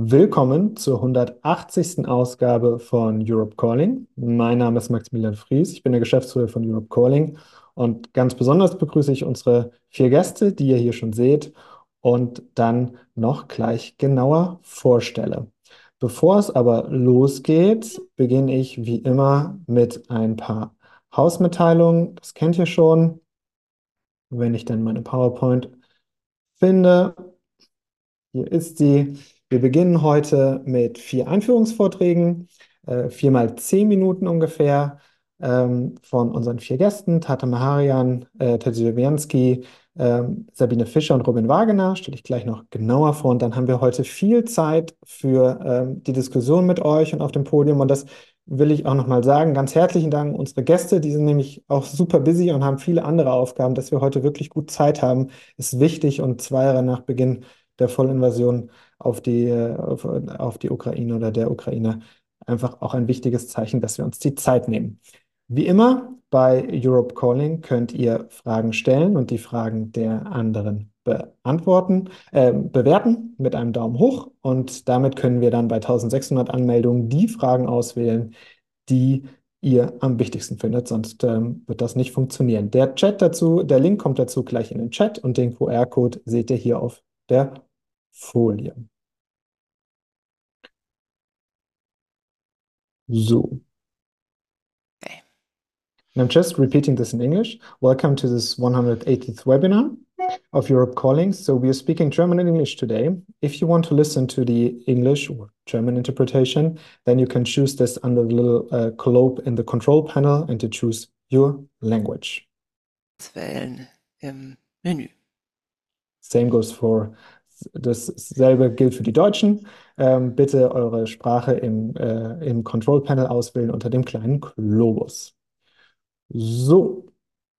Willkommen zur 180. Ausgabe von Europe Calling. Mein Name ist Maximilian Fries, ich bin der Geschäftsführer von Europe Calling und ganz besonders begrüße ich unsere vier Gäste, die ihr hier schon seht und dann noch gleich genauer vorstelle. Bevor es aber losgeht, beginne ich wie immer mit ein paar Hausmitteilungen. Das kennt ihr schon. Wenn ich dann meine PowerPoint finde, hier ist sie. Wir beginnen heute mit vier Einführungsvorträgen, äh, viermal zehn Minuten ungefähr, ähm, von unseren vier Gästen, Tata Maharian, äh, Tadeusz ähm, Sabine Fischer und Robin Wagener, stelle ich gleich noch genauer vor. Und dann haben wir heute viel Zeit für ähm, die Diskussion mit euch und auf dem Podium. Und das will ich auch nochmal sagen. Ganz herzlichen Dank an unsere Gäste. Die sind nämlich auch super busy und haben viele andere Aufgaben. Dass wir heute wirklich gut Zeit haben, ist wichtig. Und zwei Jahre nach Beginn der Vollinvasion auf die, auf, auf die Ukraine oder der Ukraine einfach auch ein wichtiges Zeichen, dass wir uns die Zeit nehmen. Wie immer bei Europe Calling könnt ihr Fragen stellen und die Fragen der anderen beantworten, äh, bewerten mit einem Daumen hoch und damit können wir dann bei 1600 Anmeldungen die Fragen auswählen, die ihr am wichtigsten findet, sonst ähm, wird das nicht funktionieren. Der Chat dazu, der Link kommt dazu gleich in den Chat und den QR-Code seht ihr hier auf der Folie. So. Okay. And I'm just repeating this in English. Welcome to this 180th webinar of Europe Calling. So we are speaking German and English today. If you want to listen to the English or German interpretation, then you can choose this under the little uh, globe in the control panel and to choose your language. Wählen im Menü. Same goes for Dasselbe gilt für die Deutschen. Ähm, bitte eure Sprache im, äh, im Control Panel auswählen unter dem kleinen Globus. So,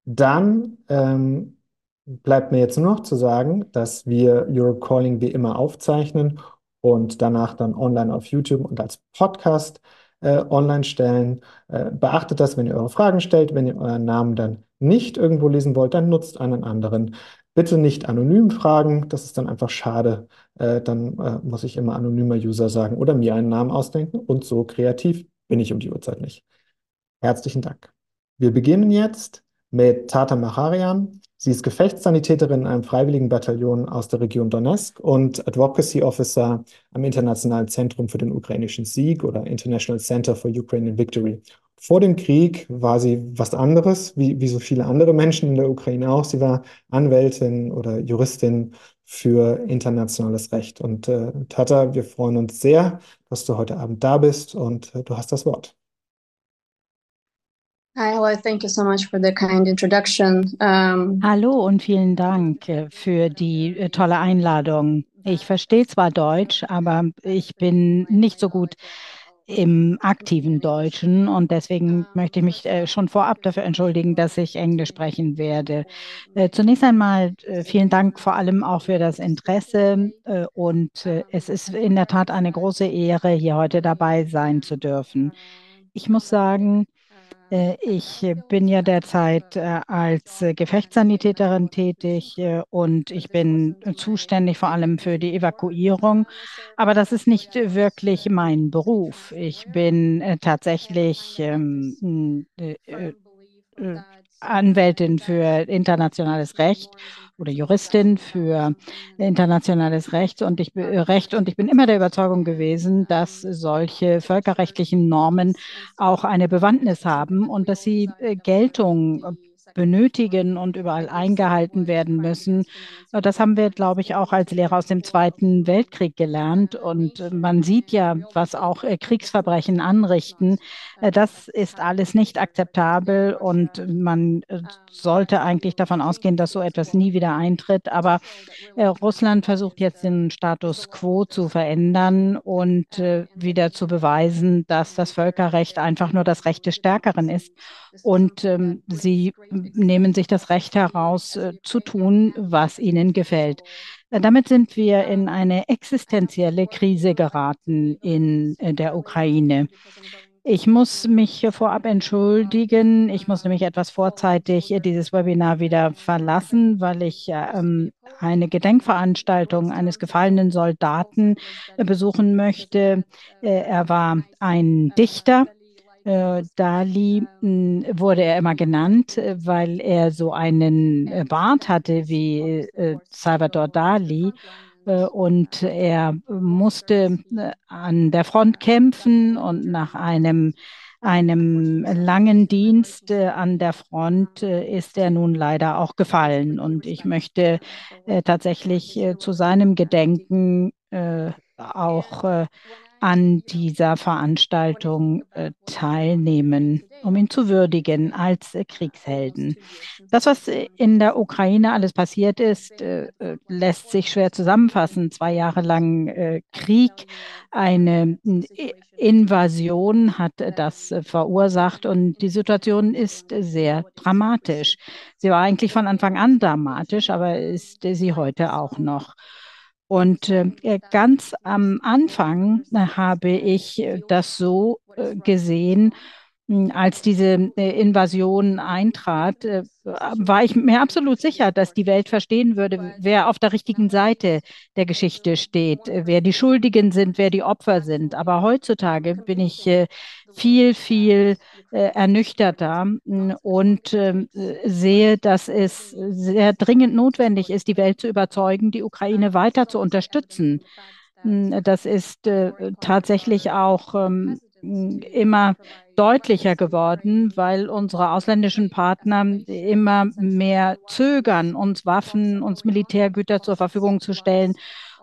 dann ähm, bleibt mir jetzt nur noch zu sagen, dass wir Europe Calling wie immer aufzeichnen und danach dann online auf YouTube und als Podcast äh, online stellen. Äh, beachtet das, wenn ihr eure Fragen stellt. Wenn ihr euren Namen dann nicht irgendwo lesen wollt, dann nutzt einen anderen. Bitte nicht anonym fragen, das ist dann einfach schade. Äh, dann äh, muss ich immer anonymer User sagen oder mir einen Namen ausdenken und so kreativ bin ich um die Uhrzeit nicht. Herzlichen Dank. Wir beginnen jetzt mit Tata Macharian. Sie ist Gefechtssanitäterin in einem freiwilligen Bataillon aus der Region Donetsk und Advocacy Officer am Internationalen Zentrum für den ukrainischen Sieg oder International Center for Ukrainian Victory. Vor dem Krieg war sie was anderes, wie, wie so viele andere Menschen in der Ukraine auch. Sie war Anwältin oder Juristin für internationales Recht. Und äh, Tata, wir freuen uns sehr, dass du heute Abend da bist und äh, du hast das Wort. Hallo und vielen Dank äh, für die äh, tolle Einladung. Ich verstehe zwar Deutsch, aber ich bin nicht so gut im aktiven Deutschen und deswegen möchte ich mich äh, schon vorab dafür entschuldigen, dass ich Englisch sprechen werde. Zunächst einmal vielen Dank vor allem auch für das Interesse und es ist in der Tat eine große Ehre, hier heute dabei sein zu dürfen. Ich muss sagen, ich bin ja derzeit äh, als Gefechtssanitäterin tätig äh, und ich bin zuständig vor allem für die Evakuierung. Aber das ist nicht wirklich mein Beruf. Ich bin tatsächlich ähm, Anwältin für internationales Recht oder Juristin für internationales Recht. Und ich, Recht. Und ich bin immer der Überzeugung gewesen, dass solche völkerrechtlichen Normen auch eine Bewandtnis haben und dass sie äh, Geltung benötigen und überall eingehalten werden müssen. Das haben wir, glaube ich, auch als Lehrer aus dem Zweiten Weltkrieg gelernt. Und man sieht ja, was auch äh, Kriegsverbrechen anrichten. Äh, das ist alles nicht akzeptabel und man äh, sollte eigentlich davon ausgehen, dass so etwas nie wieder eintritt. Aber Russland versucht jetzt den Status quo zu verändern und wieder zu beweisen, dass das Völkerrecht einfach nur das Recht des Stärkeren ist. Und ähm, sie nehmen sich das Recht heraus, äh, zu tun, was ihnen gefällt. Äh, damit sind wir in eine existenzielle Krise geraten in äh, der Ukraine. Ich muss mich vorab entschuldigen. Ich muss nämlich etwas vorzeitig dieses Webinar wieder verlassen, weil ich ähm, eine Gedenkveranstaltung eines gefallenen Soldaten besuchen möchte. Er war ein Dichter. Äh, Dali wurde er immer genannt, äh, weil er so einen äh, Bart hatte wie Salvador Dali. Und er musste an der Front kämpfen und nach einem, einem langen Dienst an der Front ist er nun leider auch gefallen. Und ich möchte tatsächlich zu seinem Gedenken auch an dieser Veranstaltung äh, teilnehmen, um ihn zu würdigen als äh, Kriegshelden. Das, was in der Ukraine alles passiert ist, äh, äh lässt sich schwer zusammenfassen. Zwei Jahre lang äh, Krieg, eine äh, Invasion hat das verursacht und die Situation ist sehr dramatisch. Sie war eigentlich von Anfang an dramatisch, aber ist sie heute auch noch. Und äh, ganz am Anfang äh, habe ich das so äh, gesehen, als diese äh, Invasion eintrat, äh, war ich mir absolut sicher, dass die Welt verstehen würde, wer auf der richtigen Seite der Geschichte steht, wer die Schuldigen sind, wer die Opfer sind. Aber heutzutage bin ich äh, viel, viel ernüchterter hm, und ähm, sehe, dass es sehr dringend notwendig ist, die Welt zu überzeugen, die Ukraine weiter zu unterstützen. Hm, das ist tatsächlich auch ähm, immer deutlicher geworden, weil unsere ausländischen Partner immer mehr zögern, uns Waffen, uns Militärgüter zur Verfügung zu stellen.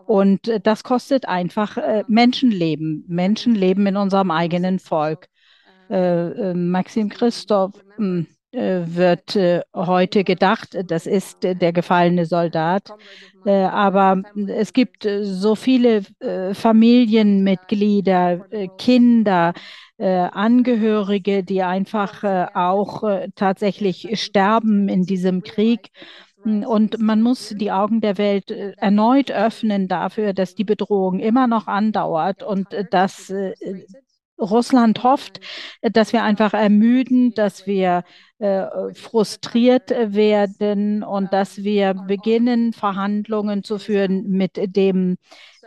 Und das kostet einfach äh, Menschenleben, Menschenleben in unserem eigenen Volk. Äh, äh, Maxim Christoph hm, wird heute gedacht, das ist der gefallene Soldat. Aber es gibt so viele Familienmitglieder, Kinder, Angehörige, die einfach auch tatsächlich sterben in diesem Krieg. Und man muss die Augen der Welt erneut öffnen dafür, dass die Bedrohung immer noch andauert und dass Russland hofft, dass wir einfach ermüden, dass wir äh, frustriert werden und dass wir beginnen, Verhandlungen zu führen mit dem,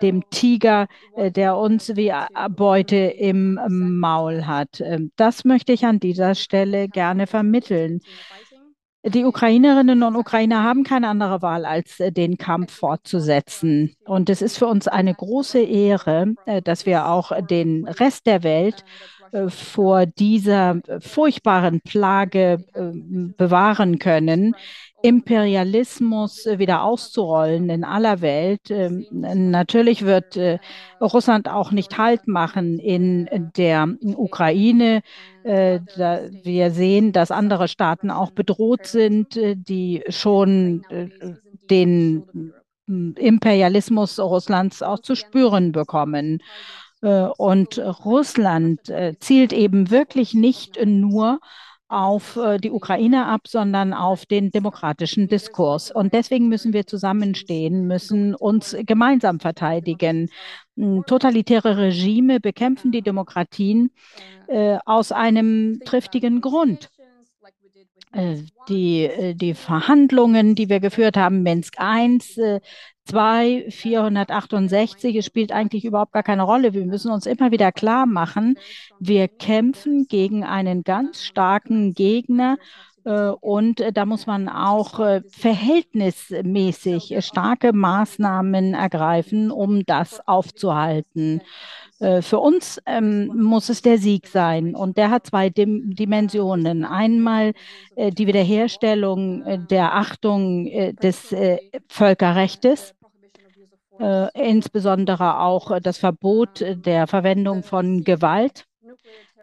dem Tiger, äh, der uns wie Beute im Maul hat. Ähm, das möchte ich an dieser Stelle gerne vermitteln. Die Ukrainerinnen und Ukrainer haben keine andere Wahl, als äh, den Kampf fortzusetzen. Und es ist für uns eine große Ehre, äh, dass wir auch den Rest der Welt äh, vor dieser furchtbaren Plage bewahren können, Imperialismus wieder auszurollen in aller Welt. Ähm, natürlich wird Russland auch nicht Halt machen in der Ukraine. Äh, wir sehen, dass andere Staaten auch bedroht sind, äh, die schon äh, den Imperialismus Russlands auch zu spüren bekommen. Und Russland zielt eben wirklich nicht nur auf äh, die Ukraine ab, sondern auf den demokratischen Diskurs. Und deswegen müssen wir zusammenstehen, müssen uns gemeinsam verteidigen. Hm, totalitäre Regime bekämpfen die Demokratien äh, aus einem triftigen Grund. Äh, die, äh, die Verhandlungen, die wir geführt haben, Minsk I, 2, 468, es spielt eigentlich überhaupt gar keine Rolle. Wir müssen uns immer wieder klar machen, wir kämpfen gegen einen ganz starken Gegner äh, und da muss man auch äh, verhältnismäßig starke Maßnahmen ergreifen, um das aufzuhalten. Äh, für uns ähm, muss es der Sieg sein und der hat zwei Dim Dimensionen. Einmal äh, die Wiederherstellung äh, der Achtung äh, des Völkerrechts äh, insbesondere auch äh, das Verbot der Verwendung von Gewalt.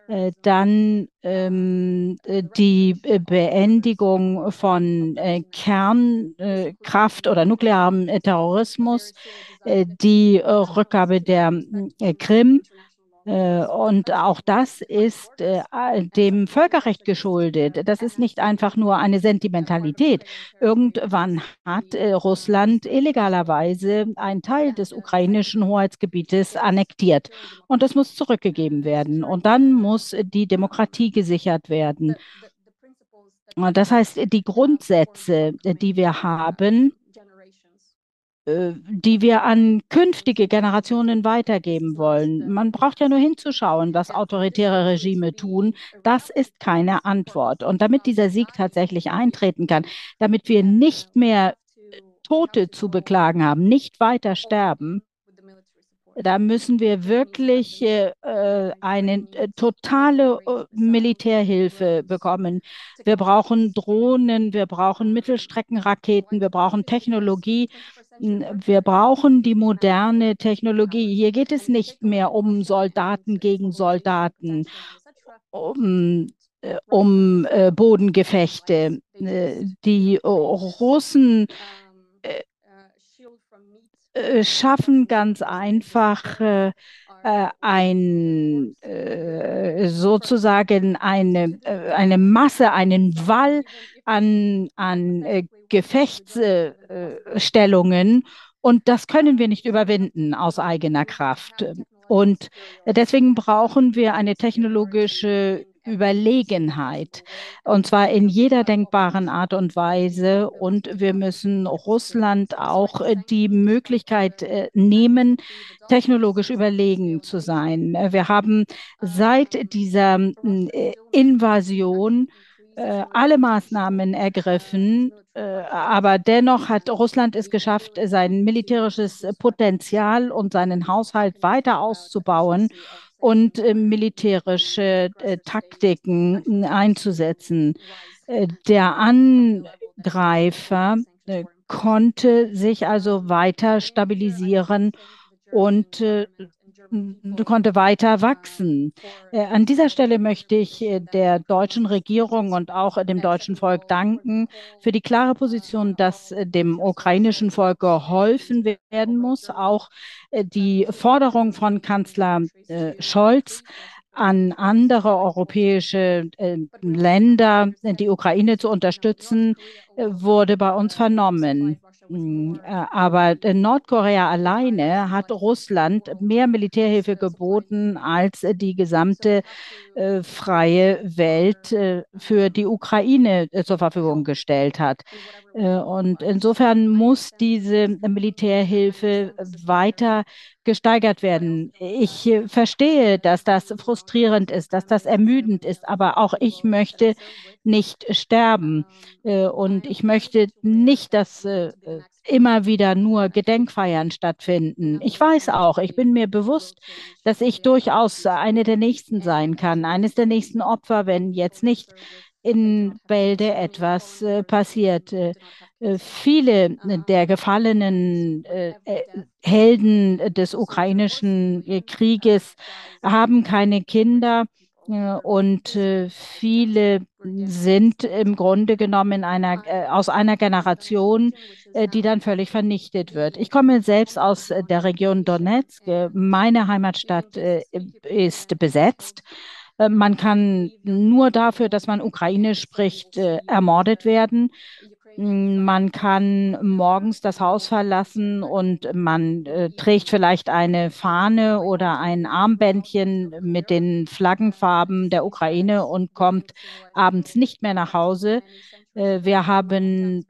Äh, dann ähm, die Beendigung von äh, Kernkraft oder nuklearem Terrorismus, äh, die Rückgabe der Krim Äh, und auch das ist äh, dem Völkerrecht geschuldet. Das ist nicht einfach nur eine Sentimentalität. Irgendwann hat äh, Russland illegalerweise einen Teil des ukrainischen Hoheitsgebietes annektiert. Und das muss zurückgegeben werden. Und dann muss die Demokratie gesichert werden. Das heißt, die Grundsätze, die wir haben, äh, die wir an künftige Generationen weitergeben wollen. Man braucht ja nur hinzuschauen, was autoritäre Regime tun. Das ist keine Antwort. Und damit dieser Sieg tatsächlich eintreten kann, damit wir nicht mehr Tote zu beklagen haben, nicht weiter sterben, da müssen wir wirklich äh, eine äh, totale äh, Militärhilfe bekommen. Wir brauchen Drohnen, wir brauchen Mittelstreckenraketen, wir brauchen Technologie. Wir brauchen die moderne Technologie. Hier geht es nicht mehr um Soldaten gegen Soldaten, um, äh, um äh, Bodengefechte. Äh, die Russen schaffen ganz einfach ein sozusagen eine, eine Masse, einen Wall an, an Gefechtsstellungen und das können wir nicht überwinden aus eigener Kraft. Und deswegen brauchen wir eine technologische Überlegenheit. Und zwar in jeder denkbaren Art und Weise. Und wir müssen Russland auch äh, die Möglichkeit äh, nehmen, technologisch überlegen zu sein. Wir haben seit dieser äh, Invasion alle Maßnahmen ergriffen, aber dennoch hat Russland es geschafft, sein militärisches Potenzial und seinen Haushalt weiter auszubauen und äh, militärische äh, Taktiken äh, einzusetzen. Äh, der Angreifer äh, konnte sich also weiter stabilisieren und äh, konnte weiter wachsen. Äh, an dieser Stelle möchte ich äh, der deutschen Regierung und auch dem deutschen Volk danken für die klare Position, dass äh, dem ukrainischen Volk geholfen werden muss. Auch die Forderung von Kanzler Scholz an andere europäische Länder, die Ukraine zu unterstützen, wurde bei uns vernommen. Äh, aber Nordkorea alleine hat Russland mehr Militärhilfe geboten, als die gesamte äh, freie Welt äh, für die Ukraine äh, zur Verfügung gestellt hat. Äh, und insofern muss diese Militärhilfe weiter gesteigert werden. Ich äh, verstehe, dass das frustrierend ist, dass das ermüdend ist, aber auch ich möchte nicht sterben. Und ich möchte nicht, dass immer wieder nur Gedenkfeiern stattfinden. Ich weiß auch, ich bin mir bewusst, dass ich durchaus eine der nächsten sein kann, eines der nächsten Opfer, wenn jetzt nicht in Bälde etwas äh, passiert. Äh, äh viele der gefallenen äh, äh, Helden des ukrainischen Krieges haben keine Kinder und viele sind im Grunde genommen einer, aus einer Generation, die dann völlig vernichtet wird. Ich komme selbst aus der Region Donetsk. Meine Heimatstadt ist besetzt. Man kann nur dafür, dass man Ukrainisch spricht, ermordet werden. Man kann morgens das Haus verlassen und man äh, trägt vielleicht eine Fahne oder ein Armbändchen mit den Flaggenfarben der Ukraine und kommt abends nicht mehr nach Hause. Äh, wir haben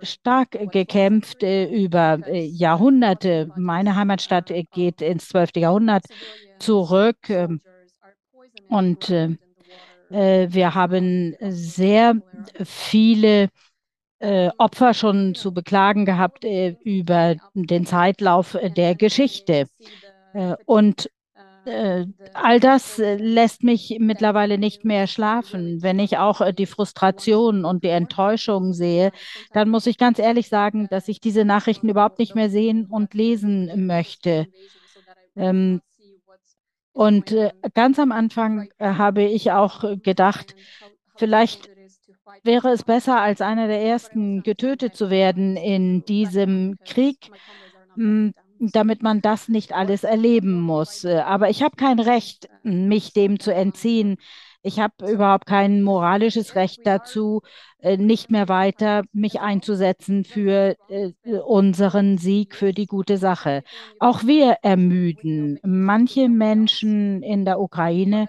stark gekämpft äh, über äh, Jahrhunderte. Meine Heimatstadt geht ins 12. Jahrhundert zurück ähm, und äh, äh, wir haben sehr viele äh, Opfer schon zu beklagen gehabt äh, über den Zeitlauf der Geschichte. Äh, und äh, all das lässt mich mittlerweile nicht mehr schlafen. Wenn ich auch die Frustration und die Enttäuschung sehe, dann muss ich ganz ehrlich sagen, dass ich diese Nachrichten überhaupt nicht mehr sehen und lesen möchte. Ähm, und ganz am Anfang habe ich auch gedacht, vielleicht wäre es besser, als einer der ersten getötet zu werden in diesem Krieg. Hm, damit man das nicht alles erleben muss. Äh, aber ich habe kein Recht, mich dem zu entziehen. Ich habe überhaupt kein moralisches Recht dazu, äh, nicht mehr weiter mich einzusetzen für äh, unseren Sieg, für die gute Sache. Auch wir ermüden. Manche Menschen in der Ukraine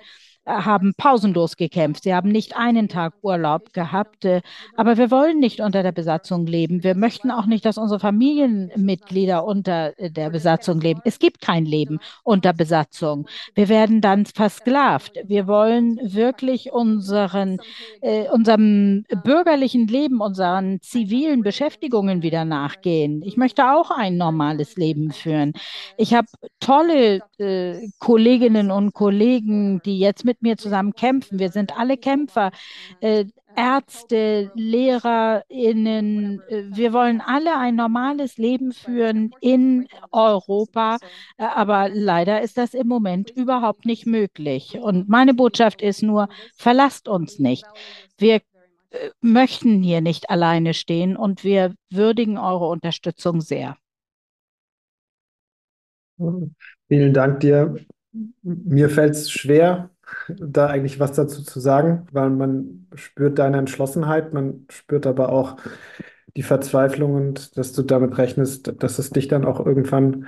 haben pausenlos gekämpft. Sie haben nicht einen Tag Urlaub gehabt. Äh, aber wir wollen nicht unter der Besatzung leben. Wir möchten auch nicht, dass unsere Familienmitglieder unter äh, der Besatzung leben. Es gibt kein Leben unter Besatzung. Wir werden dann versklavt. Wir wollen wirklich unseren, äh, unserem bürgerlichen Leben, unseren zivilen Beschäftigungen wieder nachgehen. Ich möchte auch ein normales Leben führen. Ich habe tolle äh, Kolleginnen und Kollegen, die jetzt mit mir zusammen kämpfen. Wir sind alle Kämpfer. Äh, Ärzte, LehrerInnen, wir wollen alle ein normales Leben führen in Europa, äh, aber leider ist das im Moment überhaupt nicht möglich. Und meine Botschaft ist nur, verlasst uns nicht. Wir äh, möchten hier nicht alleine stehen und wir würdigen eure Unterstützung sehr. Vielen Dank dir. Mir fällt es schwer, da eigentlich was dazu zu sagen, weil man spürt deine Entschlossenheit, man spürt aber auch die Verzweiflung und dass du damit rechnest, dass es dich dann auch irgendwann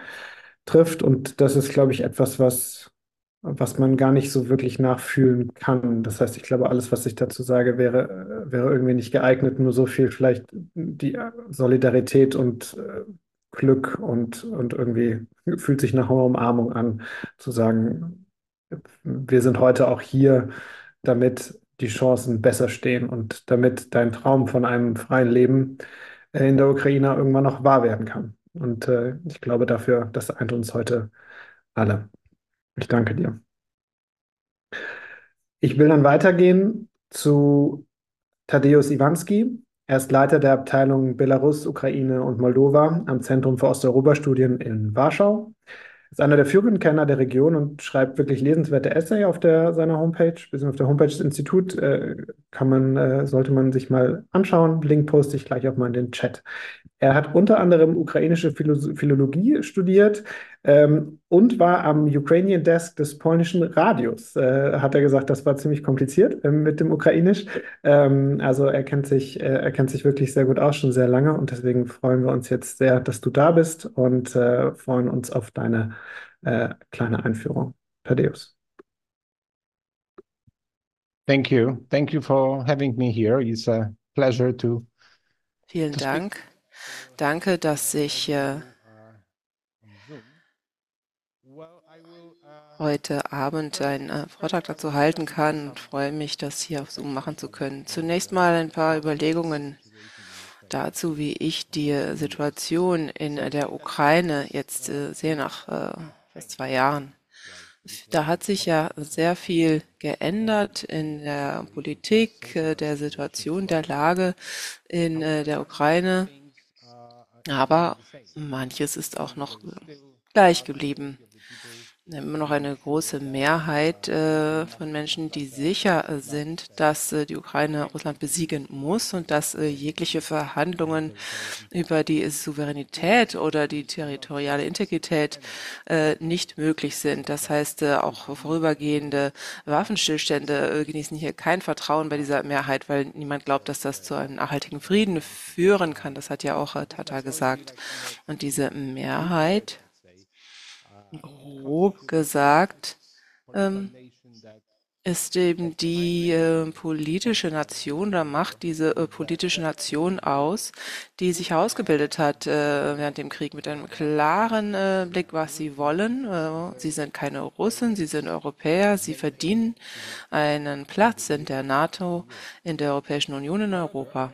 trifft. Und das ist, glaube ich, etwas, was, was man gar nicht so wirklich nachfühlen kann. Das heißt, ich glaube, alles, was ich dazu sage, wäre, wäre irgendwie nicht geeignet. Nur so viel vielleicht die Solidarität und äh, Glück und, und irgendwie fühlt sich nach einer Umarmung an, zu sagen, wir sind heute auch hier, damit die Chancen besser stehen und damit dein Traum von einem freien Leben äh, in der Ukraine irgendwann noch wahr werden kann. Und äh, ich glaube dafür, das eint uns heute alle. Ich danke dir. Ich will dann weitergehen zu Tadeusz Iwanski. Er ist Leiter der Abteilung Belarus, Ukraine und Moldova am Zentrum für Osteuropa-Studien in Warschau ist einer der führenden Kenner der Region und schreibt wirklich lesenswerte Essay auf der, seiner Homepage, bisschen auf der Homepage des Instituts. Äh, kann man, äh, sollte man sich mal anschauen. Link poste ich gleich auch mal in den Chat. Er hat unter anderem ukrainische Philo Philologie studiert ähm, und war am Ukrainian Desk des polnischen Radios. Äh, hat er gesagt, das war ziemlich kompliziert äh, mit dem Ukrainisch. Ähm, also er kennt sich, äh, er kennt sich wirklich sehr gut aus, schon sehr lange und deswegen freuen wir uns jetzt sehr, dass du da bist und äh, freuen uns auf deine äh, kleine Einführung. Thaddeus. Thank you. Thank you for having me here. It's a pleasure to. Vielen to Dank. Danke, dass ich äh, heute Abend einen äh, Vortrag dazu halten kann und freue mich, das hier auf Zoom machen zu können. Zunächst mal ein paar Überlegungen dazu, wie ich die Situation in der Ukraine jetzt äh, sehe nach fast zwei Jahren. Da hat sich ja sehr viel geändert in der Politik, der Situation, der Lage in der Ukraine. Aber manches ist auch noch gleich geblieben immer noch eine große Mehrheit äh, von Menschen, die sicher sind, dass äh, die Ukraine Russland besiegen muss und dass äh, jegliche Verhandlungen über die Souveränität oder die territoriale Integrität äh, nicht möglich sind. Das heißt, äh, auch vorübergehende Waffenstillstände äh, genießen hier kein Vertrauen bei dieser Mehrheit, weil niemand glaubt, dass das zu einem nachhaltigen Frieden führen kann. Das hat ja auch Tata gesagt. Und diese Mehrheit grob gesagt, ähm, ist eben die äh, politische Nation oder macht diese äh, politische Nation aus, die sich ausgebildet hat äh, während dem Krieg mit einem klaren äh, Blick, was sie wollen. Äh, sie sind keine Russen, sie sind Europäer, sie verdienen einen Platz in der NATO, in der Europäischen Union in Europa.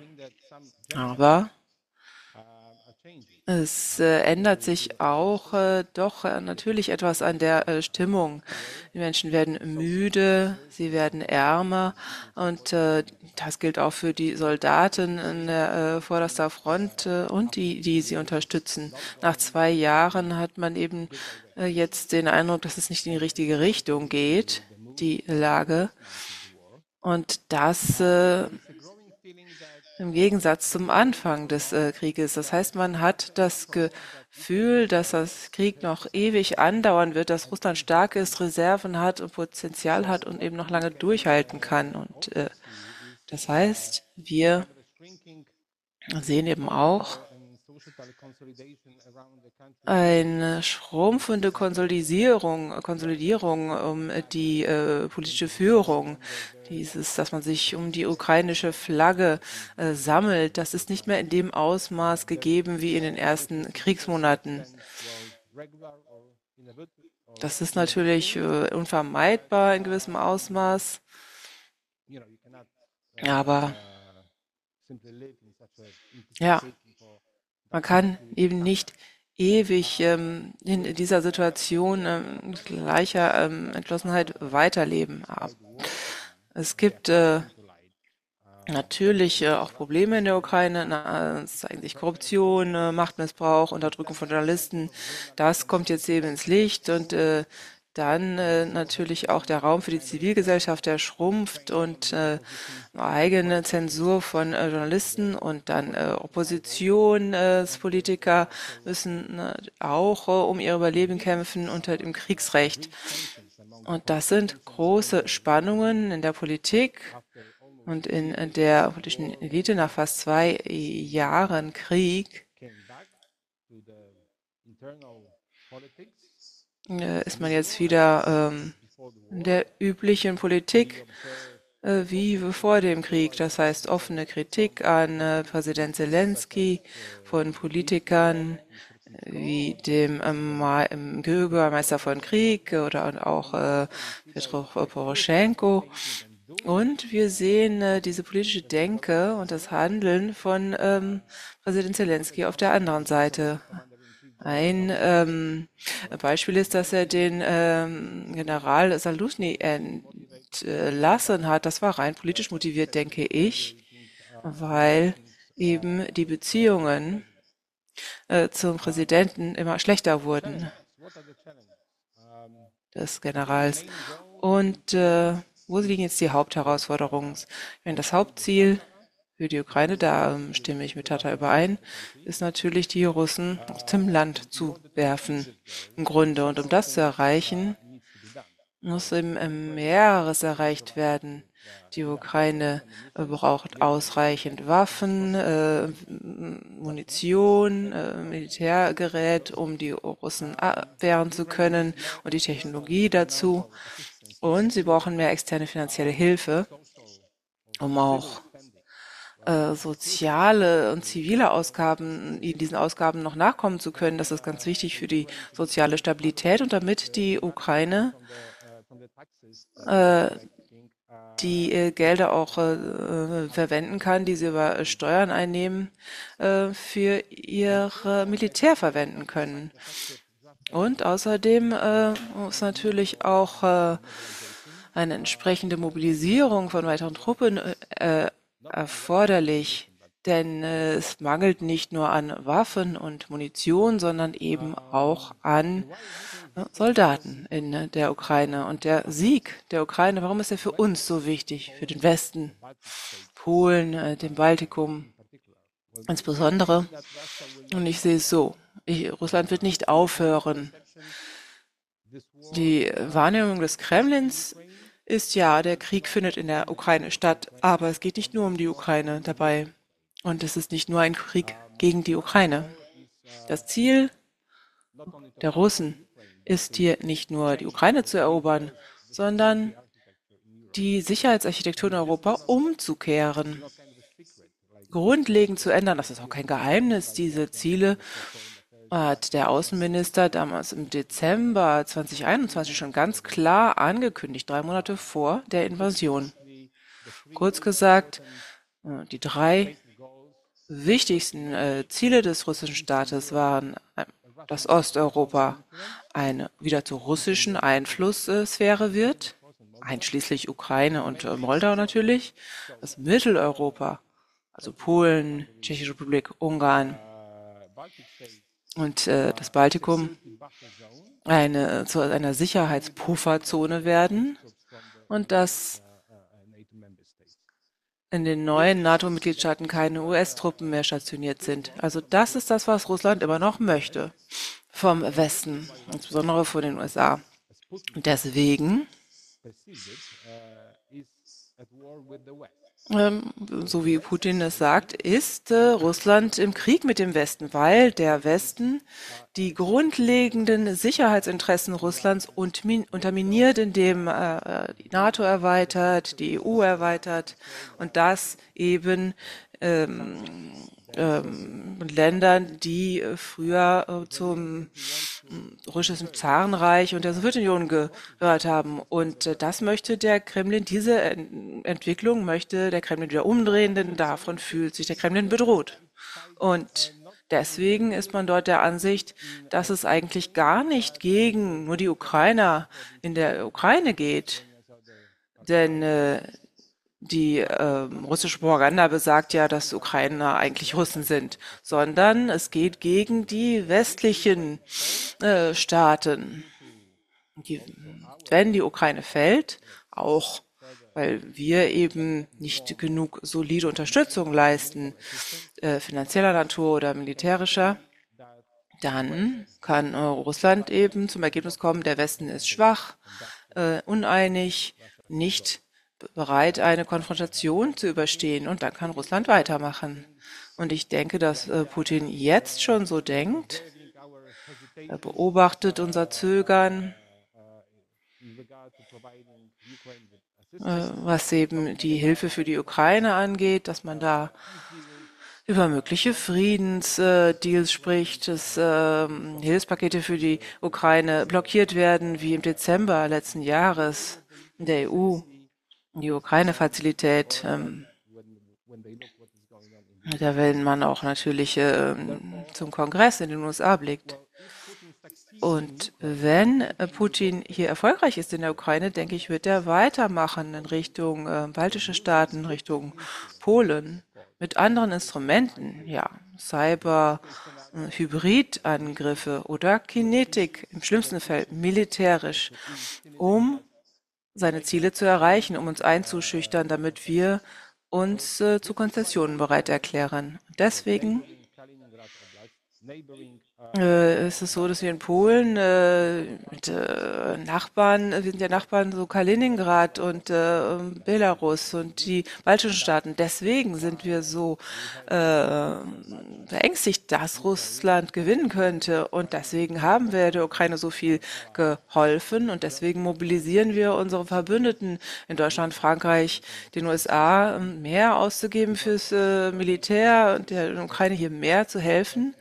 Aber es äh, ändert sich auch äh, doch äh, natürlich etwas an der äh, Stimmung. Die Menschen werden müde, sie werden ärmer und äh, das gilt auch für die Soldaten an der äh, vorderster Front und die, die sie unterstützen. Nach zwei Jahren hat man eben jetzt den Eindruck, dass es nicht in die richtige Richtung geht, die Lage. Und das im Gegensatz zum Anfang des äh, Krieges. Das heißt, man hat das Gefühl, dass das Krieg noch ewig andauern wird, dass Russland stark ist, Reserven hat und Potenzial hat und eben noch lange durchhalten kann. Und äh, das heißt, wir sehen eben auch, eine schrumpfende Konsolidierung, Konsolidierung um die äh, politische Führung, dieses, dass man sich um die ukrainische Flagge äh, sammelt, das ist nicht mehr in dem Ausmaß gegeben wie in den ersten Kriegsmonaten. Das ist natürlich äh, unvermeidbar in gewissem Ausmaß, aber ja, man kann eben nicht ewig ähm, in dieser Situation ähm, gleicher ähm, Entschlossenheit weiterleben. Es gibt äh, natürlich äh, auch Probleme in der Ukraine. Na, es zeigen sich Korruption, äh, Machtmissbrauch, Unterdrückung von Journalisten. Das kommt jetzt eben ins Licht und äh, dann äh, natürlich auch der Raum für die Zivilgesellschaft, der schrumpft und äh, eigene Zensur von äh, Journalisten und dann äh, Oppositionspolitiker müssen äh, auch äh, um ihr Überleben kämpfen unter dem Kriegsrecht. Und das sind große Spannungen in der Politik und in der politischen Elite nach fast zwei Jahren Krieg äh, ist man jetzt wieder ähm, in der üblichen Politik äh, wie vor dem Krieg. Das heißt offene Kritik an äh, Präsident Zelensky von Politikern wie dem ähm, Bürgermeister von Krieg oder auch äh, Petro Poroschenko. Und wir sehen äh, diese politische Denke und das Handeln von ähm, Präsident Zelensky auf der anderen Seite. Ein ähm, Beispiel ist, dass er den ähm, General Saluzny entlassen hat. Das war rein politisch motiviert, denke ich, weil eben die Beziehungen äh, zum Präsidenten immer schlechter wurden des Generals. Und äh, wo liegen jetzt die Hauptherausforderungen? Wenn das Hauptziel für die Ukraine, da ähm, stimme ich mit Tata überein, ist natürlich die Russen aus dem Land zu werfen, im Grunde. Und um das zu erreichen, muss eben mehreres erreicht werden. Die Ukraine äh, braucht ausreichend Waffen, äh, Munition, äh, Militärgerät, um die Russen abwehren zu können und die Technologie dazu. Und sie brauchen mehr externe finanzielle Hilfe, um auch äh, soziale und zivile Ausgaben, in diesen Ausgaben noch nachkommen zu können. Das ist ganz wichtig für die soziale Stabilität und damit die Ukraine äh, die äh, Gelder auch äh, verwenden kann, die sie über Steuern einnehmen, äh, für ihre Militär verwenden können. Und außerdem äh, muss natürlich auch eine entsprechende Mobilisierung von weiteren Truppen erforderlich, denn äh, es mangelt nicht nur an Waffen und Munition, sondern eben auch an äh, Soldaten in der Ukraine. Und der Sieg der Ukraine, warum ist er für uns so wichtig? Für den Westen, Polen, äh, dem Baltikum insbesondere. Und ich sehe es so. Ich, Russland wird nicht aufhören. Die Wahrnehmung des Kremlins ist ja, der Krieg findet in der Ukraine statt, aber es geht nicht nur um die Ukraine dabei. Und es ist nicht nur ein Krieg gegen die Ukraine. Das Ziel der Russen ist hier nicht nur die Ukraine zu erobern, sondern die Sicherheitsarchitektur in Europa umzukehren, grundlegend zu ändern. Das ist auch kein Geheimnis. Diese Ziele hat der Außenminister damals im Dezember 2021 schon ganz klar angekündigt, drei Monate vor der Invasion. Kurz gesagt, äh, die drei wichtigsten äh, Ziele des russischen Staates waren, äh, dass Osteuropa eine wieder zur russischen Einflusssphäre wird, einschließlich Ukraine und Moldau natürlich, dass Mitteleuropa, also Polen, Tschechische Republik, Ungarn, und äh, das Baltikum eine, zu einer Sicherheitspufferzone werden und dass in den neuen NATO-Mitgliedstaaten keine US-Truppen mehr stationiert sind. Also das ist das, was Russland immer noch möchte vom Westen, insbesondere von den USA. Deswegen ähm, so wie Putin es sagt, ist äh, Russland im Krieg mit dem Westen, weil der Westen die grundlegenden Sicherheitsinteressen Russlands unterminiert, indem äh, die NATO erweitert, die EU erweitert und das eben ähm, ähm, Ländern, die äh, früher äh, zum äh, russischen Zarenreich und der Sowjetunion gehört haben. Und das möchte der Kremlin, diese Entwicklung möchte der Kremlin wieder umdrehen, denn davon fühlt sich der Kremlin bedroht. Und deswegen ist man dort der Ansicht, dass es eigentlich gar nicht gegen nur die Ukrainer in der Ukraine geht. Denn die äh, russische Propaganda besagt ja, dass Ukrainer eigentlich Russen sind, sondern es geht gegen die westlichen äh, Staaten. Die, wenn die Ukraine fällt, auch weil wir eben nicht genug solide Unterstützung leisten, äh, finanzieller Natur oder militärischer, dann kann äh, Russland eben zum Ergebnis kommen, der Westen ist schwach, äh, uneinig, nicht bereit, eine Konfrontation zu überstehen und dann kann Russland weitermachen. Und ich denke, dass äh, Putin jetzt schon so denkt. Er beobachtet unser Zögern, äh, was eben die Hilfe für die Ukraine angeht, dass man da über mögliche Friedensdeals spricht, dass äh, Hilfspakete für die Ukraine blockiert werden, wie im Dezember letzten Jahres in der EU die Ukraine-Fazilität. Ähm, da wenn man auch natürlich äh, zum Kongress in den USA blickt. Und wenn Putin hier erfolgreich ist in der Ukraine, denke ich, wird er weitermachen in Richtung äh, baltische Staaten, Richtung Polen mit anderen Instrumenten, ja, Cyber, äh, Hybridangriffe oder Kinetik, im schlimmsten Fall militärisch, um seine Ziele zu erreichen, um uns einzuschüchtern, damit wir uns äh, zu Konzessionen bereit erklären. Deswegen äh, ist es so, dass wir in Polen äh, mit äh, Nachbarn, wir sind ja Nachbarn so Kaliningrad und äh, Belarus und die baltischen Staaten. Deswegen sind wir so äh, verängstigt, dass Russland gewinnen könnte. Und deswegen haben wir der Ukraine so viel geholfen und deswegen mobilisieren wir unsere Verbündeten in Deutschland, Frankreich, den USA, mehr auszugeben fürs äh, Militär und der Ukraine hier mehr zu helfen.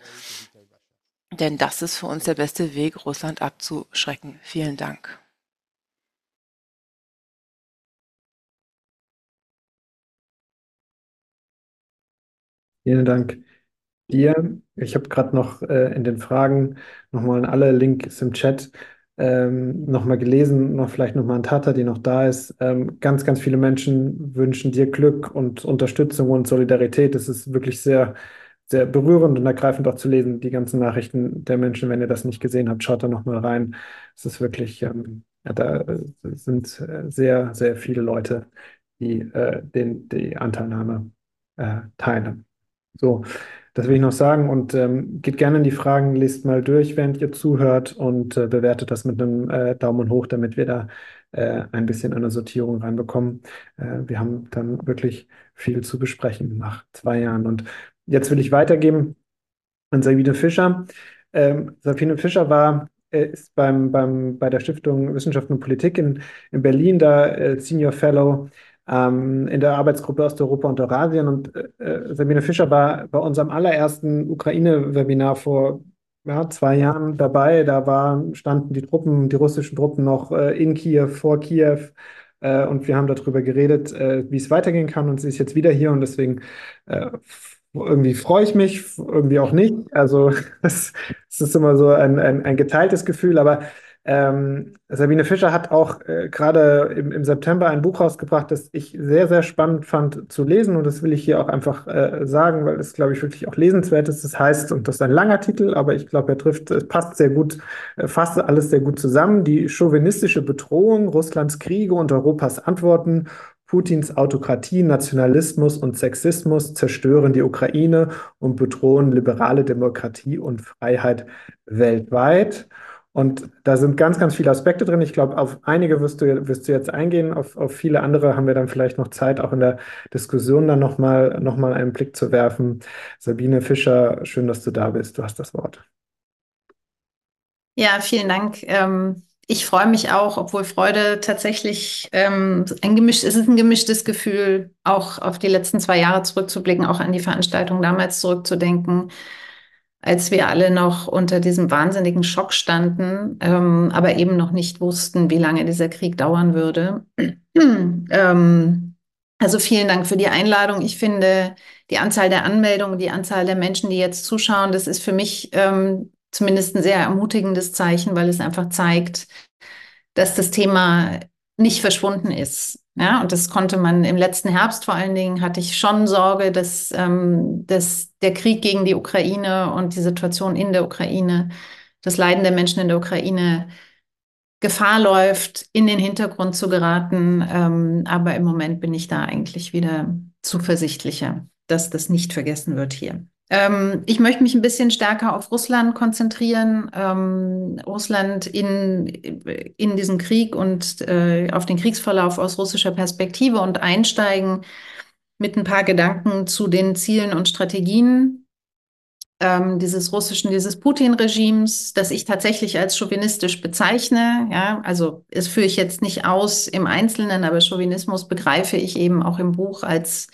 Denn das ist für uns der beste Weg, Russland abzuschrecken. Vielen Dank. Vielen Dank dir. Ich habe gerade noch äh, in den Fragen nochmal alle Links im Chat ähm, nochmal gelesen, noch vielleicht nochmal an Tata, die noch da ist. Ähm, ganz, ganz viele Menschen wünschen dir Glück und Unterstützung und Solidarität. Das ist wirklich sehr sehr berührend und ergreifend auch zu lesen, die ganzen Nachrichten der Menschen. Wenn ihr das nicht gesehen habt, schaut da nochmal rein. Es ist wirklich, ähm, ja, da sind äh, sehr, sehr viele Leute, die äh, den, die Anteilnahme äh, teilen. So, das will ich noch sagen und ähm, geht gerne in die Fragen, lest mal durch, während ihr zuhört und äh, bewertet das mit einem äh, Daumen hoch, damit wir da äh, ein bisschen eine Sortierung reinbekommen. Äh, wir haben dann wirklich viel zu besprechen nach zwei Jahren und Jetzt will ich weitergeben an Sabine Fischer. Ähm, Sabine Fischer war äh, ist beim, beim, bei der Stiftung Wissenschaft und Politik in, in Berlin da äh, Senior Fellow ähm, in der Arbeitsgruppe Osteuropa und Eurasien. Und äh, äh, Sabine Fischer war bei unserem allerersten Ukraine-Webinar vor ja, zwei Jahren dabei. Da war, standen die Truppen, die russischen Truppen noch äh, in Kiew, vor Kiew. Äh, und wir haben darüber geredet, wie es weitergehen kann. Und sie ist jetzt wieder hier und deswegen irgendwie freue ich mich, irgendwie auch nicht. Also es, ist immer so ein, ein, ein geteiltes Gefühl, aber ähm, Sabine Fischer hat auch äh, gerade im, im, September ein Buch rausgebracht, das ich sehr, sehr spannend fand zu lesen. Und das will ich hier auch einfach äh, sagen, weil es, glaube ich, wirklich auch lesenswert ist. Das heißt, und das ist ein langer Titel, aber ich glaube, er trifft, es passt sehr gut, äh, fasst alles sehr gut zusammen. Die chauvinistische Bedrohung, Russlands Kriege und Europas Antworten Putins Autokratie, Nationalismus und Sexismus zerstören die Ukraine und bedrohen liberale Demokratie und Freiheit weltweit. Und da sind ganz, ganz viele Aspekte drin. Ich glaube, auf einige wirst du, wirst du jetzt eingehen. Auf, auf viele andere haben wir dann vielleicht noch Zeit, auch in der Diskussion dann nochmal noch mal einen Blick zu werfen. Sabine Fischer, schön, dass du da bist. Du hast das Wort. Ja, vielen Dank. Ähm, ich freue mich auch, obwohl Freude tatsächlich ähm, ein gemisch, es ist ein gemischtes Gefühl, auch auf die letzten zwei Jahre zurückzublicken, auch an die Veranstaltung damals zurückzudenken als wir alle noch unter diesem wahnsinnigen Schock standen, ähm, aber eben noch nicht wussten, wie lange dieser Krieg dauern würde. ähm, also vielen Dank für die Einladung. Ich finde, die Anzahl der Anmeldungen, die Anzahl der Menschen, die jetzt zuschauen, das ist für mich ähm, zumindest ein sehr ermutigendes Zeichen, weil es einfach zeigt, dass das Thema nicht verschwunden ist. Ja, und das konnte man im letzten Herbst vor allen Dingen, hatte ich schon Sorge, dass, ähm, dass der Krieg gegen die Ukraine und die Situation in der Ukraine, das Leiden der Menschen in der Ukraine Gefahr läuft, in den Hintergrund zu geraten. Ähm, aber im Moment bin ich da eigentlich wieder zuversichtlicher, dass das nicht vergessen wird hier. Ähm, ich möchte mich ein bisschen stärker auf Russland konzentrieren, ähm, Russland in, in diesen Krieg und äh, auf den Kriegsverlauf aus russischer Perspektive und einsteigen mit ein paar Gedanken zu den Zielen und Strategien ähm, dieses russischen, dieses Putin-Regimes, das ich tatsächlich als chauvinistisch bezeichne. Ja, also es führe ich jetzt nicht aus im Einzelnen, aber Chauvinismus begreife ich eben auch im Buch als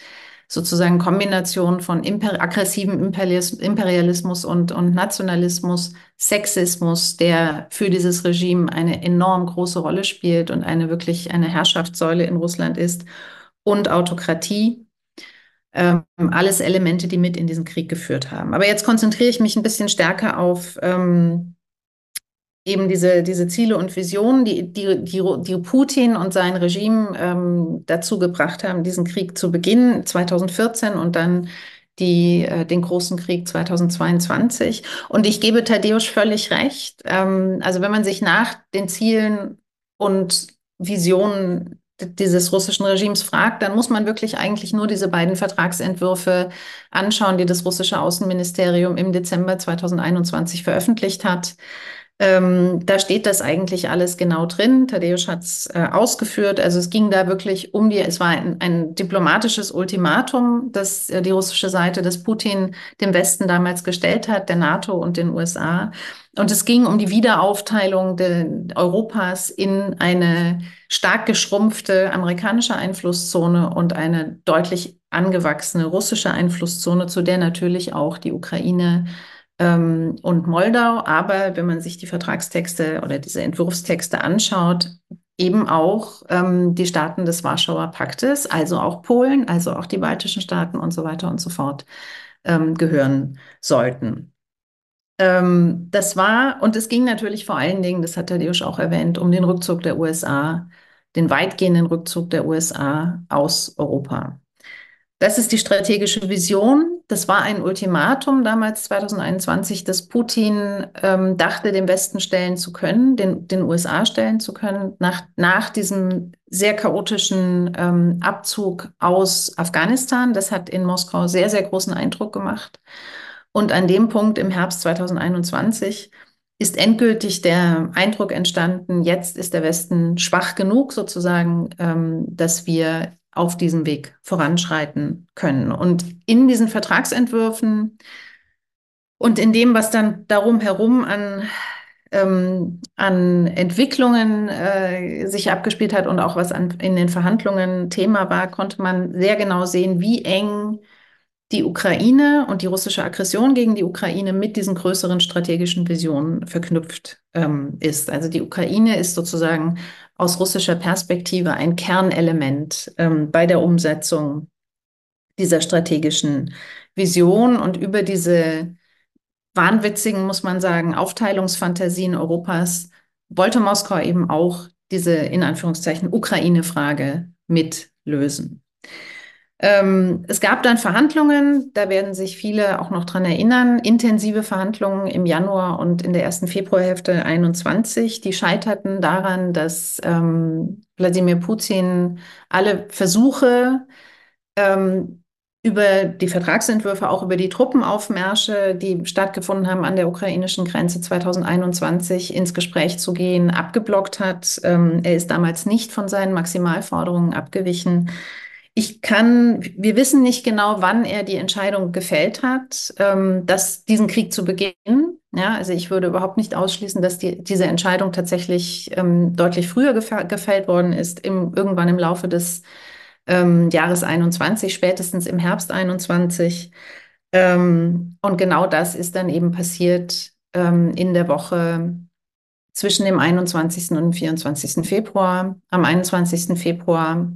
sozusagen Kombination von imper aggressivem Imperialismus und, und Nationalismus, Sexismus, der für dieses Regime eine enorm große Rolle spielt und eine wirklich eine Herrschaftssäule in Russland ist, und Autokratie. Ähm, alles Elemente, die mit in diesen Krieg geführt haben. Aber jetzt konzentriere ich mich ein bisschen stärker auf ähm, eben diese, diese Ziele und Visionen, die, die, die, die Putin und sein Regime ähm, dazu gebracht haben, diesen Krieg zu beginnen, 2014 und dann die, äh, den großen Krieg 2022. Und ich gebe Tadeusz völlig recht. Ähm, also wenn man sich nach den Zielen und Visionen dieses russischen Regimes fragt, dann muss man wirklich eigentlich nur diese beiden Vertragsentwürfe anschauen, die das russische Außenministerium im Dezember 2021 veröffentlicht hat. Ähm, da steht das eigentlich alles genau drin. Tadeusz hat es äh, ausgeführt. Also es ging da wirklich um die, es war ein, ein diplomatisches Ultimatum, das äh, die russische Seite des Putin dem Westen damals gestellt hat, der NATO und den USA. Und es ging um die Wiederaufteilung de, Europas in eine stark geschrumpfte amerikanische Einflusszone und eine deutlich angewachsene russische Einflusszone, zu der natürlich auch die Ukraine ähm, und Moldau. Aber wenn man sich die Vertragstexte oder diese Entwurfstexte anschaut, eben auch ähm, die Staaten des Warschauer Paktes, also auch Polen, also auch die baltischen Staaten und so weiter und so fort ähm, gehören sollten. Ähm, das war, und es ging natürlich vor allen Dingen, das hat Tadeusz auch erwähnt, um den Rückzug der USA, den weitgehenden Rückzug der USA aus Europa. Das ist die strategische Vision. Das war ein Ultimatum damals 2021, dass Putin ähm, dachte, den Westen stellen zu können, den, den USA stellen zu können, nach, nach diesem sehr chaotischen ähm, Abzug aus Afghanistan. Das hat in Moskau sehr, sehr großen Eindruck gemacht. Und an dem Punkt im Herbst 2021 ist endgültig der Eindruck entstanden, jetzt ist der Westen schwach genug sozusagen, ähm, dass wir auf diesem Weg voranschreiten können. Und in diesen Vertragsentwürfen und in dem, was dann darum herum an, ähm, an Entwicklungen äh, sich abgespielt hat und auch was an, in den Verhandlungen Thema war, konnte man sehr genau sehen, wie eng die Ukraine und die russische Aggression gegen die Ukraine mit diesen größeren strategischen Visionen verknüpft ähm, ist. Also die Ukraine ist sozusagen aus russischer Perspektive ein Kernelement ähm, bei der Umsetzung dieser strategischen Vision und über diese wahnwitzigen, muss man sagen, Aufteilungsfantasien Europas wollte Moskau eben auch diese in Anführungszeichen Ukraine-Frage mitlösen. Ähm, es gab dann Verhandlungen, da werden sich viele auch noch dran erinnern, intensive Verhandlungen im Januar und in der ersten Februarhälfte 21. Die scheiterten daran, dass ähm, Wladimir Putin alle Versuche, ähm, über die Vertragsentwürfe, auch über die Truppenaufmärsche, die stattgefunden haben an der ukrainischen Grenze 2021, ins Gespräch zu gehen, abgeblockt hat. Ähm, er ist damals nicht von seinen Maximalforderungen abgewichen. Ich kann, wir wissen nicht genau, wann er die Entscheidung gefällt hat, ähm, dass diesen Krieg zu beginnen. Ja, also ich würde überhaupt nicht ausschließen, dass die, diese Entscheidung tatsächlich ähm, deutlich früher gefällt worden ist, im, irgendwann im Laufe des ähm, Jahres 21, spätestens im Herbst 21. Ähm, und genau das ist dann eben passiert ähm, in der Woche zwischen dem 21. und dem 24. Februar. Am 21. Februar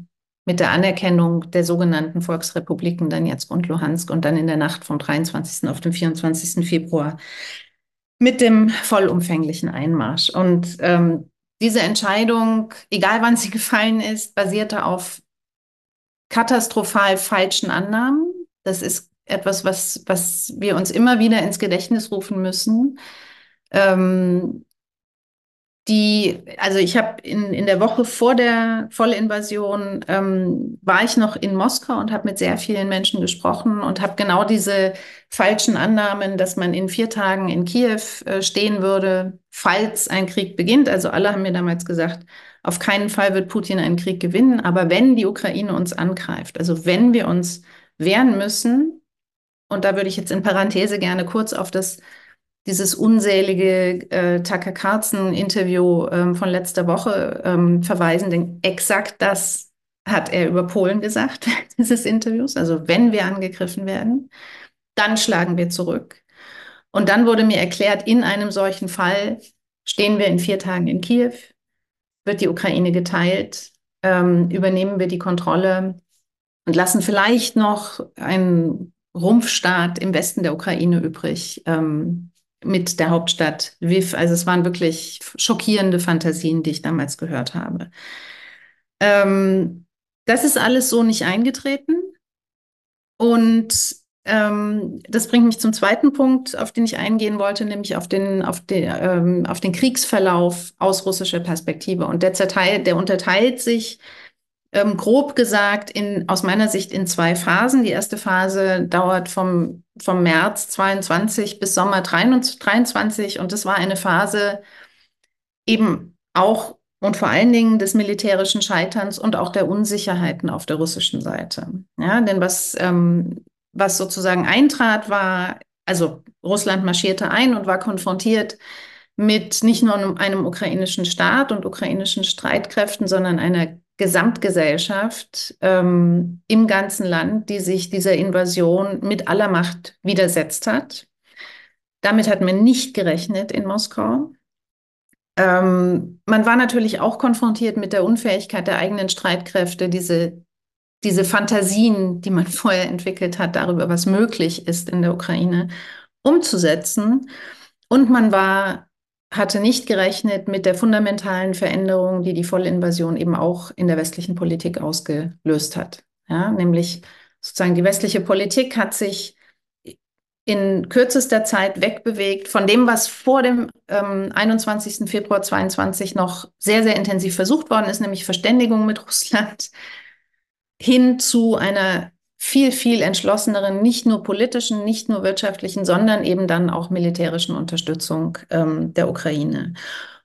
mit der Anerkennung der sogenannten Volksrepubliken Donetsk und Luhansk und dann in der Nacht vom 23. auf den 24. Februar mit dem vollumfänglichen Einmarsch. Und ähm, diese Entscheidung, egal wann sie gefallen ist, basierte auf katastrophal falschen Annahmen. Das ist etwas, was, was wir uns immer wieder ins Gedächtnis rufen müssen. Ähm, die, also ich habe in, in der Woche vor der Vollinvasion ähm, war ich noch in Moskau und habe mit sehr vielen Menschen gesprochen und habe genau diese falschen Annahmen, dass man in vier Tagen in Kiew äh, stehen würde, falls ein Krieg beginnt. Also alle haben mir damals gesagt, auf keinen Fall wird Putin einen Krieg gewinnen, aber wenn die Ukraine uns angreift, also wenn wir uns wehren müssen, und da würde ich jetzt in Parenthese gerne kurz auf das dieses unsälige äh, Tucker Carlson-Interview ähm, von letzter Woche ähm, verweisen, denn exakt das hat er über Polen gesagt, dieses Interviews. Also wenn wir angegriffen werden, dann schlagen wir zurück. Und dann wurde mir erklärt, in einem solchen Fall stehen wir in vier Tagen in Kiew, wird die Ukraine geteilt, ähm, übernehmen wir die Kontrolle und lassen vielleicht noch einen Rumpfstaat im Westen der Ukraine übrig, ähm, mit der Hauptstadt Lviv. Also es waren wirklich schockierende Fantasien, die ich damals gehört habe. Ähm, das ist alles so nicht eingetreten. Und ähm, das bringt mich zum zweiten Punkt, auf den ich eingehen wollte, nämlich auf den, auf den, ähm, auf den Kriegsverlauf aus russischer Perspektive. Und der, zerteilt, der unterteilt sich ähm, grob gesagt in, aus meiner Sicht in zwei Phasen. Die erste Phase dauert vom, vom März 22 bis Sommer 23 und das war eine Phase eben auch und vor allen Dingen des militärischen Scheiterns und auch der Unsicherheiten auf der russischen Seite. Ja, denn was, ähm, was sozusagen eintrat, war, also Russland marschierte ein und war konfrontiert mit nicht nur einem, einem ukrainischen Staat und ukrainischen Streitkräften, sondern einer Gesamtgesellschaft ähm, im ganzen Land, die sich dieser Invasion mit aller Macht widersetzt hat. Damit hat man nicht gerechnet in Moskau. Ähm, man war natürlich auch konfrontiert mit der Unfähigkeit der eigenen Streitkräfte, diese, diese Fantasien, die man vorher entwickelt hat, darüber, was möglich ist in der Ukraine, umzusetzen. Und man war hatte nicht gerechnet mit der fundamentalen Veränderung, die die Vollinvasion eben auch in der westlichen Politik ausgelöst hat. Ja, nämlich sozusagen die westliche Politik hat sich in kürzester Zeit wegbewegt von dem, was vor dem ähm, 21. Februar 22 noch sehr, sehr intensiv versucht worden ist, nämlich Verständigung mit Russland, hin zu einer viel, viel entschlosseneren, nicht nur politischen, nicht nur wirtschaftlichen, sondern eben dann auch militärischen Unterstützung ähm, der Ukraine.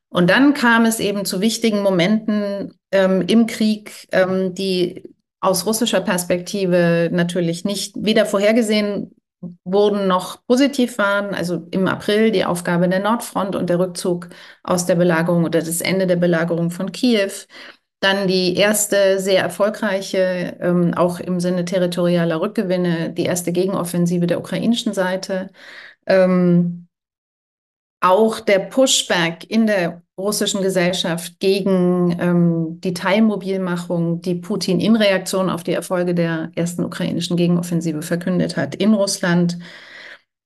Und dann kam es eben zu wichtigen Momenten ähm, im Krieg, ähm, die aus russischer Perspektive natürlich nicht weder vorhergesehen wurden noch positiv waren. Also im April die Aufgabe der Nordfront und der Rückzug aus der Belagerung oder das Ende der Belagerung von Kiew. Dann die erste sehr erfolgreiche, ähm, auch im Sinne territorialer Rückgewinne, die erste Gegenoffensive der ukrainischen Seite. Ähm, auch der Pushback in der russischen Gesellschaft gegen ähm, die Teilmobilmachung, die Putin in Reaktion auf die Erfolge der ersten ukrainischen Gegenoffensive verkündet hat in Russland.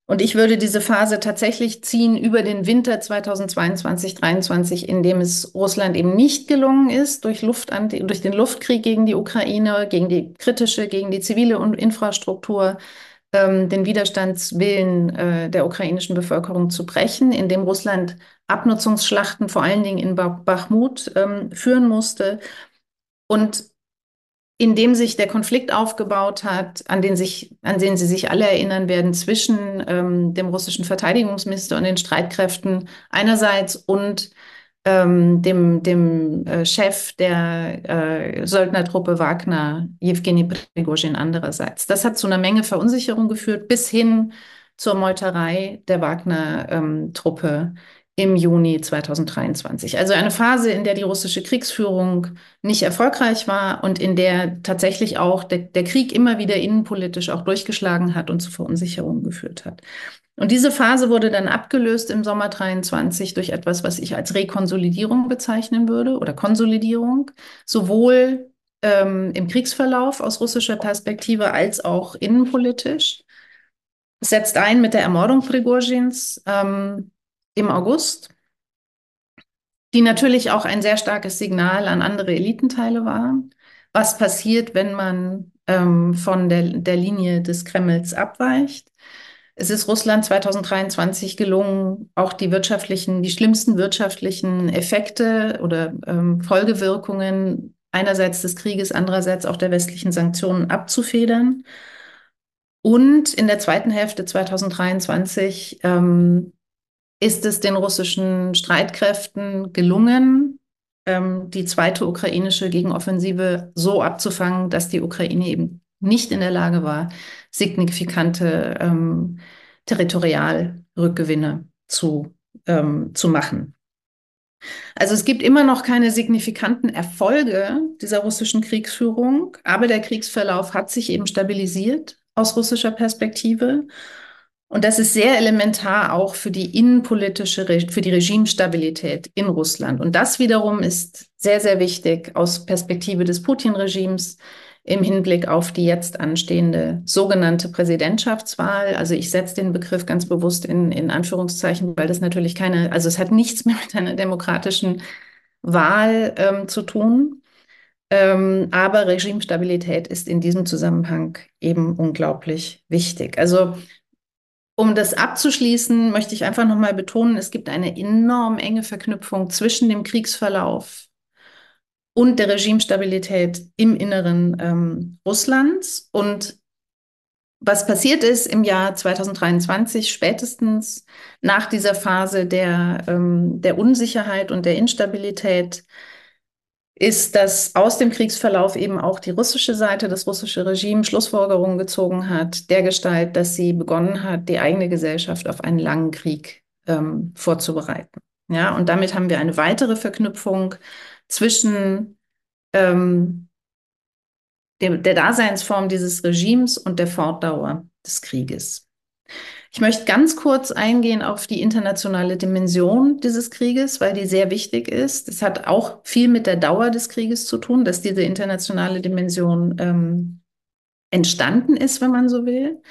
Und ich würde diese Phase tatsächlich ziehen über den Winter 2022, 2023, in dem es Russland eben nicht gelungen ist, durch, Luft, durch den Luftkrieg gegen die Ukraine, gegen die kritische, gegen die zivile Infrastruktur, ähm, den Widerstandswillen äh, der ukrainischen Bevölkerung zu brechen, in dem Russland Abnutzungsschlachten vor allen Dingen in Bachmut ähm, führen musste. Und in dem sich der Konflikt aufgebaut hat, an den, sich, an den Sie sich alle erinnern werden, zwischen ähm, dem russischen Verteidigungsminister und den Streitkräften einerseits und ähm, dem, dem äh, Chef der äh, Söldnertruppe Wagner, Jewgeni Prigozhin, andererseits. Das hat zu einer Menge Verunsicherung geführt, bis hin zur Meuterei der Wagner-Truppe ähm, im Juni 2023. Also eine Phase, in der die russische Kriegsführung nicht erfolgreich war und in der tatsächlich auch der, der Krieg immer wieder innenpolitisch auch durchgeschlagen hat und zu Verunsicherungen geführt hat. Und diese Phase wurde dann abgelöst im Sommer 23 durch etwas, was ich als Rekonsolidierung bezeichnen würde oder Konsolidierung, sowohl ähm, im Kriegsverlauf aus russischer Perspektive als auch innenpolitisch. Es setzt ein mit der Ermordung Prigozhins. Ähm, im August, die natürlich auch ein sehr starkes Signal an andere Elitenteile war. Was passiert, wenn man ähm, von der, der Linie des Kremls abweicht? Es ist Russland 2023 gelungen, auch die wirtschaftlichen, die schlimmsten wirtschaftlichen Effekte oder ähm, Folgewirkungen einerseits des Krieges, andererseits auch der westlichen Sanktionen abzufedern. Und in der zweiten Hälfte 2023 ähm, ist es den russischen Streitkräften gelungen, ähm, die zweite ukrainische Gegenoffensive so abzufangen, dass die Ukraine eben nicht in der Lage war, signifikante ähm, Territorialrückgewinne zu, ähm, zu machen. Also es gibt immer noch keine signifikanten Erfolge dieser russischen Kriegsführung, aber der Kriegsverlauf hat sich eben stabilisiert aus russischer Perspektive. Und das ist sehr elementar auch für die innenpolitische, für die Regimestabilität in Russland. Und das wiederum ist sehr, sehr wichtig aus Perspektive des Putin-Regimes im Hinblick auf die jetzt anstehende sogenannte Präsidentschaftswahl. Also ich setze den Begriff ganz bewusst in, in Anführungszeichen, weil das natürlich keine, also es hat nichts mehr mit einer demokratischen Wahl ähm, zu tun. Ähm, aber Regimestabilität ist in diesem Zusammenhang eben unglaublich wichtig. Also um das abzuschließen, möchte ich einfach nochmal betonen, es gibt eine enorm enge Verknüpfung zwischen dem Kriegsverlauf und der Regimestabilität im Inneren ähm, Russlands. Und was passiert ist im Jahr 2023, spätestens nach dieser Phase der, ähm, der Unsicherheit und der Instabilität, ist, dass aus dem Kriegsverlauf eben auch die russische Seite, das russische Regime Schlussfolgerungen gezogen hat, der Gestalt, dass sie begonnen hat, die eigene Gesellschaft auf einen langen Krieg ähm, vorzubereiten. Ja, und damit haben wir eine weitere Verknüpfung zwischen ähm, dem, der Daseinsform dieses Regimes und der Fortdauer des Krieges. Ich möchte ganz kurz eingehen auf die internationale Dimension dieses Krieges, weil die sehr wichtig ist. Es hat auch viel mit der Dauer des Krieges zu tun, dass diese internationale Dimension ähm, entstanden ist, wenn man so will.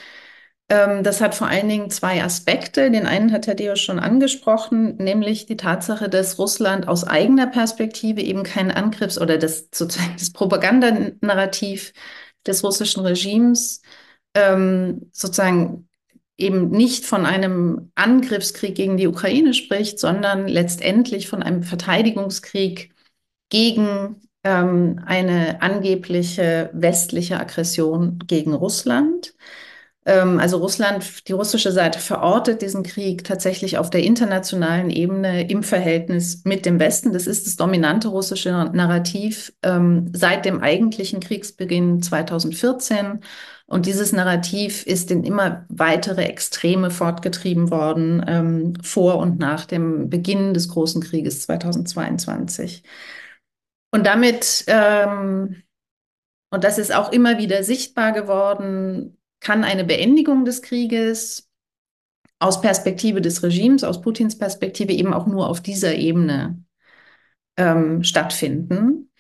Ähm, das hat vor allen Dingen zwei Aspekte. Den einen hat Herr Deo schon angesprochen, nämlich die Tatsache, dass Russland aus eigener Perspektive eben keinen Angriffs- oder das sozusagen das Propagandanarrativ des russischen Regimes ähm, sozusagen eben nicht von einem Angriffskrieg gegen die Ukraine spricht, sondern letztendlich von einem Verteidigungskrieg gegen ähm, eine angebliche westliche Aggression gegen Russland. Ähm, also Russland, die russische Seite verortet diesen Krieg tatsächlich auf der internationalen Ebene im Verhältnis mit dem Westen. Das ist das dominante russische Narrativ ähm, seit dem eigentlichen Kriegsbeginn 2014 und dieses Narrativ ist in immer weitere Extreme fortgetrieben worden, ähm, vor und nach dem Beginn des Großen Krieges 2022. Und damit, ähm, und das ist auch immer wieder sichtbar geworden, kann eine Beendigung des Krieges aus Perspektive des Regimes, aus Putins Perspektive eben auch nur auf dieser Ebene ähm, stattfinden.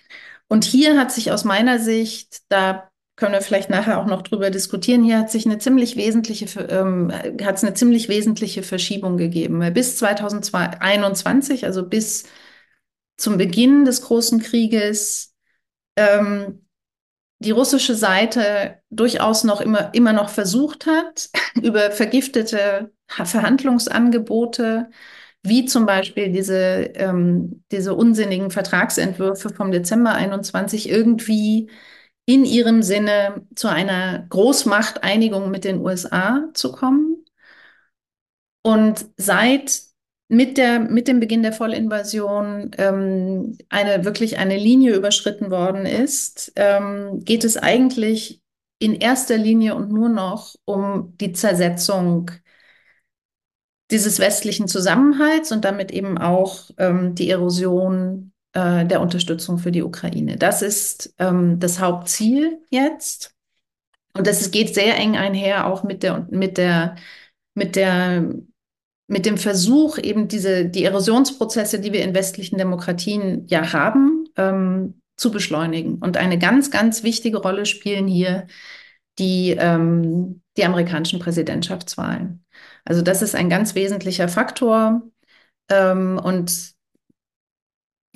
Und hier hat sich aus meiner Sicht, da können wir vielleicht nachher auch noch drüber diskutieren. Hier hat sich eine ziemlich wesentliche, ähm, hat es eine ziemlich wesentliche Verschiebung gegeben. Bis 2021, also bis zum Beginn des großen Krieges, ähm, die russische Seite durchaus noch immer, immer noch versucht hat, über vergiftete Verhandlungsangebote, wie zum Beispiel diese, ähm, diese unsinnigen Vertragsentwürfe vom Dezember 21 irgendwie in ihrem Sinne zu einer Großmachteinigung mit den USA zu kommen. Und seit mit, der, mit dem Beginn der Vollinvasion ähm, eine wirklich eine Linie überschritten worden ist, ähm, geht es eigentlich in erster Linie und nur noch um die Zersetzung dieses westlichen Zusammenhalts und damit eben auch ähm, die Erosion äh, der Unterstützung für die Ukraine. Das ist ähm, das Hauptziel jetzt. Und das geht sehr eng einher auch mit der, mit der, mit der, mit dem Versuch, eben diese, die Erosionsprozesse, die wir in westlichen Demokratien ja haben, ähm, zu beschleunigen. Und eine ganz, ganz wichtige Rolle spielen hier die, ähm, die amerikanischen Präsidentschaftswahlen. Also das ist ein ganz wesentlicher Faktor. Ähm, und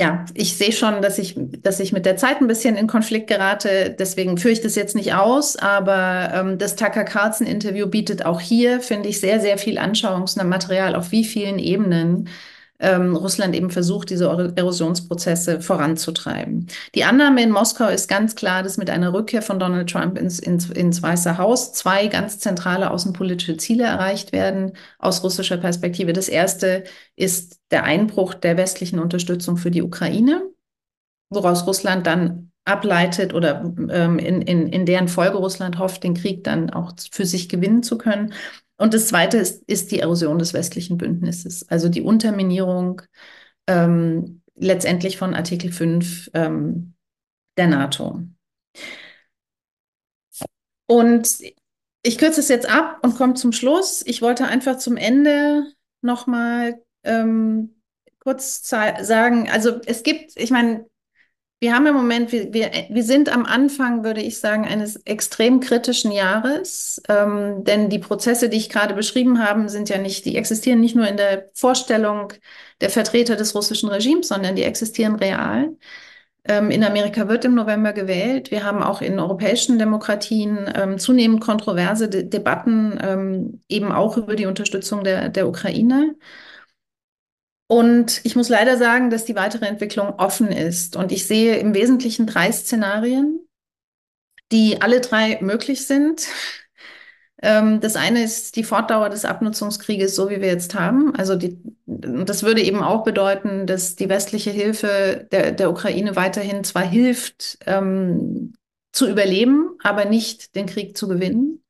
ja, ich sehe schon, dass ich, dass ich mit der Zeit ein bisschen in Konflikt gerate. Deswegen führe ich das jetzt nicht aus. Aber ähm, das Tucker Carlson-Interview bietet auch hier, finde ich, sehr, sehr viel Anschauungsmaterial auf wie vielen Ebenen ähm, Russland eben versucht, diese Erosionsprozesse voranzutreiben. Die Annahme in Moskau ist ganz klar, dass mit einer Rückkehr von Donald Trump ins, ins, ins Weiße Haus zwei ganz zentrale außenpolitische Ziele erreicht werden aus russischer Perspektive. Das erste ist der Einbruch der westlichen Unterstützung für die Ukraine, woraus Russland dann ableitet oder ähm, in, in, in deren Folge Russland hofft, den Krieg dann auch für sich gewinnen zu können. Und das Zweite ist, ist die Erosion des westlichen Bündnisses, also die Unterminierung ähm, letztendlich von Artikel 5 ähm, der NATO. Und ich kürze es jetzt ab und komme zum Schluss. Ich wollte einfach zum Ende nochmal ähm, kurz sagen, also es gibt, ich meine, wir haben im Moment, wir, wir, wir sind am Anfang, würde ich sagen, eines extrem kritischen Jahres, ähm, denn die Prozesse, die ich gerade beschrieben habe, sind ja nicht, die existieren nicht nur in der Vorstellung der Vertreter des russischen Regimes, sondern die existieren real. Ähm, in Amerika wird im November gewählt. Wir haben auch in europäischen Demokratien ähm, zunehmend kontroverse De Debatten, ähm, eben auch über die Unterstützung der, der Ukraine. Und ich muss leider sagen, dass die weitere Entwicklung offen ist. Und ich sehe im Wesentlichen drei Szenarien, die alle drei möglich sind. Ähm, das eine ist die Fortdauer des Abnutzungskrieges, so wie wir jetzt haben. Also die, das würde eben auch bedeuten, dass die westliche Hilfe der, der Ukraine weiterhin zwar hilft, ähm, zu überleben, aber nicht den Krieg zu gewinnen.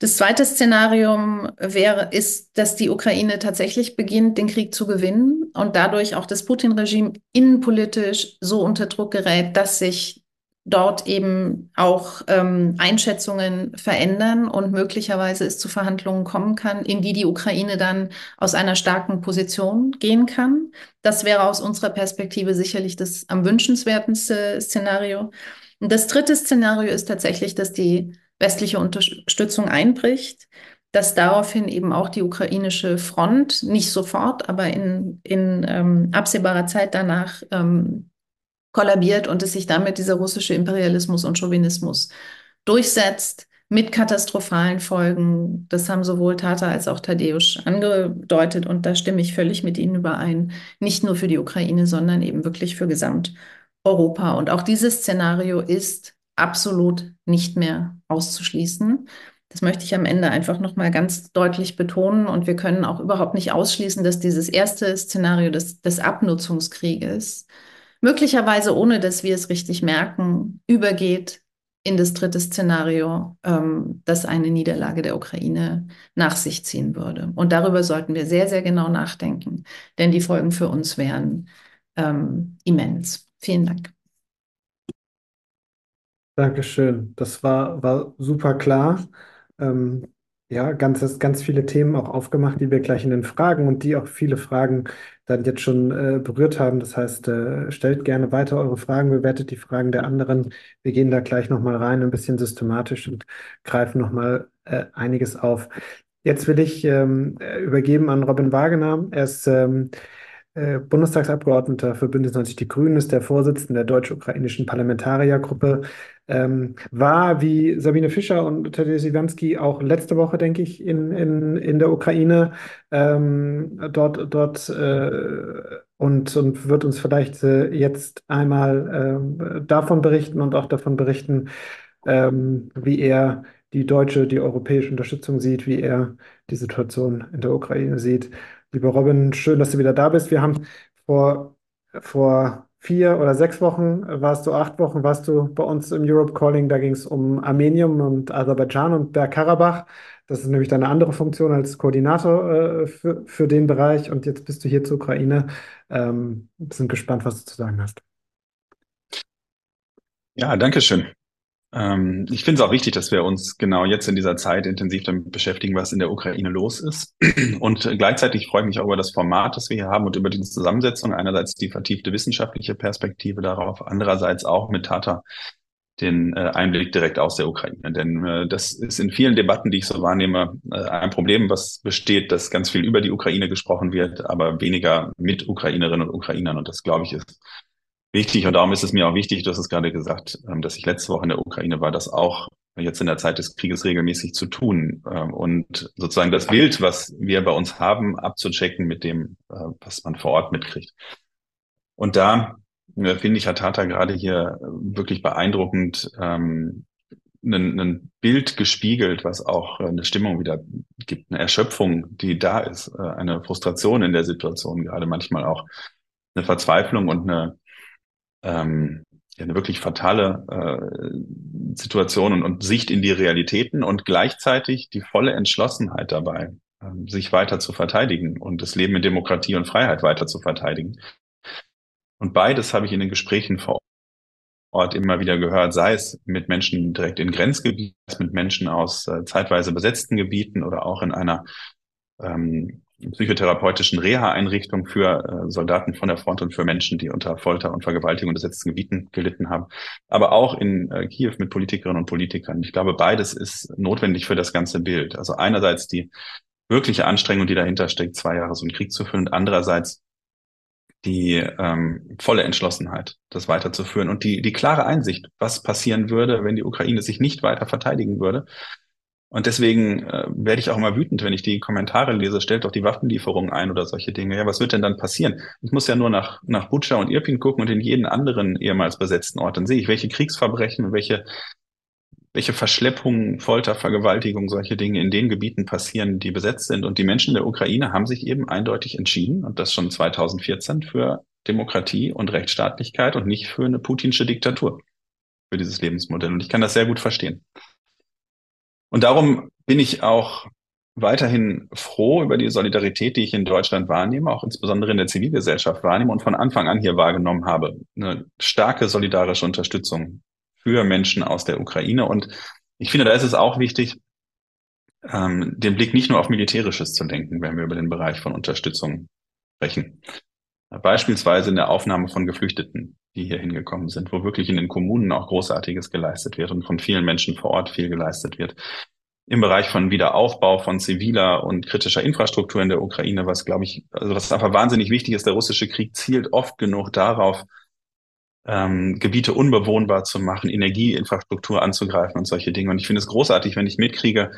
Das zweite Szenario wäre, ist, dass die Ukraine tatsächlich beginnt, den Krieg zu gewinnen und dadurch auch das Putin-Regime innenpolitisch so unter Druck gerät, dass sich dort eben auch ähm, Einschätzungen verändern und möglicherweise es zu Verhandlungen kommen kann, in die die Ukraine dann aus einer starken Position gehen kann. Das wäre aus unserer Perspektive sicherlich das am wünschenswertendste Szenario. Und das dritte Szenario ist tatsächlich, dass die westliche Unterstützung einbricht, dass daraufhin eben auch die ukrainische Front nicht sofort, aber in, in ähm, absehbarer Zeit danach ähm, kollabiert und es sich damit dieser russische Imperialismus und Chauvinismus durchsetzt mit katastrophalen Folgen. Das haben sowohl Tata als auch Tadeusz angedeutet und da stimme ich völlig mit Ihnen überein. Nicht nur für die Ukraine, sondern eben wirklich für Gesamteuropa. Und auch dieses Szenario ist absolut nicht mehr auszuschließen. Das möchte ich am Ende einfach nochmal ganz deutlich betonen. Und wir können auch überhaupt nicht ausschließen, dass dieses erste Szenario des, des Abnutzungskrieges möglicherweise, ohne dass wir es richtig merken, übergeht in das dritte Szenario, ähm, das eine Niederlage der Ukraine nach sich ziehen würde. Und darüber sollten wir sehr, sehr genau nachdenken, denn die Folgen für uns wären ähm, immens. Vielen Dank. Dankeschön. Das war, war super klar. Ähm, Ja, ganz, ganz viele Themen auch aufgemacht, die wir gleich in den Fragen und die auch viele Fragen dann jetzt schon äh, berührt haben. Das heißt, äh, stellt gerne weiter eure Fragen, bewertet die Fragen der anderen. Wir gehen da gleich nochmal rein, ein bisschen systematisch und greifen nochmal äh, einiges auf. Jetzt will ich ähm, übergeben an Robin Wagener. Er ist ähm, äh, Bundestagsabgeordneter für Bündnis 90 Die Grünen, ist der Vorsitzende der deutsch-ukrainischen Parlamentariergruppe, ähm, war wie Sabine Fischer und Tadeusz Iwanski auch letzte Woche, denke ich, in, in, in der Ukraine ähm, dort, dort äh, und, und wird uns vielleicht äh, jetzt einmal äh, davon berichten und auch davon berichten, ähm, wie er die deutsche, die europäische Unterstützung sieht, wie er die Situation in der Ukraine sieht. Lieber Robin, schön, dass du wieder da bist. Wir haben vor, vor vier oder sechs Wochen, warst du acht Wochen, warst du bei uns im Europe Calling. Da ging es um Armenien und Aserbaidschan und Bergkarabach. Das ist nämlich deine andere Funktion als Koordinator äh, für, für den Bereich. Und jetzt bist du hier zur Ukraine. Ähm, sind gespannt, was du zu sagen hast. Ja, danke schön. Ähm, ich finde es auch wichtig, dass wir uns genau jetzt in dieser Zeit intensiv damit beschäftigen, was in der Ukraine los ist. Und gleichzeitig freue ich mich auch über das Format, das wir hier haben und über diese Zusammensetzung. Einerseits die vertiefte wissenschaftliche Perspektive darauf, andererseits auch mit Tata den äh, Einblick direkt aus der Ukraine. Denn äh, das ist in vielen Debatten, die ich so wahrnehme, äh, ein Problem, was besteht, dass ganz viel über die Ukraine gesprochen wird, aber weniger mit Ukrainerinnen und Ukrainern. Und das, glaube ich, ist wichtig und darum ist es mir auch wichtig, du hast es gerade gesagt, ähm, dass ich letzte Woche in der Ukraine war, das auch jetzt in der Zeit des Krieges regelmäßig zu tun ähm, und sozusagen das Bild, was wir bei uns haben, abzuchecken mit dem, äh, was man vor Ort mitkriegt. Und da äh, finde ich, hat Tata gerade hier wirklich beeindruckend ähm, ein, Bild gespiegelt, was auch eine Stimmung wieder gibt, eine Erschöpfung, die da ist, äh, eine Frustration in der Situation, gerade manchmal auch eine Verzweiflung und eine ähm, eine wirklich fatale äh, Situation und, und Sicht in die Realitäten und gleichzeitig die volle Entschlossenheit dabei, ähm, sich weiter zu verteidigen und das Leben in Demokratie und Freiheit weiter zu verteidigen. Und beides habe ich in den Gesprächen vor Ort immer wieder gehört, sei es mit Menschen direkt in Grenzgebieten, mit Menschen aus äh, zeitweise besetzten Gebieten oder auch in einer ähm, psychotherapeutischen Reha-Einrichtung für äh, Soldaten von der Front und für Menschen, die unter Folter und Vergewaltigung in besetzten Gebieten gelitten haben. Aber auch in äh, Kiew mit Politikerinnen und Politikern. Ich glaube, beides ist notwendig für das ganze Bild. Also einerseits die wirkliche Anstrengung, die dahinter steckt, zwei Jahre so einen Krieg zu führen und andererseits die ähm, volle Entschlossenheit, das weiterzuführen und die, die klare Einsicht, was passieren würde, wenn die Ukraine sich nicht weiter verteidigen würde und deswegen äh, werde ich auch immer wütend, wenn ich die Kommentare lese, stellt doch die Waffenlieferung ein oder solche Dinge. Ja, was wird denn dann passieren? Ich muss ja nur nach, nach Butscha und Irpin gucken und in jeden anderen ehemals besetzten Ort. Dann sehe ich, welche Kriegsverbrechen, welche, welche Verschleppungen, Folter, Vergewaltigung, solche Dinge in den Gebieten passieren, die besetzt sind. Und die Menschen der Ukraine haben sich eben eindeutig entschieden, und das schon 2014, für Demokratie und Rechtsstaatlichkeit und nicht für eine putinsche Diktatur, für dieses Lebensmodell. Und ich kann das sehr gut verstehen. Und darum bin ich auch weiterhin froh über die Solidarität, die ich in Deutschland wahrnehme, auch insbesondere in der Zivilgesellschaft wahrnehme und von Anfang an hier wahrgenommen habe. Eine starke solidarische Unterstützung für Menschen aus der Ukraine. Und ich finde, da ist es auch wichtig, ähm, den Blick nicht nur auf Militärisches zu lenken, wenn wir über den Bereich von Unterstützung sprechen. Beispielsweise in der Aufnahme von Geflüchteten, die hier hingekommen sind, wo wirklich in den Kommunen auch Großartiges geleistet wird und von vielen Menschen vor Ort viel geleistet wird. Im Bereich von Wiederaufbau von ziviler und kritischer Infrastruktur in der Ukraine, was glaube ich, also was einfach wahnsinnig wichtig ist, der russische Krieg zielt oft genug darauf, ähm, Gebiete unbewohnbar zu machen, Energieinfrastruktur anzugreifen und solche Dinge. Und ich finde es großartig, wenn ich mitkriege,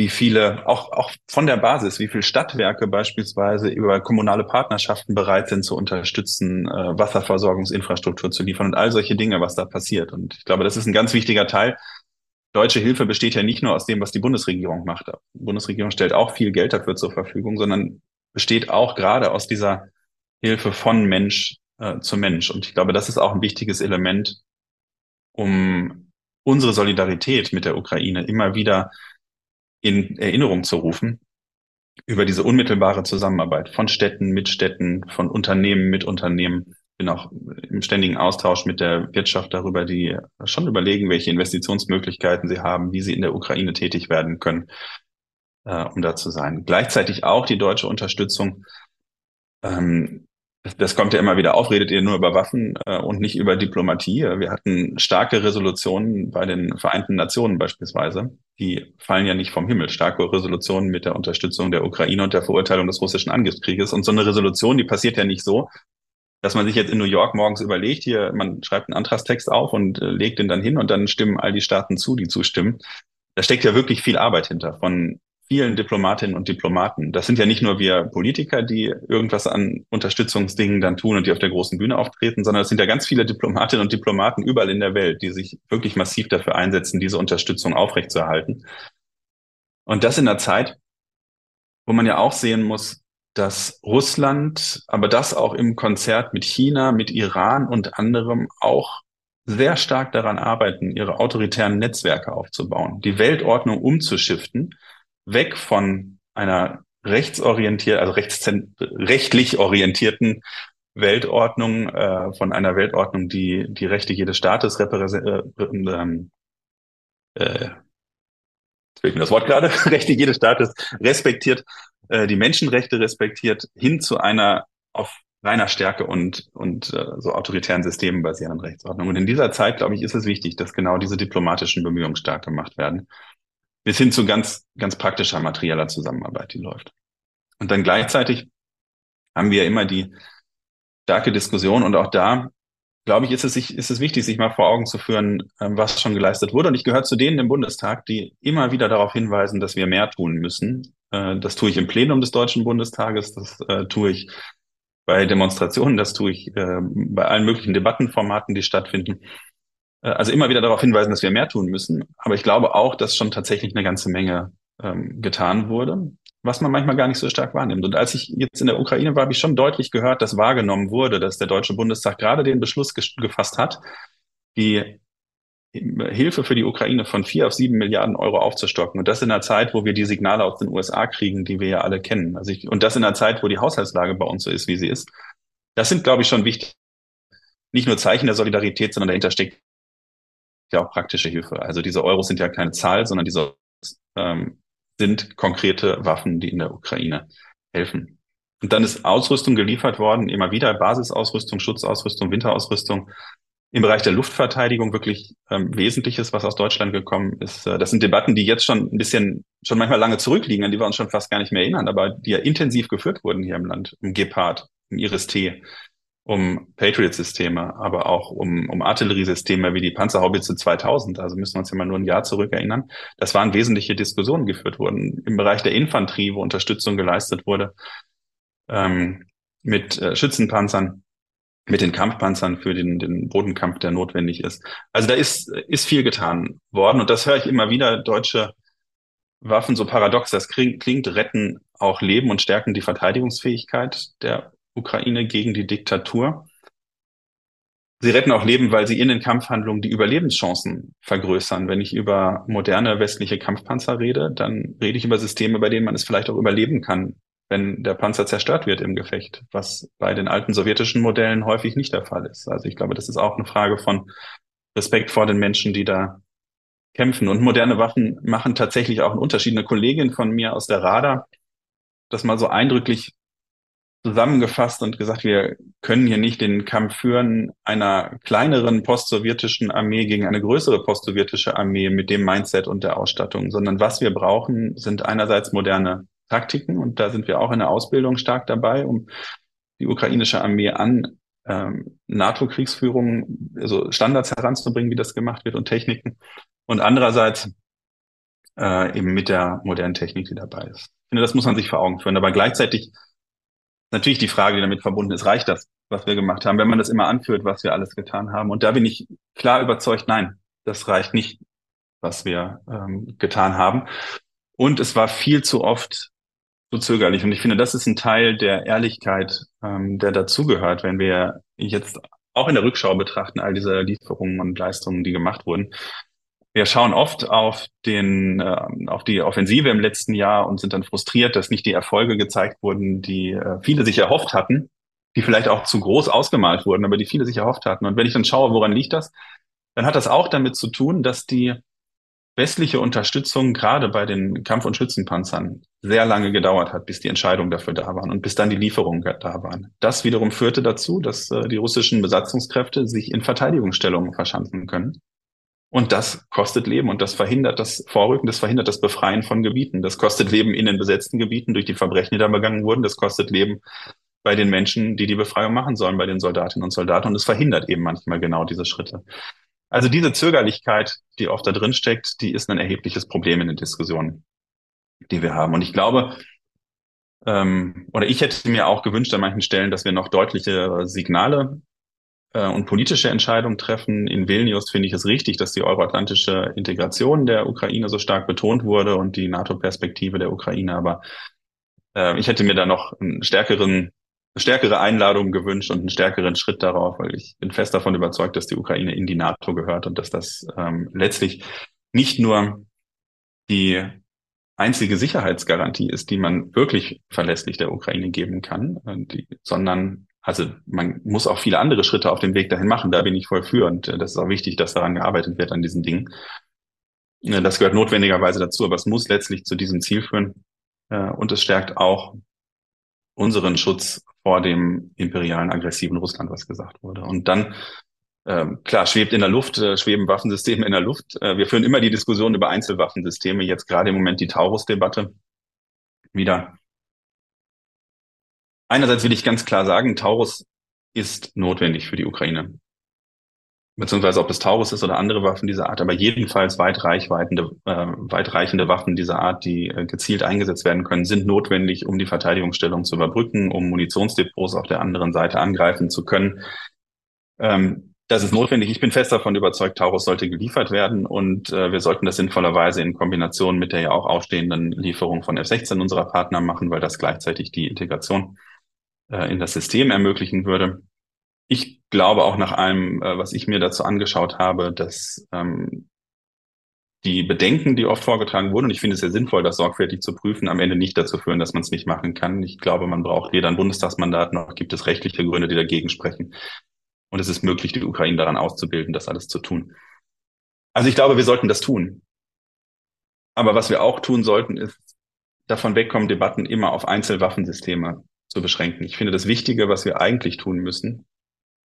wie viele, auch, auch von der Basis, wie viele Stadtwerke beispielsweise über kommunale Partnerschaften bereit sind zu unterstützen, äh, Wasserversorgungsinfrastruktur zu liefern und all solche Dinge, was da passiert. Und ich glaube, das ist ein ganz wichtiger Teil. Deutsche Hilfe besteht ja nicht nur aus dem, was die Bundesregierung macht. Die Bundesregierung stellt auch viel Geld dafür zur Verfügung, sondern besteht auch gerade aus dieser Hilfe von Mensch äh, zu Mensch. Und ich glaube, das ist auch ein wichtiges Element, um unsere Solidarität mit der Ukraine immer wieder in Erinnerung zu rufen über diese unmittelbare Zusammenarbeit von Städten mit Städten, von Unternehmen mit Unternehmen. Bin auch im ständigen Austausch mit der Wirtschaft darüber, die schon überlegen, welche Investitionsmöglichkeiten sie haben, wie sie in der Ukraine tätig werden können. äh, um da zu sein. Gleichzeitig auch die deutsche Unterstützung. Ähm, das, das kommt ja immer wieder auf, redet ihr nur über Waffen äh, und nicht über Diplomatie. Wir hatten starke Resolutionen bei den Vereinten Nationen beispielsweise. Die fallen ja nicht vom Himmel. Starke Resolutionen mit der Unterstützung der Ukraine und der Verurteilung des russischen Angriffskrieges. Und so eine Resolution, die passiert ja nicht so, dass man sich jetzt in New York morgens überlegt, hier, man schreibt einen Antragstext auf und äh, legt den dann hin und dann stimmen all die Staaten zu, die zustimmen. Da steckt ja wirklich viel Arbeit hinter von vielen Diplomatinnen und Diplomaten. Das sind ja nicht nur wir Politiker, die irgendwas an Unterstützungsdingen dann tun und die auf der großen Bühne auftreten, sondern es sind ja ganz viele Diplomatinnen und Diplomaten überall in der Welt, die sich wirklich massiv dafür einsetzen, diese Unterstützung aufrechtzuerhalten. Und das in einer Zeit, wo man ja auch sehen muss, dass Russland, aber das auch im Konzert mit China, mit Iran und anderem auch sehr stark daran arbeiten, ihre autoritären Netzwerke aufzubauen, die Weltordnung umzuschiften, weg von einer rechtsorientierten, also rechtlich orientierten Weltordnung, äh, von einer Weltordnung, die die Rechte jedes Staates repräsentiert, äh, ähm, äh, fehlt mir das Wort gerade, Rechte jedes Staates respektiert, äh, die Menschenrechte respektiert, hin zu einer auf reiner Stärke und, und äh, so autoritären Systemen basierenden Rechtsordnung. Und in dieser Zeit, glaube ich, ist es wichtig, dass genau diese diplomatischen Bemühungen stark gemacht werden. Bis hin zu ganz, ganz praktischer materieller Zusammenarbeit, die läuft. Und dann gleichzeitig haben wir immer die starke Diskussion und auch da glaube ich, ist es, sich, ist es wichtig, sich mal vor Augen zu führen, ähm, was schon geleistet wurde. Und ich gehöre zu denen im Bundestag, die immer wieder darauf hinweisen, dass wir mehr tun müssen. Äh, das tue ich im Plenum des Deutschen Bundestages, das äh, tue ich bei Demonstrationen, das tue ich äh, bei allen möglichen Debattenformaten, die stattfinden. Also immer wieder darauf hinweisen, dass wir mehr tun müssen. Aber ich glaube auch, dass schon tatsächlich eine ganze Menge ähm, getan wurde was man manchmal gar nicht so stark wahrnimmt. Und als ich jetzt in der Ukraine war, habe ich schon deutlich gehört, dass wahrgenommen wurde, dass der Deutsche Bundestag gerade den Beschluss gefasst hat, die Hilfe für die Ukraine von vier auf sieben Milliarden Euro aufzustocken. Und das in einer Zeit, wo wir die Signale aus den USA kriegen, die wir ja alle kennen. Also ich, und das in einer Zeit, wo die Haushaltslage bei uns so ist, wie sie ist. Das sind, glaube ich, schon wichtig. Nicht nur Zeichen der Solidarität, sondern dahinter steckt ja auch praktische Hilfe. Also diese Euros sind ja keine Zahl, sondern diese ähm, sind konkrete Waffen, die in der Ukraine helfen. Und dann ist Ausrüstung geliefert worden, immer wieder Basisausrüstung, Schutzausrüstung, Winterausrüstung. Im Bereich der Luftverteidigung wirklich ähm, Wesentliches, was aus Deutschland gekommen ist. Äh, das sind Debatten, die jetzt schon ein bisschen, schon manchmal lange zurückliegen, an die wir uns schon fast gar nicht mehr erinnern, aber die ja intensiv geführt wurden hier im Land. Im Gepard, im Iris-T, um Patriot-Systeme, aber auch um, um Artilleriesysteme wie die Panzerhaubitze 2000. Also müssen wir uns ja mal nur ein Jahr zurück erinnern. Das waren wesentliche Diskussionen geführt wurden im Bereich der Infanterie, wo Unterstützung geleistet wurde ähm, mit äh, Schützenpanzern, mit den Kampfpanzern für den, den Bodenkampf, der notwendig ist. Also da ist, ist viel getan worden und das höre ich immer wieder. Deutsche Waffen, so paradox das klingt, retten auch Leben und stärken die Verteidigungsfähigkeit der Ukraine gegen die Diktatur. Sie retten auch Leben, weil sie in den Kampfhandlungen die Überlebenschancen vergrößern. Wenn ich über moderne westliche Kampfpanzer rede, dann rede ich über Systeme, bei denen man es vielleicht auch überleben kann, wenn der Panzer zerstört wird im Gefecht, was bei den alten sowjetischen Modellen häufig nicht der Fall ist. Also ich glaube, das ist auch eine Frage von Respekt vor den Menschen, die da kämpfen. Und moderne Waffen machen tatsächlich auch einen Unterschied. Eine Kollegin von mir aus der RADA, das mal so eindrücklich zusammengefasst und gesagt, wir können hier nicht den Kampf führen einer kleineren postsowjetischen Armee gegen eine größere postsowjetische Armee mit dem Mindset und der Ausstattung, sondern was wir brauchen, sind einerseits moderne Taktiken. Und da sind wir auch in der Ausbildung stark dabei, um die ukrainische Armee an ähm, NATO-Kriegsführung, also Standards heranzubringen, wie das gemacht wird und Techniken. Und andererseits äh, eben mit der modernen Technik, die dabei ist. Ich finde, das muss man sich vor Augen führen, aber gleichzeitig natürlich die Frage, die damit verbunden ist, reicht das, was wir gemacht haben, wenn man das immer anführt, was wir alles getan haben? Und da bin ich klar überzeugt, nein, das reicht nicht, was wir ähm, getan haben. Und es war viel zu oft so zögerlich. Und ich finde, das ist ein Teil der Ehrlichkeit, ähm, der dazugehört, wenn wir jetzt auch in der Rückschau betrachten, all diese Lieferungen und Leistungen, die gemacht wurden wir schauen oft auf den, äh, auf die Offensive im letzten Jahr und sind dann frustriert, dass nicht die Erfolge gezeigt wurden, die äh, viele sich erhofft hatten, die vielleicht auch zu groß ausgemalt wurden, aber die viele sich erhofft hatten. Und wenn ich dann schaue, woran liegt das, dann hat das auch damit zu tun, dass die westliche Unterstützung gerade bei den Kampf- und Schützenpanzern sehr lange gedauert hat, bis die Entscheidungen dafür da waren und bis dann die Lieferungen da waren. Das wiederum führte dazu, dass äh, die russischen Besatzungskräfte sich in Verteidigungsstellungen verschanzen können. Und das kostet Leben und das verhindert das Vorrücken, das verhindert das Befreien von Gebieten. Das kostet Leben in den besetzten Gebieten durch die Verbrechen, die da begangen wurden. Das kostet Leben bei den Menschen, die die Befreiung machen sollen, bei den Soldatinnen und Soldaten. Und es verhindert eben manchmal genau diese Schritte. Also diese Zögerlichkeit, die oft da drin steckt, die ist ein erhebliches Problem in den Diskussionen, die wir haben. Und ich glaube, ähm, oder ich hätte mir auch gewünscht an manchen Stellen, dass wir noch deutliche Signale äh, und politische Entscheidungen treffen. In Vilnius finde ich es richtig, dass die euroatlantische Integration der Ukraine so stark betont wurde und die NATO-Perspektive der Ukraine. Aber äh, ich hätte mir da noch einen stärkeren stärkere Einladung gewünscht und einen stärkeren Schritt darauf, weil ich bin fest davon überzeugt, dass die Ukraine in die NATO gehört und dass das ähm, letztlich nicht nur die einzige Sicherheitsgarantie ist, die man wirklich verlässlich der Ukraine geben kann, äh, die, sondern also man muss auch viele andere Schritte auf dem Weg dahin machen. Da bin ich voll für und äh, das ist auch wichtig, dass daran gearbeitet wird an diesen Dingen. Äh, das gehört notwendigerweise dazu, aber es muss letztlich zu diesem Ziel führen. Äh, und es stärkt auch unseren Schutz vor dem imperialen, aggressiven Russland, was gesagt wurde. Und dann, ähm, klar, schwebt in der Luft, schweben Waffensysteme in der Luft. Wir führen immer die Diskussion über Einzelwaffensysteme, jetzt gerade im Moment die Taurus-Debatte wieder. Einerseits will ich ganz klar sagen, Taurus ist notwendig für die Ukraine beziehungsweise ob es Taurus ist oder andere Waffen dieser Art, aber jedenfalls weit, äh, weitreichende Waffen dieser Art, die äh, gezielt eingesetzt werden können, sind notwendig, um die Verteidigungsstellung zu überbrücken, um Munitionsdepots auf der anderen Seite angreifen zu können. Ähm, das ist notwendig. Ich bin fest davon überzeugt, Taurus sollte geliefert werden und äh, wir sollten das sinnvollerweise in Kombination mit der ja auch ausstehenden Lieferung von F-16 unserer Partner machen, weil das gleichzeitig die Integration äh, in das System ermöglichen würde ich glaube auch nach allem, äh, was ich mir dazu angeschaut habe, dass ähm, die Bedenken, die oft vorgetragen wurden, und ich finde es sehr sinnvoll, das sorgfältig zu prüfen, am Ende nicht dazu führen, dass man es nicht machen kann. Ich glaube, man braucht weder ein Bundestagsmandat noch gibt es rechtliche Gründe, die dagegen sprechen. Und es ist möglich, die Ukraine daran auszubilden, das alles zu tun. Also ich glaube, wir sollten das tun. Aber was wir auch tun sollten, ist davon wegkommen, Debatten immer auf Einzelwaffensysteme zu beschränken. Ich finde, das Wichtige, was wir eigentlich tun müssen,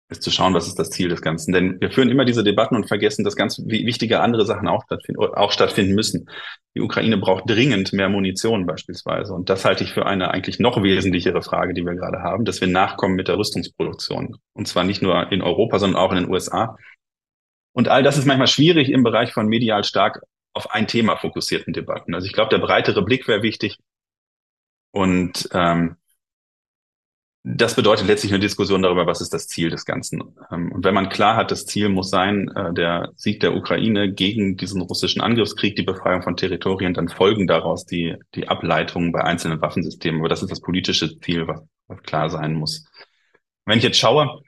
ist zu schauen, was ist das Ziel des Ganzen. Denn wir führen immer diese Debatten und vergessen, dass ganz wichtige andere Sachen auch stattfinden, auch stattfinden müssen. Die Ukraine braucht dringend mehr Munition beispielsweise. Und das halte ich für eine eigentlich noch wesentlichere Frage, die wir gerade haben, dass wir nachkommen mit der Rüstungsproduktion. Und zwar nicht nur in Europa, sondern auch in den USA. Und all das ist manchmal schwierig im Bereich von medial stark auf ein Thema fokussierten Debatten. Also ich glaube, der breitere Blick wäre wichtig. Und ähm, das bedeutet letztlich eine Diskussion darüber, was ist das Ziel des Ganzen. Ähm, und wenn man klar hat, das Ziel muss sein, äh, der Sieg der Ukraine gegen diesen russischen Angriffskrieg, die Befreiung von Territorien, dann folgen daraus die, die Ableitungen bei einzelnen Waffensystemen. Aber das ist das politische Ziel, was, klar sein muss. Wenn ich jetzt schaue,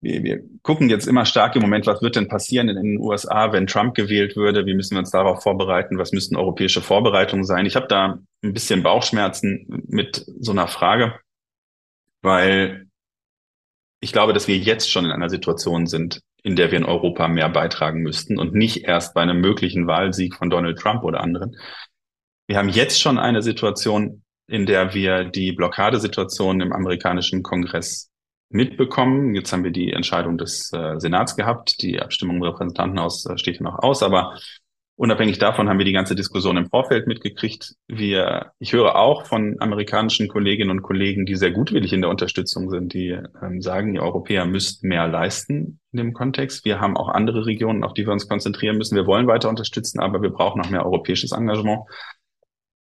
wir, wir gucken jetzt immer stark im Moment, was wird denn passieren in den USA, wenn Trump gewählt würde? Wie müssen wir uns darauf vorbereiten? Was müssten europäische Vorbereitungen sein? Ich habe da ein bisschen Bauchschmerzen mit so einer Frage weil ich glaube, dass wir jetzt schon in einer Situation sind, in der wir in Europa mehr beitragen müssten und nicht erst bei einem möglichen Wahlsieg von Donald Trump oder anderen. Wir haben jetzt schon eine Situation, in der wir die Blockadesituation im amerikanischen Kongress mitbekommen. Jetzt haben wir die Entscheidung des äh, Senats gehabt. Die Abstimmung im Repräsentantenhaus äh, steht noch aus, aber Unabhängig davon haben wir die ganze Diskussion im Vorfeld mitgekriegt. Wir, ich höre auch von amerikanischen Kolleginnen und Kollegen, die sehr gutwillig in der Unterstützung sind, die ähm, sagen, die Europäer müssten mehr leisten in dem Kontext. Wir haben auch andere Regionen, auf die wir uns konzentrieren müssen. Wir wollen weiter unterstützen, aber wir brauchen noch mehr europäisches Engagement.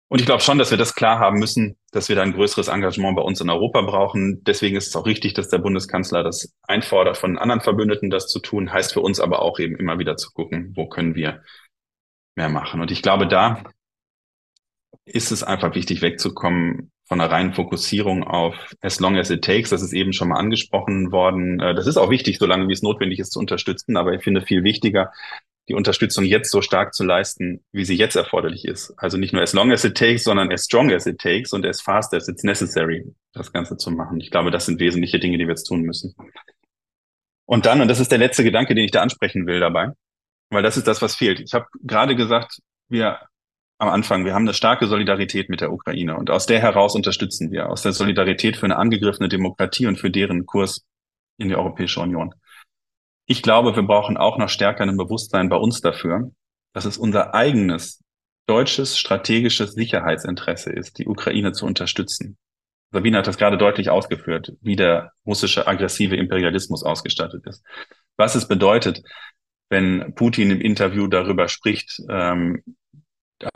Und ich glaube schon, dass wir das klar haben müssen, dass wir da ein größeres Engagement bei uns in Europa brauchen. Deswegen ist es auch richtig, dass der Bundeskanzler das einfordert, von anderen Verbündeten das zu tun. Heißt für uns aber auch eben immer wieder zu gucken, wo können wir mehr machen. Und ich glaube, da ist es einfach wichtig, wegzukommen von einer reinen Fokussierung auf as long as it takes. Das ist eben schon mal angesprochen worden. Äh, das ist auch wichtig, solange wie es notwendig ist, zu unterstützen. Aber ich finde viel wichtiger, die Unterstützung jetzt so stark zu leisten, wie sie jetzt erforderlich ist. Also nicht nur as long as it takes, sondern as strong as it takes und as fast as it's necessary, das Ganze zu machen. Ich glaube, das sind wesentliche Dinge, die wir jetzt tun müssen. Und dann, und das ist der letzte Gedanke, den ich da ansprechen will dabei, weil das ist das, was fehlt. Ich habe gerade gesagt, wir am Anfang, wir haben eine starke Solidarität mit der Ukraine und aus der heraus unterstützen wir, aus der Solidarität für eine angegriffene Demokratie und für deren Kurs in die Europäische Union. Ich glaube, wir brauchen auch noch stärker ein Bewusstsein bei uns dafür, dass es unser eigenes deutsches strategisches Sicherheitsinteresse ist, die Ukraine zu unterstützen. Sabine hat das gerade deutlich ausgeführt, wie der russische aggressive Imperialismus ausgestattet ist. Was es bedeutet, wenn Putin im Interview darüber spricht, ähm,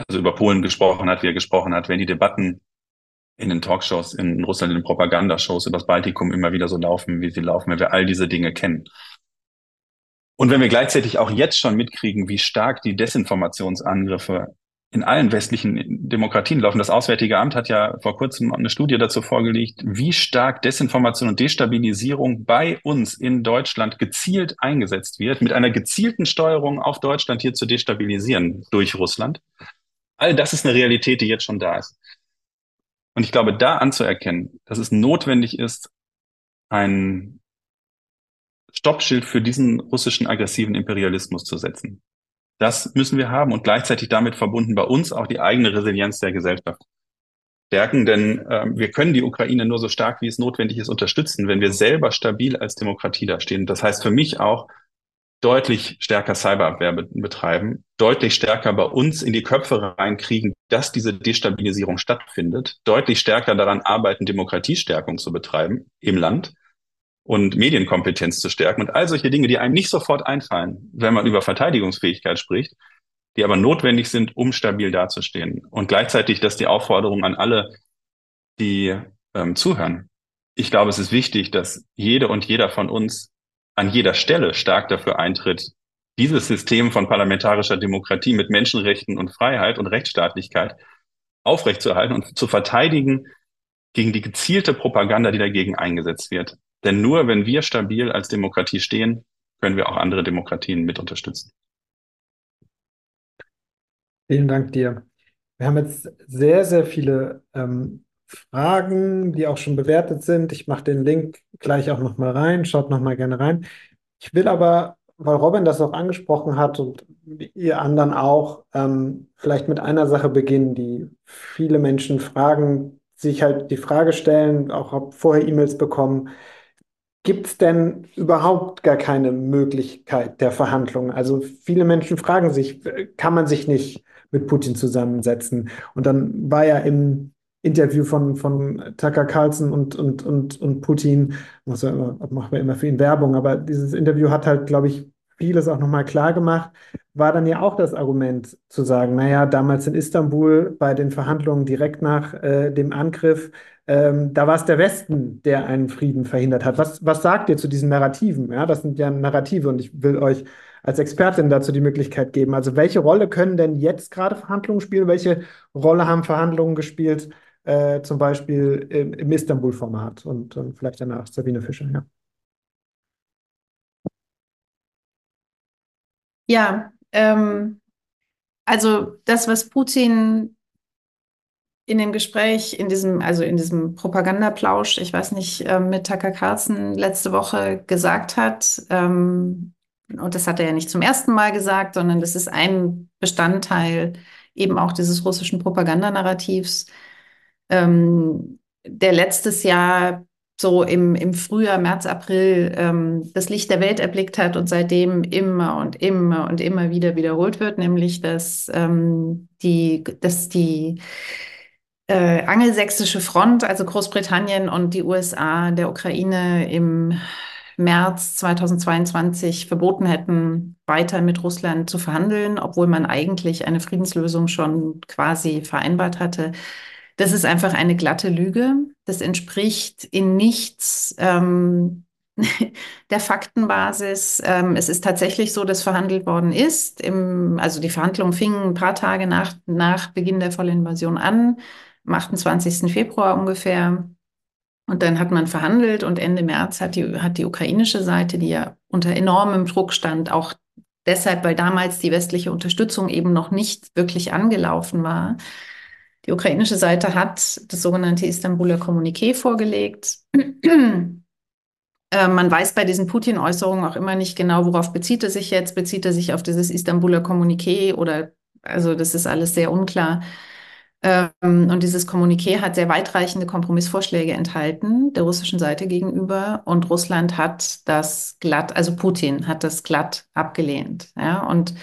also über Polen gesprochen hat, wie er gesprochen hat, wenn die Debatten in den Talkshows in Russland, in den Propagandashows über das Baltikum immer wieder so laufen, wie sie laufen, wenn wir all diese Dinge kennen. Und wenn wir gleichzeitig auch jetzt schon mitkriegen, wie stark die Desinformationsangriffe in allen westlichen Demokratien laufen. Das Auswärtige Amt hat ja vor kurzem eine Studie dazu vorgelegt, wie stark Desinformation und Destabilisierung bei uns in Deutschland gezielt eingesetzt wird, mit einer gezielten Steuerung auf Deutschland hier zu destabilisieren durch Russland. All das ist eine Realität, die jetzt schon da ist. Und ich glaube, da anzuerkennen, dass es notwendig ist, ein Stoppschild für diesen russischen aggressiven Imperialismus zu setzen. Das müssen wir haben und gleichzeitig damit verbunden bei uns auch die eigene Resilienz der Gesellschaft stärken, denn äh, wir können die Ukraine nur so stark, wie es notwendig ist, unterstützen, wenn wir selber stabil als Demokratie dastehen. Das heißt für mich auch deutlich stärker Cyberabwehr be betreiben, deutlich stärker bei uns in die Köpfe reinkriegen, dass diese Destabilisierung stattfindet, deutlich stärker daran arbeiten, Demokratiestärkung zu betreiben im Land und Medienkompetenz zu stärken und all solche Dinge, die einem nicht sofort einfallen, wenn man über Verteidigungsfähigkeit spricht, die aber notwendig sind, um stabil dazustehen. Und gleichzeitig, dass die Aufforderung an alle, die ähm, zuhören. Ich glaube, es ist wichtig, dass jede und jeder von uns an jeder Stelle stark dafür eintritt, dieses System von parlamentarischer Demokratie mit Menschenrechten und Freiheit und Rechtsstaatlichkeit aufrechtzuerhalten und zu verteidigen gegen die gezielte Propaganda, die dagegen eingesetzt wird. Denn nur wenn wir stabil als Demokratie stehen, können wir auch andere Demokratien mit unterstützen. Vielen Dank dir. Wir haben jetzt sehr, sehr viele ähm, Fragen, die auch schon bewertet sind. Ich mache den Link gleich auch nochmal rein, schaut nochmal gerne rein. Ich will aber, weil Robin das auch angesprochen hat und ihr anderen auch, ähm, vielleicht mit einer Sache beginnen, die viele Menschen fragen, sich halt die Frage stellen, auch vorher E-Mails bekommen, Gibt es denn überhaupt gar keine Möglichkeit der Verhandlungen? Also viele Menschen fragen sich, kann man sich nicht mit Putin zusammensetzen? Und dann war ja im Interview von, von Tucker Carlson und, und, und, und Putin, muss ja immer, machen wir immer für ihn Werbung, aber dieses Interview hat halt, glaube ich, vieles auch nochmal klar gemacht, war dann ja auch das Argument zu sagen, naja, damals in Istanbul bei den Verhandlungen direkt nach äh, dem Angriff, ähm, da war es der Westen, der einen Frieden verhindert hat. Was, was sagt ihr zu diesen Narrativen? Ja, das sind ja Narrative und ich will euch als Expertin dazu die Möglichkeit geben. Also welche Rolle können denn jetzt gerade Verhandlungen spielen? Welche Rolle haben Verhandlungen gespielt, äh, zum Beispiel im, im Istanbul-Format? Und, und vielleicht danach Sabine Fischer, ja. Ja, ähm, also das, was Putin in dem Gespräch, in diesem, also in diesem Propagandaplausch, ich weiß nicht, äh, mit Tucker Carlson letzte Woche gesagt hat, ähm, und das hat er ja nicht zum ersten Mal gesagt, sondern das ist ein Bestandteil eben auch dieses russischen Propagandanarrativs, ähm, der letztes Jahr so im, im Frühjahr, März, April ähm, das Licht der Welt erblickt hat und seitdem immer und immer und immer wieder wiederholt wird, nämlich dass ähm, die, dass die äh, angelsächsische Front, also Großbritannien und die USA der Ukraine im März 2022 verboten hätten, weiter mit Russland zu verhandeln, obwohl man eigentlich eine Friedenslösung schon quasi vereinbart hatte. Das ist einfach eine glatte Lüge. Das entspricht in nichts ähm, der Faktenbasis. Ähm, es ist tatsächlich so, dass verhandelt worden ist. Im, also die Verhandlungen fingen ein paar Tage nach, nach Beginn der Vollinvasion an, am 28. Februar ungefähr. Und dann hat man verhandelt und Ende März hat die, hat die ukrainische Seite, die ja unter enormem Druck stand, auch deshalb, weil damals die westliche Unterstützung eben noch nicht wirklich angelaufen war, die ukrainische Seite hat das sogenannte Istanbuler Kommuniqué vorgelegt. Äh, man weiß bei diesen Putin-Äußerungen auch immer nicht genau, worauf bezieht er sich jetzt. Bezieht er sich auf dieses Istanbuler Kommuniqué oder, also das ist alles sehr unklar. Ähm, und dieses Kommuniqué hat sehr weitreichende Kompromissvorschläge enthalten der russischen Seite gegenüber. Und Russland hat das glatt, also Putin hat das glatt abgelehnt. Ja, und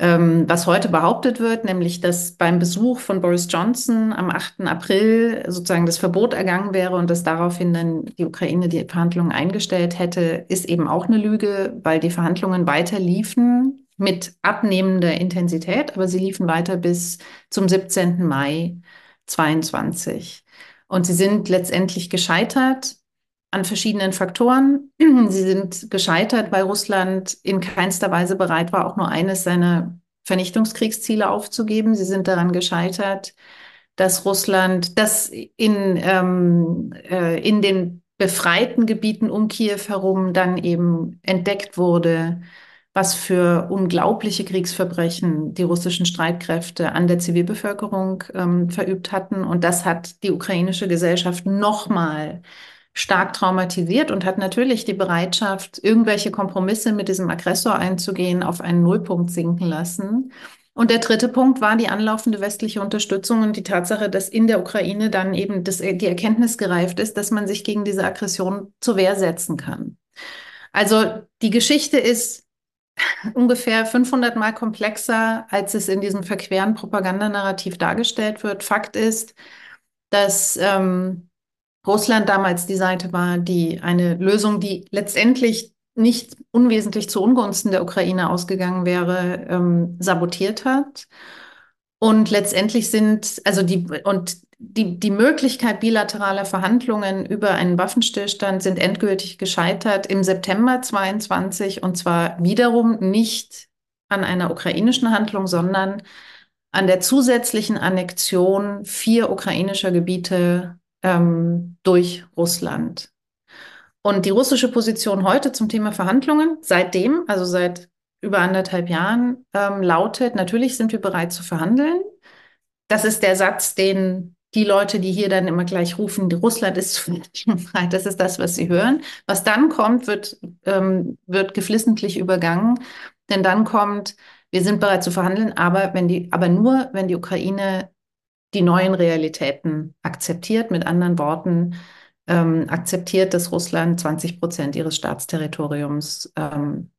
was heute behauptet wird, nämlich dass beim Besuch von Boris Johnson am 8. April sozusagen das Verbot ergangen wäre und dass daraufhin dann die Ukraine die Verhandlungen eingestellt hätte, ist eben auch eine Lüge, weil die Verhandlungen weiter liefen mit abnehmender Intensität, aber sie liefen weiter bis zum 17. Mai 22. Und sie sind letztendlich gescheitert an verschiedenen Faktoren. Sie sind gescheitert, weil Russland in keinster Weise bereit war, auch nur eines seiner Vernichtungskriegsziele aufzugeben. Sie sind daran gescheitert, dass Russland, dass in, ähm, äh, in den befreiten Gebieten um Kiew herum dann eben entdeckt wurde, was für unglaubliche Kriegsverbrechen die russischen Streitkräfte an der Zivilbevölkerung ähm, verübt hatten. Und das hat die ukrainische Gesellschaft nochmal stark traumatisiert und hat natürlich die Bereitschaft, irgendwelche Kompromisse mit diesem Aggressor einzugehen, auf einen Nullpunkt sinken lassen. Und der dritte Punkt war die anlaufende westliche Unterstützung und die Tatsache, dass in der Ukraine dann eben das, die Erkenntnis gereift ist, dass man sich gegen diese Aggression zur Wehr setzen kann. Also die Geschichte ist ungefähr 500 Mal komplexer, als es in diesem verqueren Propagandanarrativ dargestellt wird. Fakt ist, dass ähm, Russland damals die Seite war, die eine Lösung, die letztendlich nicht unwesentlich zu Ungunsten der Ukraine ausgegangen wäre, ähm, sabotiert hat. Und letztendlich sind, also die, und die, die Möglichkeit bilateraler Verhandlungen über einen Waffenstillstand sind endgültig gescheitert im September 22 und zwar wiederum nicht an einer ukrainischen Handlung, sondern an der zusätzlichen Annexion vier ukrainischer Gebiete ähm, durch Russland. Und die russische Position heute zum Thema Verhandlungen, seitdem, also seit über anderthalb Jahren, ähm, lautet, natürlich sind wir bereit zu verhandeln. Das ist der Satz, den die Leute, die hier dann immer gleich rufen, Russland ist frei, das ist das, was sie hören. Was dann kommt, wird, ähm, wird geflissentlich übergangen, denn dann kommt, wir sind bereit zu verhandeln, aber wenn die, aber nur, wenn die Ukraine die neuen Realitäten akzeptiert. Mit anderen Worten, ähm, akzeptiert, dass Russland 20 Prozent ihres Staatsterritoriums ähm,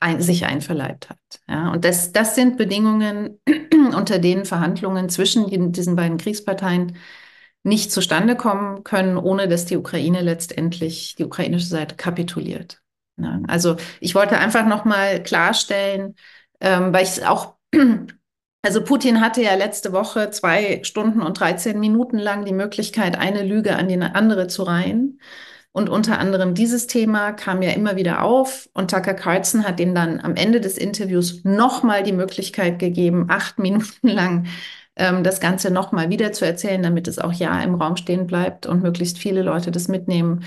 ein, sich einverleibt hat. Ja, und das, das sind Bedingungen, unter denen Verhandlungen zwischen die, diesen beiden Kriegsparteien nicht zustande kommen können, ohne dass die Ukraine letztendlich, die ukrainische Seite kapituliert. Ja, also ich wollte einfach nochmal klarstellen, ähm, weil ich auch also Putin hatte ja letzte Woche zwei Stunden und 13 Minuten lang die Möglichkeit, eine Lüge an die andere zu reihen. Und unter anderem dieses Thema kam ja immer wieder auf. Und Tucker Carlson hat ihm dann am Ende des Interviews nochmal die Möglichkeit gegeben, acht Minuten lang ähm, das Ganze nochmal wieder zu erzählen, damit es auch ja im Raum stehen bleibt und möglichst viele Leute das mitnehmen.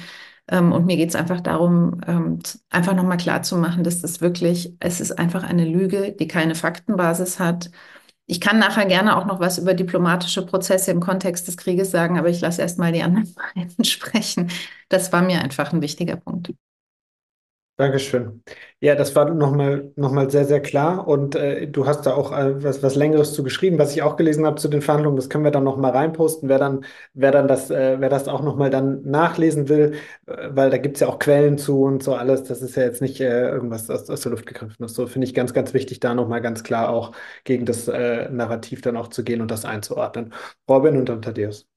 Ähm, und mir geht es einfach darum, ähm, einfach nochmal klarzumachen, dass das wirklich, es ist einfach eine Lüge, die keine Faktenbasis hat ich kann nachher gerne auch noch was über diplomatische Prozesse im Kontext des Krieges sagen, aber ich lasse erst mal die anderen beiden sprechen. Das war mir einfach ein wichtiger Punkt. Dankeschön. Ja, das war nochmal noch mal sehr, sehr klar. Und äh, du hast da auch äh, was, was Längeres zu geschrieben, was ich auch gelesen habe zu den Verhandlungen. Das können wir dann nochmal reinposten, wer dann, wer dann das, äh, wer das auch nochmal dann nachlesen will, äh, weil da gibt es ja auch Quellen zu und so alles. Das ist ja jetzt nicht äh, irgendwas aus, aus der Luft gegriffen. So finde ich ganz, ganz wichtig, da nochmal ganz klar auch gegen das äh, Narrativ dann auch zu gehen und das einzuordnen. Robin und dann Thaddeus.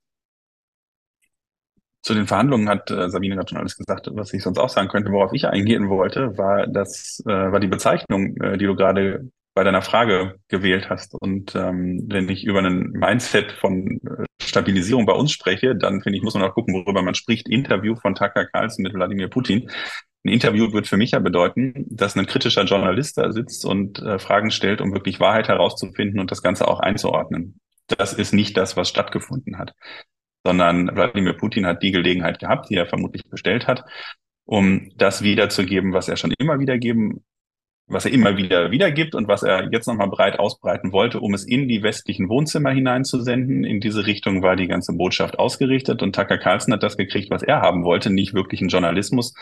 Zu den Verhandlungen hat äh, Sabine gerade schon alles gesagt, was ich sonst auch sagen könnte. Worauf ich eingehen wollte, war das, äh, war die Bezeichnung, äh, die du gerade bei deiner Frage gewählt hast. Und ähm, wenn ich über ein Mindset von äh, Stabilisierung bei uns spreche, dann finde ich, muss man auch gucken, worüber man spricht. Interview von Tucker Carlson mit Wladimir Putin. Ein Interview wird für mich ja bedeuten, dass ein kritischer Journalist da sitzt und äh, Fragen stellt, um wirklich Wahrheit herauszufinden und das Ganze auch einzuordnen. Das ist nicht das, was stattgefunden hat sondern Wladimir Putin hat die Gelegenheit gehabt, die er vermutlich bestellt hat, um das wiederzugeben, was er schon immer wiedergeben was er immer wieder wiedergibt und was er jetzt nochmal breit ausbreiten wollte, um es in die westlichen Wohnzimmer hineinzusenden. In diese Richtung war die ganze Botschaft ausgerichtet und Tucker Carlson hat das gekriegt, was er haben wollte, nicht wirklich einen Journalismus,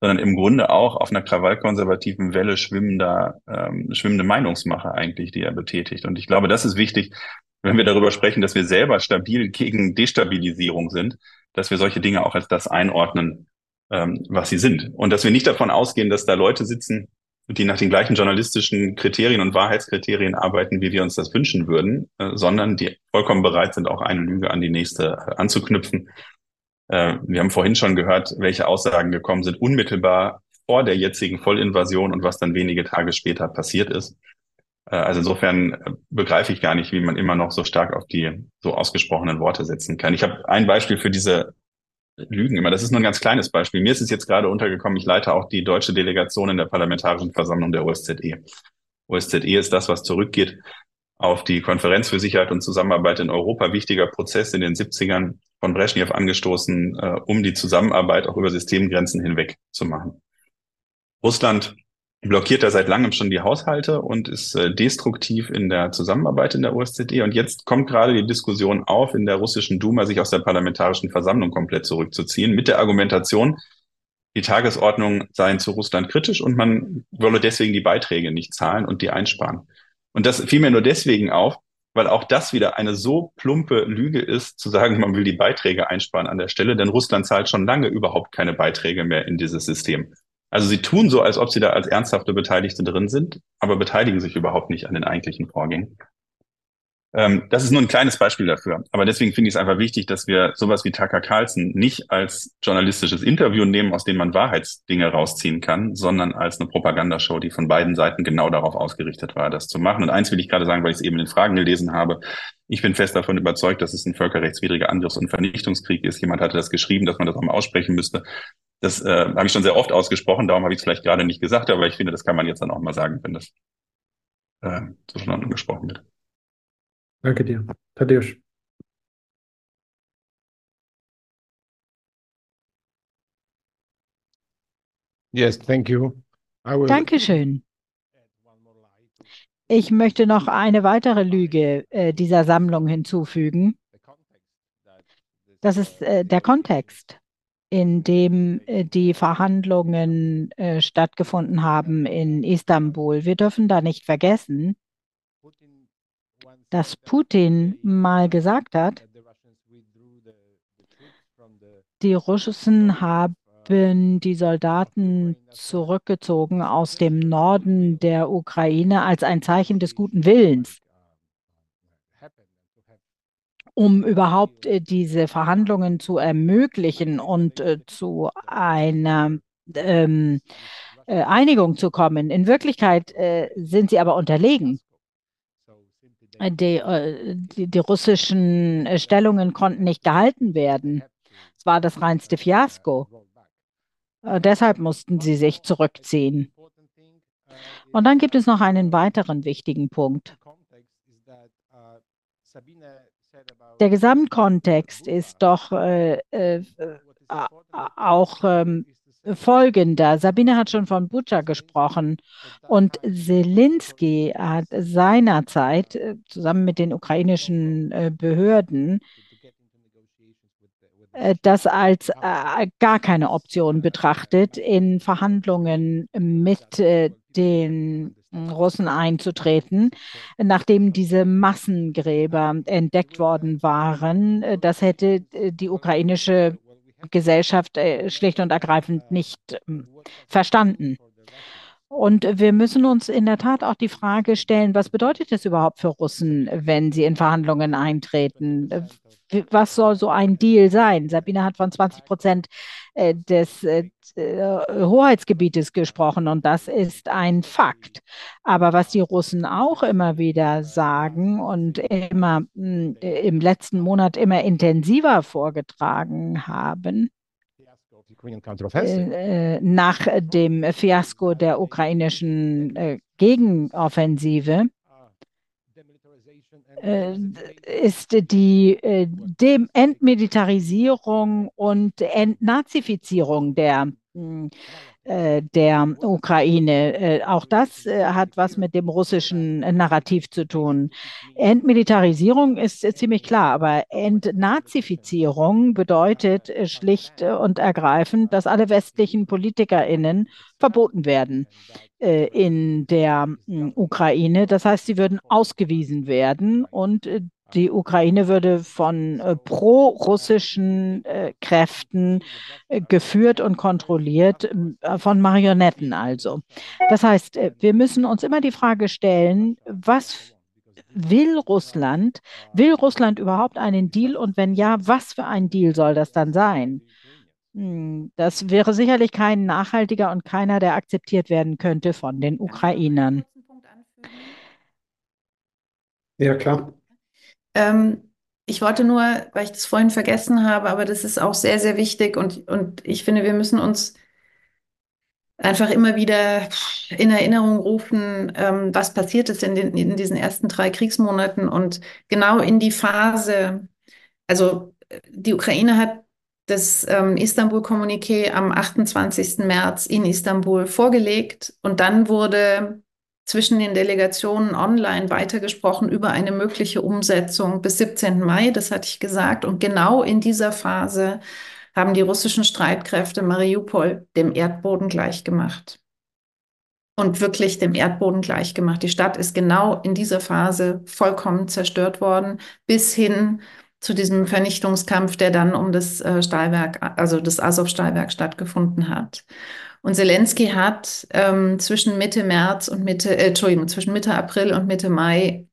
sondern im Grunde auch auf einer krawallkonservativen Welle schwimmender, ähm, schwimmende Meinungsmache eigentlich, die er betätigt. Und ich glaube, das ist wichtig, wenn wir darüber sprechen, dass wir selber stabil gegen Destabilisierung sind, dass wir solche Dinge auch als das einordnen, ähm, was sie sind. Und dass wir nicht davon ausgehen, dass da Leute sitzen, die nach den gleichen journalistischen Kriterien und Wahrheitskriterien arbeiten, wie wir uns das wünschen würden, äh, sondern die vollkommen bereit sind, auch eine Lüge an die nächste äh, anzuknüpfen. Äh, wir haben vorhin schon gehört, welche Aussagen gekommen sind, unmittelbar vor der jetzigen Vollinvasion und was dann wenige Tage später passiert ist. Äh, also insofern äh, begreife ich gar nicht, wie man immer noch so stark auf die so ausgesprochenen Worte setzen kann. Ich habe ein Beispiel für diese lügen immer. Das ist nur ein ganz kleines Beispiel. Mir ist es jetzt gerade untergekommen, ich leite auch die deutsche Delegation in der Parlamentarischen Versammlung der OSZE. OSZE ist das, was zurückgeht auf die Konferenz für Sicherheit und Zusammenarbeit in Europa. Wichtiger Prozess in den 70ern von Brezhnev angestoßen, äh, um die Zusammenarbeit auch über Systemgrenzen hinweg zu machen. Russland blockiert da seit langem schon die Haushalte und ist äh, destruktiv in der Zusammenarbeit in der OSZE. Und jetzt kommt gerade die Diskussion auf, in der russischen Duma sich aus der parlamentarischen Versammlung komplett zurückzuziehen, mit der Argumentation, die Tagesordnung seien zu Russland kritisch und man wolle deswegen die Beiträge nicht zahlen und die einsparen. Und das fiel mir nur deswegen auf, weil auch das wieder eine so plumpe Lüge ist, zu sagen, man will die Beiträge einsparen an der Stelle, denn Russland zahlt schon lange überhaupt keine Beiträge mehr in dieses System. Also sie tun so, als ob sie da als ernsthafte Beteiligte drin sind, aber beteiligen sich überhaupt nicht an den eigentlichen Vorgängen. Ähm, das ist nur ein kleines Beispiel dafür. Aber deswegen finde ich es einfach wichtig, dass wir sowas wie Tucker Carlson nicht als journalistisches Interview nehmen, aus dem man Wahrheitsdinge rausziehen kann, sondern als eine Propagandashow, die von beiden Seiten genau darauf ausgerichtet war, das zu machen. Und eins will ich gerade sagen, weil ich es eben in den Fragen gelesen habe. Ich bin fest davon überzeugt, dass es ein völkerrechtswidriger Angriffs- und Vernichtungskrieg ist. Jemand hatte das geschrieben, dass man das auch mal aussprechen müsste. Das äh, habe ich schon sehr oft ausgesprochen, darum habe ich es vielleicht gerade nicht gesagt, aber ich finde, das kann man jetzt dann auch mal sagen, wenn das äh, so schon angesprochen wird. Danke dir. Tadeusz. Yes, thank you. I will Dankeschön. Ich möchte noch eine weitere Lüge äh, dieser Sammlung hinzufügen. Das ist äh, der Kontext in dem äh, die Verhandlungen äh, stattgefunden haben in Istanbul. Wir dürfen da nicht vergessen, dass Putin mal gesagt hat, die Russen haben die Soldaten zurückgezogen aus dem Norden der Ukraine als ein Zeichen des guten Willens um überhaupt äh, diese Verhandlungen zu ermöglichen und äh, zu einer ähm, äh, Einigung zu kommen. In Wirklichkeit äh, sind sie aber unterlegen. Die, äh, die, die russischen äh, Stellungen konnten nicht gehalten werden. Es war das reinste Fiasko. deshalb mussten sie sich zurückziehen. Und dann gibt es noch einen weiteren wichtigen Punkt. Der Gesamtkontext ist doch äh, äh, auch ähm, folgender. Sabine hat schon von Butscha gesprochen und Zelensky hat seinerzeit äh, zusammen mit den ukrainischen äh, Behörden äh, das als äh, gar keine Option betrachtet, in Verhandlungen mit äh, den Russen einzutreten, nachdem diese Massengräber entdeckt worden waren. Das hätte die ukrainische Gesellschaft äh, schlicht und ergreifend nicht ähm, verstanden. Und wir müssen uns in der Tat auch die Frage stellen, was bedeutet es überhaupt für Russen, wenn sie in Verhandlungen eintreten? Was soll so ein Deal sein? Sabine hat von 20 Prozent äh, des äh, Hoheitsgebietes gesprochen und das ist ein Fakt. Aber was die Russen auch immer wieder sagen und immer hm, im letzten Monat immer intensiver vorgetragen haben, äh, äh, nach dem Fiasko der ukrainischen äh, Gegenoffensive äh, ist die äh, Dem Entmilitarisierung und Entnazifizierung der hm, äh, der Ukraine. Äh, auch das äh, hat was mit dem russischen Narrativ zu tun. Entmilitarisierung ist ziemlich klar, aber Entnazifizierung bedeutet schlicht und ergreifend, dass alle westlichen PolitikerInnen verboten werden in der Ukraine. Das heißt, sie würden ausgewiesen werden und die Ukraine würde von äh, pro-russischen äh, Kräften äh, geführt und kontrolliert, äh, von Marionetten also. Das heißt, äh, wir müssen uns immer die Frage stellen, was will Russland? Will Russland überhaupt einen Deal? Und wenn ja, was für ein Deal soll das dann sein? Hm, das wäre sicherlich kein nachhaltiger und keiner, der akzeptiert werden könnte von den Ukrainern. Ja, klar. Ähm, ich wollte nur, weil ich das vorhin vergessen habe, aber das ist auch sehr, sehr wichtig und, und ich finde, wir müssen uns einfach immer wieder in Erinnerung rufen, ähm, was passiert ist in, den, in diesen ersten drei Kriegsmonaten und genau in die Phase, also die Ukraine hat das ähm, Istanbul-Kommuniqué am 28. März in Istanbul vorgelegt und dann wurde zwischen den Delegationen online weitergesprochen über eine mögliche Umsetzung bis 17. Mai, das hatte ich gesagt. Und genau in dieser Phase haben die russischen Streitkräfte Mariupol dem Erdboden gleichgemacht. Und wirklich dem Erdboden gleichgemacht. Die Stadt ist genau in dieser Phase vollkommen zerstört worden, bis hin zu diesem Vernichtungskampf, der dann um das äh, Stahlwerk, also das Azov-Stahlwerk stattgefunden hat. Und Zelensky hat ähm, zwischen Mitte März und Mitte, äh, Entschuldigung, zwischen Mitte April und Mitte Mai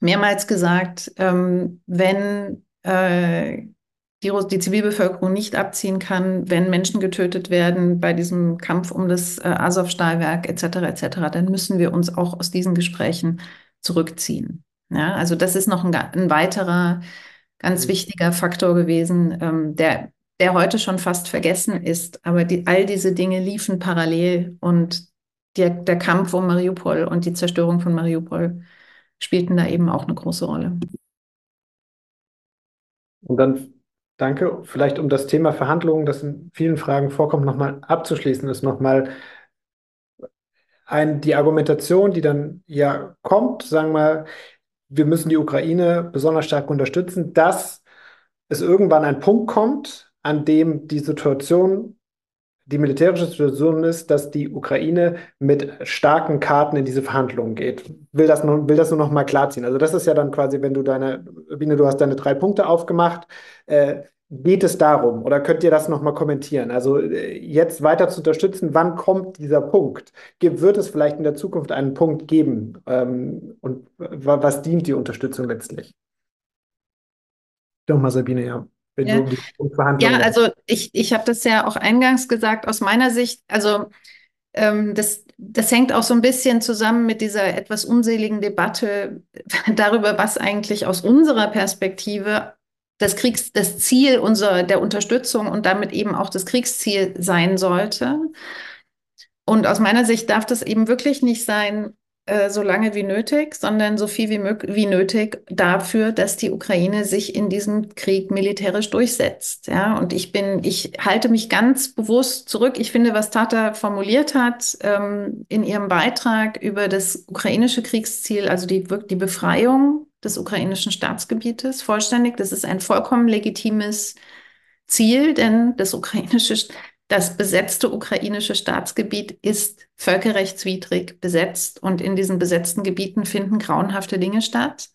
mehrmals gesagt, ähm, wenn äh, die, die, Zivilbevölkerung nicht abziehen kann, wenn Menschen getötet werden bei diesem Kampf um das äh, Azov-Stahlwerk etc. etc., dann müssen wir uns auch aus diesen Gesprächen zurückziehen. Ja, also das ist noch ein, ein weiterer ganz mhm. wichtiger Faktor gewesen, ähm, der der heute schon fast vergessen ist. Aber die, all diese Dinge liefen parallel und der, der Kampf um Mariupol und die Zerstörung von Mariupol spielten da eben auch eine große Rolle. Und dann danke, vielleicht um das Thema Verhandlungen, das in vielen Fragen vorkommt, nochmal abzuschließen, ist nochmal die Argumentation, die dann ja kommt, sagen wir, wir müssen die Ukraine besonders stark unterstützen, dass es irgendwann ein Punkt kommt, an dem die Situation, die militärische Situation ist, dass die Ukraine mit starken Karten in diese Verhandlungen geht. Will das nur, will das nur noch mal klarziehen. Also das ist ja dann quasi, wenn du deine, Biene, du hast deine drei Punkte aufgemacht, äh, geht es darum oder könnt ihr das noch mal kommentieren? Also äh, jetzt weiter zu unterstützen, wann kommt dieser Punkt? Wird es vielleicht in der Zukunft einen Punkt geben? Ähm, und was dient die Unterstützung letztlich? Doch mal, Sabine, ja. Wenn ja. um ja, also ich, ich habe das ja auch eingangs gesagt, aus meiner Sicht, also ähm, das, das hängt auch so ein bisschen zusammen mit dieser etwas unseligen Debatte darüber, was eigentlich aus unserer Perspektive das Kriegs, das Ziel unserer, der Unterstützung und damit eben auch das Kriegsziel sein sollte. Und aus meiner Sicht darf das eben wirklich nicht sein, äh, so lange wie nötig, sondern so viel wie, wie nötig dafür, dass die Ukraine sich in diesem Krieg militärisch durchsetzt. Ja, und ich bin, ich halte mich ganz bewusst zurück. Ich finde, was Tata formuliert hat ähm, in ihrem Beitrag über das ukrainische Kriegsziel, also die, die Befreiung des ukrainischen Staatsgebietes vollständig, das ist ein vollkommen legitimes Ziel, denn das ukrainische das besetzte ukrainische Staatsgebiet ist völkerrechtswidrig besetzt und in diesen besetzten Gebieten finden grauenhafte Dinge statt.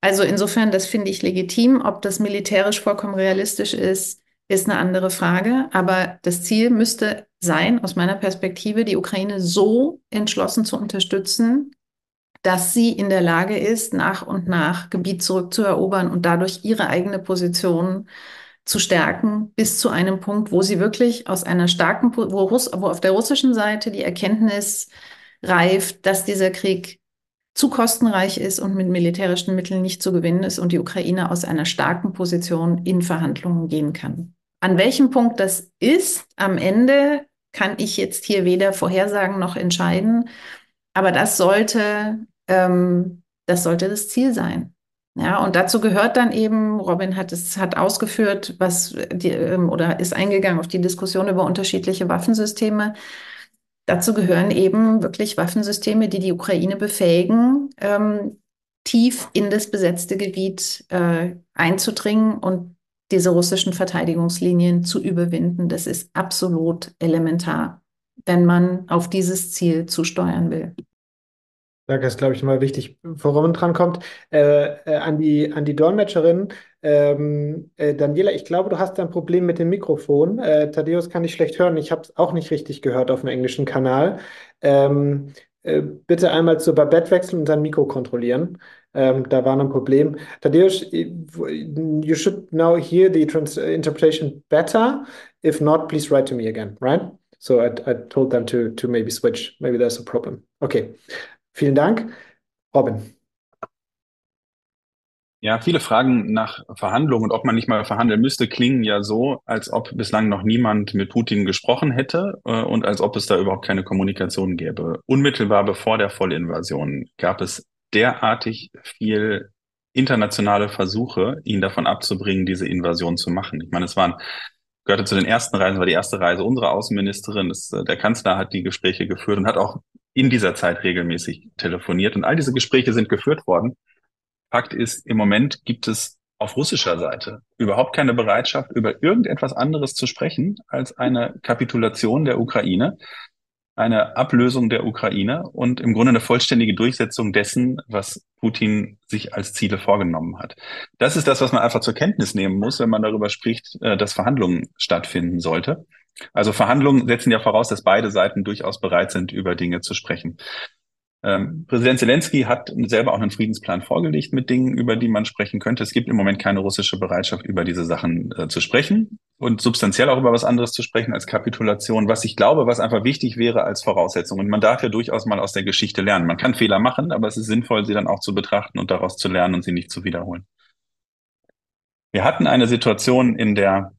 Also insofern, das finde ich legitim. Ob das militärisch vollkommen realistisch ist, ist eine andere Frage. Aber das Ziel müsste sein, aus meiner Perspektive, die Ukraine so entschlossen zu unterstützen, dass sie in der Lage ist, nach und nach Gebiet zurückzuerobern und dadurch ihre eigene Position zu stärken, bis zu einem Punkt, wo sie wirklich aus einer starken, wo, Russ, wo auf der russischen Seite die Erkenntnis reift, dass dieser Krieg zu kostenreich ist und mit militärischen Mitteln nicht zu gewinnen ist und die Ukraine aus einer starken Position in Verhandlungen gehen kann. An welchem Punkt das ist, am Ende kann ich jetzt hier weder vorhersagen noch entscheiden, aber das sollte, ähm, das sollte das Ziel sein. Ja, und dazu gehört dann eben, Robin hat es hat ausgeführt, was die, ähm, oder ist eingegangen auf die Diskussion über unterschiedliche Waffensysteme. Dazu gehören eben wirklich Waffensysteme, die die Ukraine befähigen, ähm, tief in das besetzte Gebiet äh, einzudringen und diese russischen Verteidigungslinien zu überwinden. Das ist absolut elementar, wenn man auf dieses Ziel zusteuern will. Danke, ist, glaube ich, mal wichtig, bevor Robin drankommt. Äh, äh, an die, an die Dolmetscherin. Ähm, äh, Daniela, ich glaube, du hast ein Problem mit dem Mikrofon. Äh, Thaddeus kann ich schlecht hören. Ich habe es auch nicht richtig gehört auf dem englischen Kanal. Ähm, äh, bitte einmal zur Babette wechseln und sein Mikro kontrollieren. Ähm, da war ein Problem. Thaddeus, you should now hear the trans interpretation better. If not, please write to me again, right? So I, I told them to, to maybe switch. Maybe there's a problem. Okay. Vielen Dank. Robin. Ja, viele Fragen nach Verhandlungen und ob man nicht mal verhandeln müsste, klingen ja so, als ob bislang noch niemand mit Putin gesprochen hätte äh, und als ob es da überhaupt keine Kommunikation gäbe. Unmittelbar bevor der Vollinvasion gab es derartig viel internationale Versuche, ihn davon abzubringen, diese Invasion zu machen. Ich meine, es waren gehörte zu den ersten Reisen, war die erste Reise unserer Außenministerin. Das, äh, der Kanzler hat die Gespräche geführt und hat auch in dieser Zeit regelmäßig telefoniert. Und all diese Gespräche sind geführt worden. Fakt ist, im Moment gibt es auf russischer Seite überhaupt keine Bereitschaft, über irgendetwas anderes zu sprechen als eine Kapitulation der Ukraine, eine Ablösung der Ukraine und im Grunde eine vollständige Durchsetzung dessen, was Putin sich als Ziele vorgenommen hat. Das ist das, was man einfach zur Kenntnis nehmen muss, wenn man darüber spricht, äh, dass Verhandlungen stattfinden sollte. Also Verhandlungen setzen ja voraus, dass beide Seiten durchaus bereit sind, über Dinge zu sprechen. Ähm, Präsident Zelensky hat selber auch einen Friedensplan vorgelegt mit Dingen, über die man sprechen könnte. Es gibt im Moment keine russische Bereitschaft, über diese Sachen äh, zu sprechen und substanziell auch über was anderes zu sprechen als Kapitulation, was ich glaube, was einfach wichtig wäre als Voraussetzung. Und man darf ja durchaus mal aus der Geschichte lernen. Man kann Fehler machen, aber es ist sinnvoll, sie dann auch zu betrachten und daraus zu lernen und sie nicht zu wiederholen. Wir hatten eine Situation, in der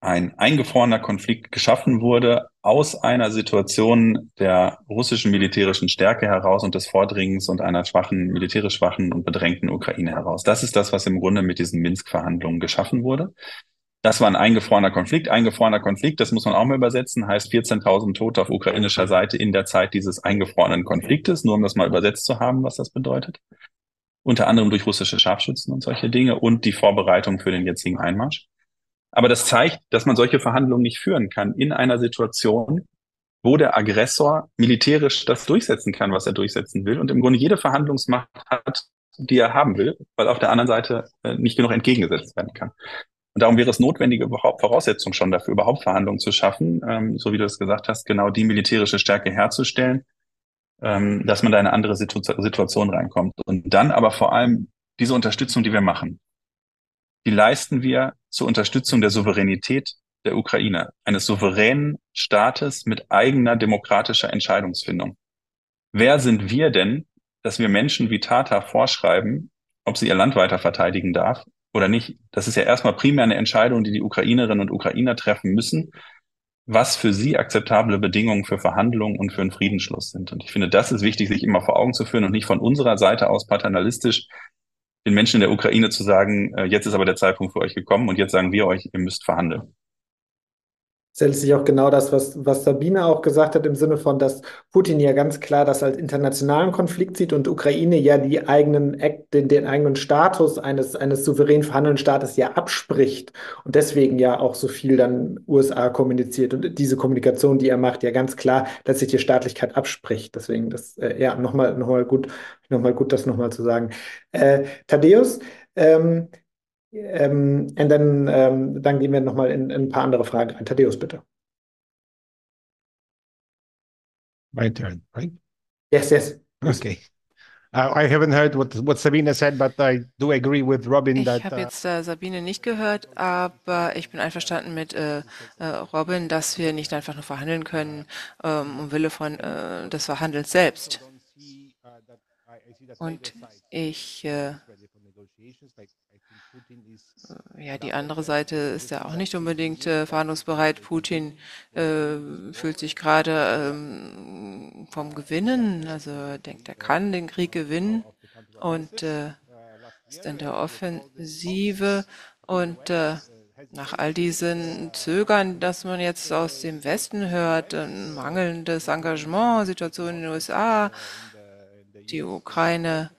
ein eingefrorener Konflikt geschaffen wurde aus einer Situation der russischen militärischen Stärke heraus und des Vordringens und einer schwachen, militärisch schwachen und bedrängten Ukraine heraus. Das ist das, was im Grunde mit diesen Minsk-Verhandlungen geschaffen wurde. Das war ein eingefrorener Konflikt. Eingefrorener Konflikt, das muss man auch mal übersetzen, heißt 14.000 Tote auf ukrainischer Seite in der Zeit dieses eingefrorenen Konfliktes, nur um das mal übersetzt zu haben, was das bedeutet. Unter anderem durch russische Scharfschützen und solche Dinge und die Vorbereitung für den jetzigen Einmarsch. Aber das zeigt, dass man solche Verhandlungen nicht führen kann in einer Situation, wo der Aggressor militärisch das durchsetzen kann, was er durchsetzen will und im Grunde jede Verhandlungsmacht hat, die er haben will, weil auf der anderen Seite äh, nicht genug entgegengesetzt werden kann. Und darum wäre es notwendige Voraussetzung schon dafür, überhaupt Verhandlungen zu schaffen, ähm, so wie du es gesagt hast, genau die militärische Stärke herzustellen, ähm, dass man da in eine andere Situ Situation reinkommt. Und dann aber vor allem diese Unterstützung, die wir machen, die leisten wir zur Unterstützung der Souveränität der Ukraine, eines souveränen Staates mit eigener demokratischer Entscheidungsfindung. Wer sind wir denn, dass wir Menschen wie Tata vorschreiben, ob sie ihr Land weiter verteidigen darf oder nicht? Das ist ja erstmal primär eine Entscheidung, die die Ukrainerinnen und Ukrainer treffen müssen, was für sie akzeptable Bedingungen für Verhandlungen und für einen Friedensschluss sind. Und ich finde, das ist wichtig, sich immer vor Augen zu führen und nicht von unserer Seite aus paternalistisch den Menschen in der Ukraine zu sagen, äh, jetzt ist aber der Zeitpunkt für euch gekommen und jetzt sagen wir euch, ihr müsst verhandeln. Letztlich auch genau das, was, was Sabine auch gesagt hat, im Sinne von, dass Putin ja ganz klar das als internationalen Konflikt sieht und Ukraine ja die eigenen, den, den eigenen Status eines, eines souverän verhandelnden Staates ja abspricht und deswegen ja auch so viel dann USA kommuniziert und diese Kommunikation, die er macht, ja ganz klar dass sich die Staatlichkeit abspricht. Deswegen das, äh, ja, nochmal noch mal gut, noch gut, das nochmal zu sagen. Äh, Thaddeus, ähm, ähm, und dann, ähm, dann gehen wir nochmal in, in ein paar andere Fragen rein. Thaddeus, bitte. My turn, right? Yes, yes. Okay. Uh, I haven't heard what, what Sabine said, but I do agree with Robin Ich that. habe Uh, jetzt äh, Sabine nicht gehört, aber ich bin einverstanden mit äh, äh, Robin, dass wir nicht einfach nur verhandeln können ähm, um Wille von äh, des Verhandelns selbst. Und ich äh, ja, die andere Seite ist ja auch nicht unbedingt äh, verhandlungsbereit. Putin äh, fühlt sich gerade ähm, vom Gewinnen, also denkt, er kann den Krieg gewinnen und äh, ist in der Offensive und äh, nach all diesen Zögern, dass man jetzt aus dem Westen hört, mangelndes Engagement, Situation in den USA, die Ukraine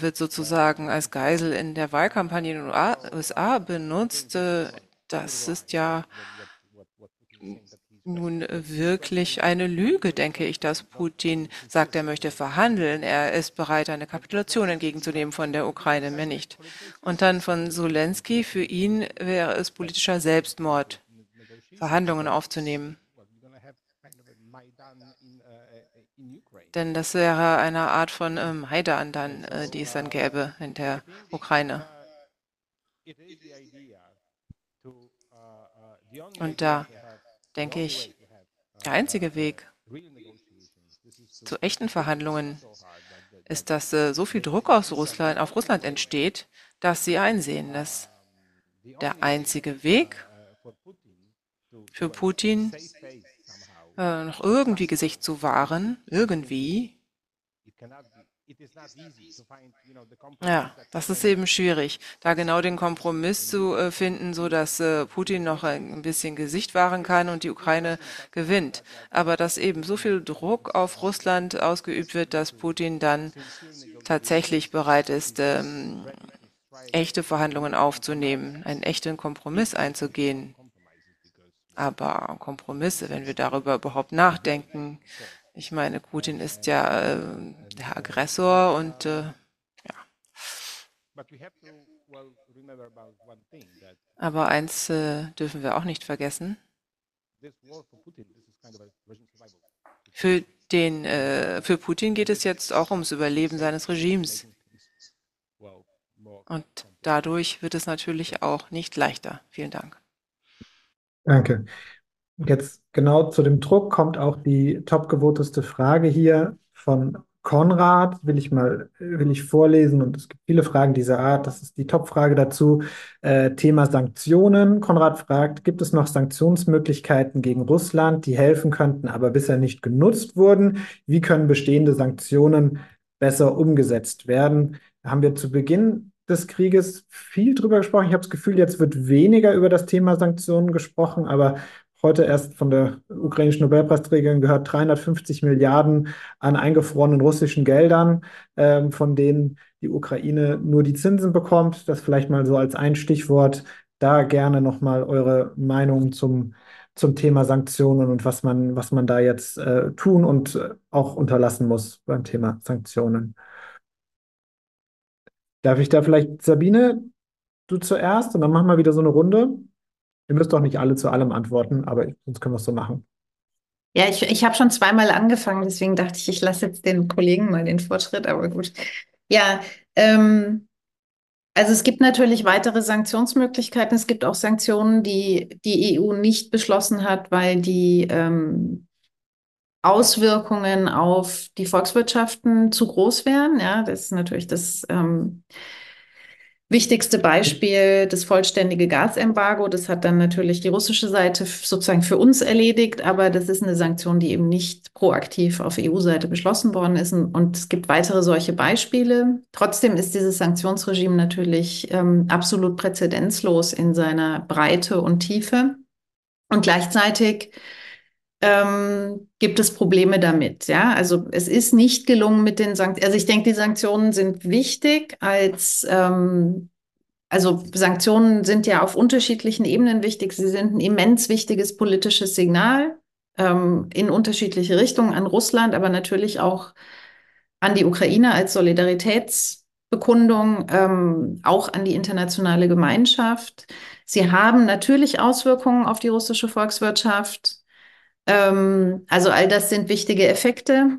wird sozusagen als Geisel in der Wahlkampagne in den USA benutzt. Äh, das ist ja nun wirklich eine Lüge, denke ich, dass Putin sagt, er möchte verhandeln. Er ist bereit, eine Kapitulation entgegenzunehmen von der Ukraine, mehr nicht. Und dann von Zelensky, für ihn wäre es politischer Selbstmord, Verhandlungen aufzunehmen. Denn das wäre eine Art von äh, Maidan dann, äh, die es dann gäbe in der Ukraine. Und da denke ich, der einzige Weg zu echten Verhandlungen ist, dass äh, so viel Druck aus Russland, auf Russland entsteht, dass sie einsehen, dass der einzige Weg für Putin äh, noch irgendwie Gesicht zu wahren, irgendwie, ja, das ist eben schwierig, da genau den Kompromiss zu äh, finden, so dass äh, Putin noch ein bisschen Gesicht wahren kann und die Ukraine gewinnt. Aber dass eben so viel Druck auf Russland ausgeübt wird, dass Putin dann tatsächlich bereit ist, ähm, echte Verhandlungen aufzunehmen, einen echten Kompromiss einzugehen. Aber Kompromisse, wenn wir darüber überhaupt nachdenken, ich meine, Putin ist ja äh, der Aggressor und äh, ja. Aber eins äh, dürfen wir auch nicht vergessen. Für, den, äh, für Putin geht es jetzt auch ums Überleben seines Regimes. Und dadurch wird es natürlich auch nicht leichter. Vielen Dank. Danke. Jetzt genau zu dem Druck kommt auch die topgevoteste Frage hier von Konrad, will ich mal, will ich vorlesen und es gibt viele Fragen dieser Art. Das ist die Topfrage dazu. Äh, Thema Sanktionen. Konrad fragt, gibt es noch Sanktionsmöglichkeiten gegen Russland, die helfen könnten, aber bisher nicht genutzt wurden? Wie können bestehende Sanktionen besser umgesetzt werden? Da haben wir zu Beginn des Krieges viel drüber gesprochen. Ich habe das Gefühl, jetzt wird weniger über das Thema Sanktionen gesprochen, aber heute erst von der ukrainischen Nobelpreisträgerin gehört, 350 Milliarden an eingefrorenen russischen Geldern, ähm, von denen die Ukraine nur die Zinsen bekommt. Das vielleicht mal so als ein Stichwort. Da gerne nochmal eure Meinung zum, zum Thema Sanktionen und was man, was man da jetzt äh, tun und äh, auch unterlassen muss beim Thema Sanktionen. Darf ich da vielleicht, Sabine, du zuerst und dann machen wir wieder so eine Runde? Ihr müsst doch nicht alle zu allem antworten, aber sonst können wir es so machen. Ja, ich, ich habe schon zweimal angefangen, deswegen dachte ich, ich lasse jetzt den Kollegen mal den Vortritt, aber gut. Ja, ähm, also es gibt natürlich weitere Sanktionsmöglichkeiten. Es gibt auch Sanktionen, die die EU nicht beschlossen hat, weil die ähm, Auswirkungen auf die Volkswirtschaften zu groß wären. Ja, das ist natürlich das ähm, wichtigste Beispiel das vollständige Gasembargo. Das hat dann natürlich die russische Seite sozusagen für uns erledigt, aber das ist eine Sanktion, die eben nicht proaktiv auf EU-Seite beschlossen worden ist. Und es gibt weitere solche Beispiele. Trotzdem ist dieses Sanktionsregime natürlich ähm, absolut präzedenzlos in seiner Breite und Tiefe. Und gleichzeitig ähm, gibt es Probleme damit. Ja, also es ist nicht gelungen mit den Sanktionen. Also ich denke, die Sanktionen sind wichtig als ähm, also Sanktionen sind ja auf unterschiedlichen Ebenen wichtig. Sie sind ein immens wichtiges politisches Signal ähm, in unterschiedliche Richtungen an Russland, aber natürlich auch an die Ukraine als Solidaritätsbekundung, ähm, auch an die internationale Gemeinschaft. Sie haben natürlich Auswirkungen auf die russische Volkswirtschaft. Ähm, also all das sind wichtige Effekte.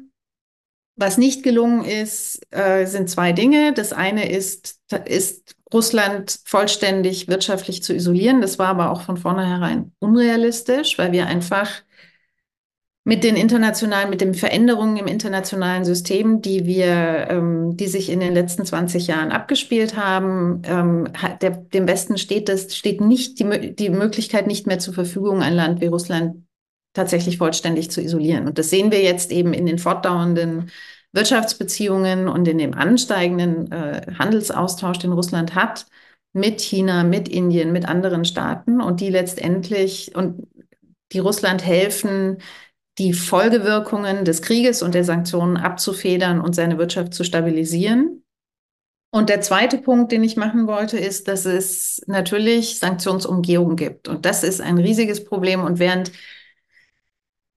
Was nicht gelungen ist, äh, sind zwei Dinge. Das eine ist, ist Russland vollständig wirtschaftlich zu isolieren. Das war aber auch von vornherein unrealistisch, weil wir einfach mit den internationalen, mit den Veränderungen im internationalen System, die wir, ähm, die sich in den letzten 20 Jahren abgespielt haben, ähm, der, dem Westen steht das, steht nicht die, die Möglichkeit nicht mehr zur Verfügung, ein Land wie Russland tatsächlich vollständig zu isolieren. Und das sehen wir jetzt eben in den fortdauernden Wirtschaftsbeziehungen und in dem ansteigenden äh, Handelsaustausch, den Russland hat mit China, mit Indien, mit anderen Staaten und die letztendlich und die Russland helfen, die Folgewirkungen des Krieges und der Sanktionen abzufedern und seine Wirtschaft zu stabilisieren. Und der zweite Punkt, den ich machen wollte, ist, dass es natürlich Sanktionsumgehungen gibt. Und das ist ein riesiges Problem. Und während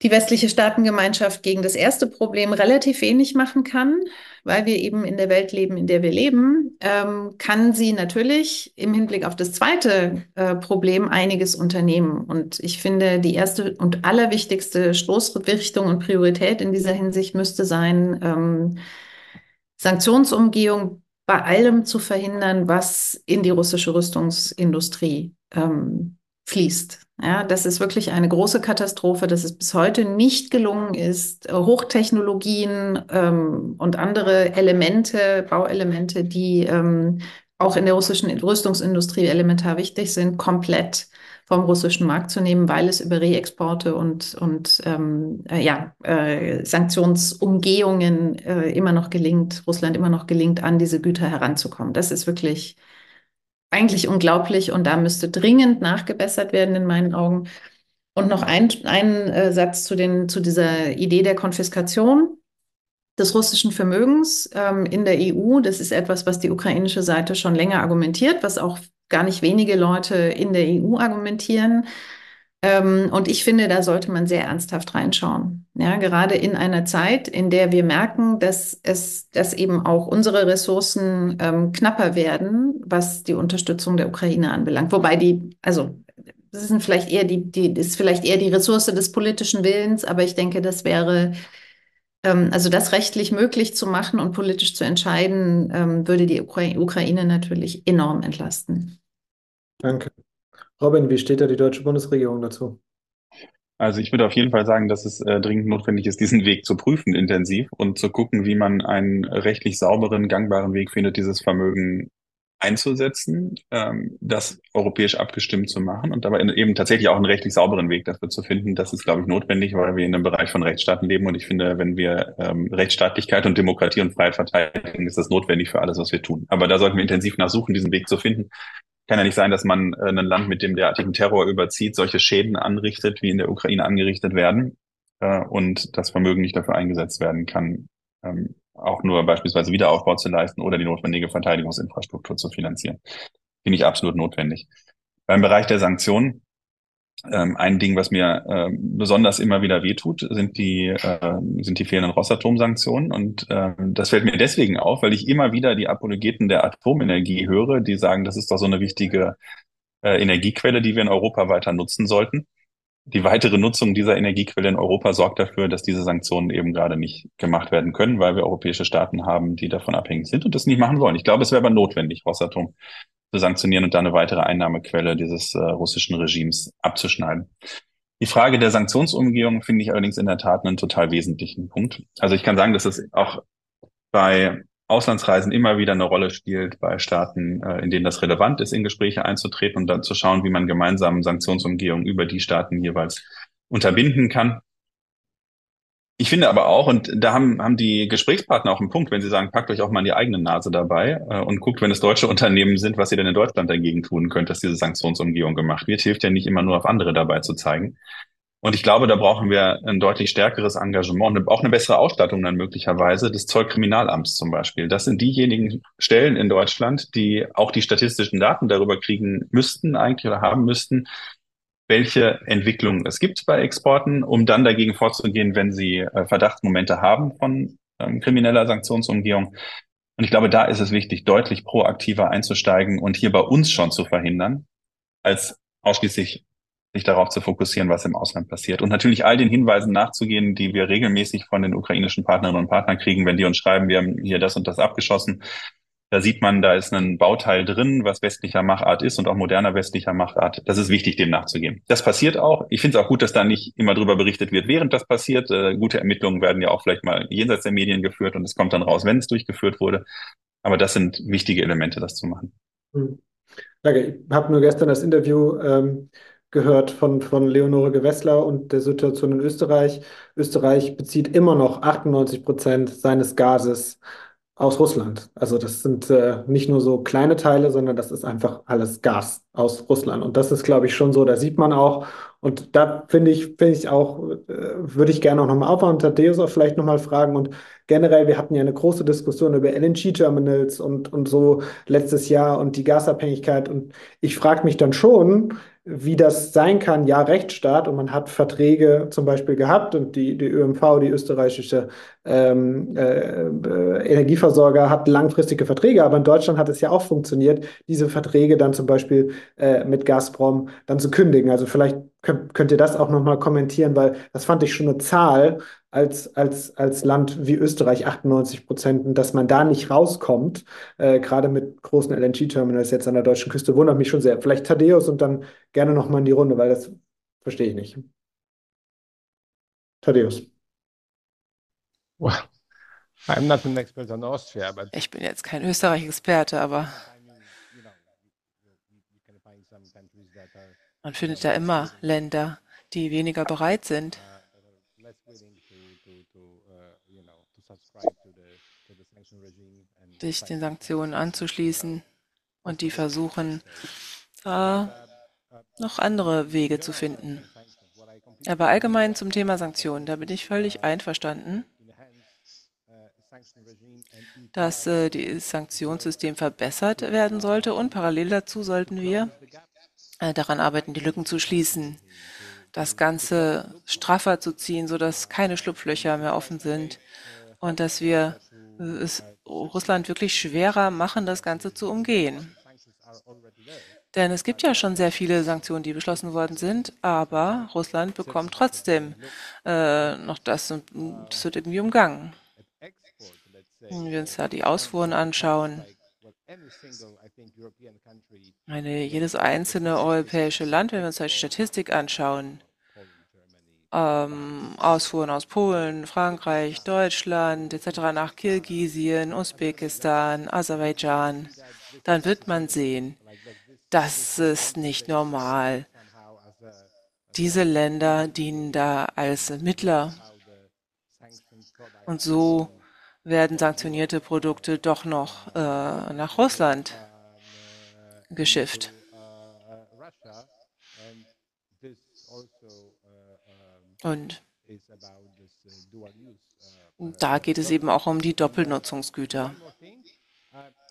die westliche Staatengemeinschaft gegen das erste Problem relativ wenig machen kann, weil wir eben in der Welt leben, in der wir leben, ähm, kann sie natürlich im Hinblick auf das zweite äh, Problem einiges unternehmen. Und ich finde, die erste und allerwichtigste Stoßrichtung und Priorität in dieser Hinsicht müsste sein, ähm, Sanktionsumgehung bei allem zu verhindern, was in die russische Rüstungsindustrie ähm, fließt. Ja, das ist wirklich eine große Katastrophe, dass es bis heute nicht gelungen ist, Hochtechnologien ähm, und andere Elemente, Bauelemente, die ähm, auch in der russischen Rüstungsindustrie elementar wichtig sind, komplett vom russischen Markt zu nehmen, weil es über Reexporte und, und ähm, äh, ja, äh, Sanktionsumgehungen äh, immer noch gelingt, Russland immer noch gelingt, an diese Güter heranzukommen. Das ist wirklich eigentlich unglaublich und da müsste dringend nachgebessert werden in meinen Augen. Und noch ein, ein äh, Satz zu, den, zu dieser Idee der Konfiskation des russischen Vermögens ähm, in der EU. Das ist etwas, was die ukrainische Seite schon länger argumentiert, was auch gar nicht wenige Leute in der EU argumentieren. Ähm, und ich finde, da sollte man sehr ernsthaft reinschauen. Ja, gerade in einer Zeit, in der wir merken, dass es, dass eben auch unsere Ressourcen ähm, knapper werden, was die Unterstützung der Ukraine anbelangt. Wobei die, also, das sind vielleicht eher die, die, ist vielleicht eher die Ressource des politischen Willens, aber ich denke, das wäre, ähm, also das rechtlich möglich zu machen und politisch zu entscheiden, ähm, würde die Ukra Ukraine natürlich enorm entlasten. Danke. Robin, wie steht da die deutsche Bundesregierung dazu? Also ich würde auf jeden Fall sagen, dass es äh, dringend notwendig ist, diesen Weg zu prüfen intensiv und zu gucken, wie man einen rechtlich sauberen, gangbaren Weg findet, dieses Vermögen einzusetzen, ähm, das europäisch abgestimmt zu machen und dabei eben tatsächlich auch einen rechtlich sauberen Weg dafür zu finden. Das ist, glaube ich, notwendig, weil wir in einem Bereich von Rechtsstaaten leben und ich finde, wenn wir ähm, Rechtsstaatlichkeit und Demokratie und Freiheit verteidigen, ist das notwendig für alles, was wir tun. Aber da sollten wir intensiv nachsuchen, diesen Weg zu finden kann ja nicht sein, dass man äh, ein Land mit dem derartigen Terror überzieht, solche Schäden anrichtet, wie in der Ukraine angerichtet werden, äh, und das Vermögen nicht dafür eingesetzt werden kann, ähm, auch nur beispielsweise Wiederaufbau zu leisten oder die notwendige Verteidigungsinfrastruktur zu finanzieren. Finde ich absolut notwendig. Beim Bereich der Sanktionen ähm, ein Ding, was mir äh, besonders immer wieder wehtut, sind die, äh, sind die fehlenden Rosatom-Sanktionen. Und äh, das fällt mir deswegen auf, weil ich immer wieder die Apologeten der Atomenergie höre, die sagen, das ist doch so eine wichtige äh, Energiequelle, die wir in Europa weiter nutzen sollten. Die weitere Nutzung dieser Energiequelle in Europa sorgt dafür, dass diese Sanktionen eben gerade nicht gemacht werden können, weil wir europäische Staaten haben, die davon abhängig sind und das nicht machen wollen. Ich glaube, es wäre aber notwendig, Rosatom zu sanktionieren und da eine weitere Einnahmequelle dieses äh, russischen Regimes abzuschneiden. Die Frage der Sanktionsumgehung finde ich allerdings in der Tat einen total wesentlichen Punkt. Also ich kann sagen, dass es auch bei Auslandsreisen immer wieder eine Rolle spielt bei Staaten, äh, in denen das relevant ist, in Gespräche einzutreten und dann zu schauen, wie man gemeinsam Sanktionsumgehung über die Staaten jeweils unterbinden kann. Ich finde aber auch, und da haben, haben die Gesprächspartner auch einen Punkt, wenn sie sagen, packt euch auch mal in die eigene Nase dabei äh, und guckt, wenn es deutsche Unternehmen sind, was ihr denn in Deutschland dagegen tun könnt, dass diese Sanktionsumgehung gemacht wird. Hilft ja nicht immer nur auf andere dabei zu zeigen. Und ich glaube, da brauchen wir ein deutlich stärkeres Engagement und auch eine bessere Ausstattung dann möglicherweise des Zollkriminalamts zum Beispiel. Das sind diejenigen Stellen in Deutschland, die auch die statistischen Daten darüber kriegen müssten eigentlich oder haben müssten, welche Entwicklungen es gibt bei Exporten, um dann dagegen vorzugehen, wenn sie äh, Verdachtsmomente haben von ähm, krimineller Sanktionsumgehung. Und ich glaube, da ist es wichtig, deutlich proaktiver einzusteigen und hier bei uns schon zu verhindern, als ausschließlich sich darauf zu fokussieren, was im Ausland passiert. Und natürlich all den Hinweisen nachzugehen, die wir regelmäßig von den ukrainischen Partnerinnen und Partnern kriegen, wenn die uns schreiben, wir haben hier das und das abgeschossen da sieht man, da ist ein Bauteil drin, was westlicher Machart ist und auch moderner westlicher Machart. Das ist wichtig, dem nachzugehen. Das passiert auch. Ich finde es auch gut, dass da nicht immer drüber berichtet wird, während das passiert. Äh, gute Ermittlungen werden ja auch vielleicht mal jenseits der Medien geführt und es kommt dann raus, wenn es durchgeführt wurde. Aber das sind wichtige Elemente, das zu machen. Hm. Danke. Ich habe nur gestern das Interview ähm, gehört von, von Leonore Gewessler und der Situation in Österreich. Österreich bezieht immer noch 98 Prozent seines Gases aus Russland. Also das sind äh, nicht nur so kleine Teile, sondern das ist einfach alles Gas aus Russland. Und das ist, glaube ich, schon so, da sieht man auch. Und da finde ich, finde ich auch, äh, würde ich gerne auch nochmal und Thaddeus auch vielleicht nochmal fragen. Und generell, wir hatten ja eine große Diskussion über LNG-Terminals und, und so letztes Jahr und die Gasabhängigkeit. Und ich frage mich dann schon, wie das sein kann, ja, Rechtsstaat und man hat Verträge zum Beispiel gehabt und die, die ÖMV, die österreichische ähm, äh, Energieversorger, hat langfristige Verträge, aber in Deutschland hat es ja auch funktioniert, diese Verträge dann zum Beispiel äh, mit Gazprom dann zu kündigen. Also vielleicht könnt, könnt ihr das auch nochmal kommentieren, weil das fand ich schon eine Zahl, als, als, als Land wie Österreich 98 Prozent, dass man da nicht rauskommt, äh, gerade mit großen LNG-Terminals jetzt an der deutschen Küste, wundert mich schon sehr. Vielleicht Thaddeus und dann gerne nochmal in die Runde, weil das verstehe ich nicht. Thaddeus. I'm not an expert on Austria, but Ich bin jetzt kein Österreich-Experte, aber man findet da immer Länder, die weniger bereit sind, sich den Sanktionen anzuschließen und die versuchen, da noch andere Wege zu finden. Aber allgemein zum Thema Sanktionen, da bin ich völlig einverstanden, dass äh, das Sanktionssystem verbessert werden sollte und parallel dazu sollten wir äh, daran arbeiten, die Lücken zu schließen, das Ganze straffer zu ziehen, sodass keine Schlupflöcher mehr offen sind und dass wir es Russland wirklich schwerer machen, das Ganze zu umgehen. Denn es gibt ja schon sehr viele Sanktionen, die beschlossen worden sind, aber Russland bekommt trotzdem äh, noch das und das wird irgendwie umgangen. Wenn wir uns da die Ausfuhren anschauen, meine, jedes einzelne europäische Land, wenn wir uns da die Statistik anschauen, ähm, Ausfuhren aus Polen, Frankreich, Deutschland etc. nach Kirgisien, Usbekistan, Aserbaidschan, dann wird man sehen, das ist nicht normal. Diese Länder dienen da als Mittler. Und so werden sanktionierte Produkte doch noch äh, nach Russland geschifft. Und da geht es eben auch um die Doppelnutzungsgüter,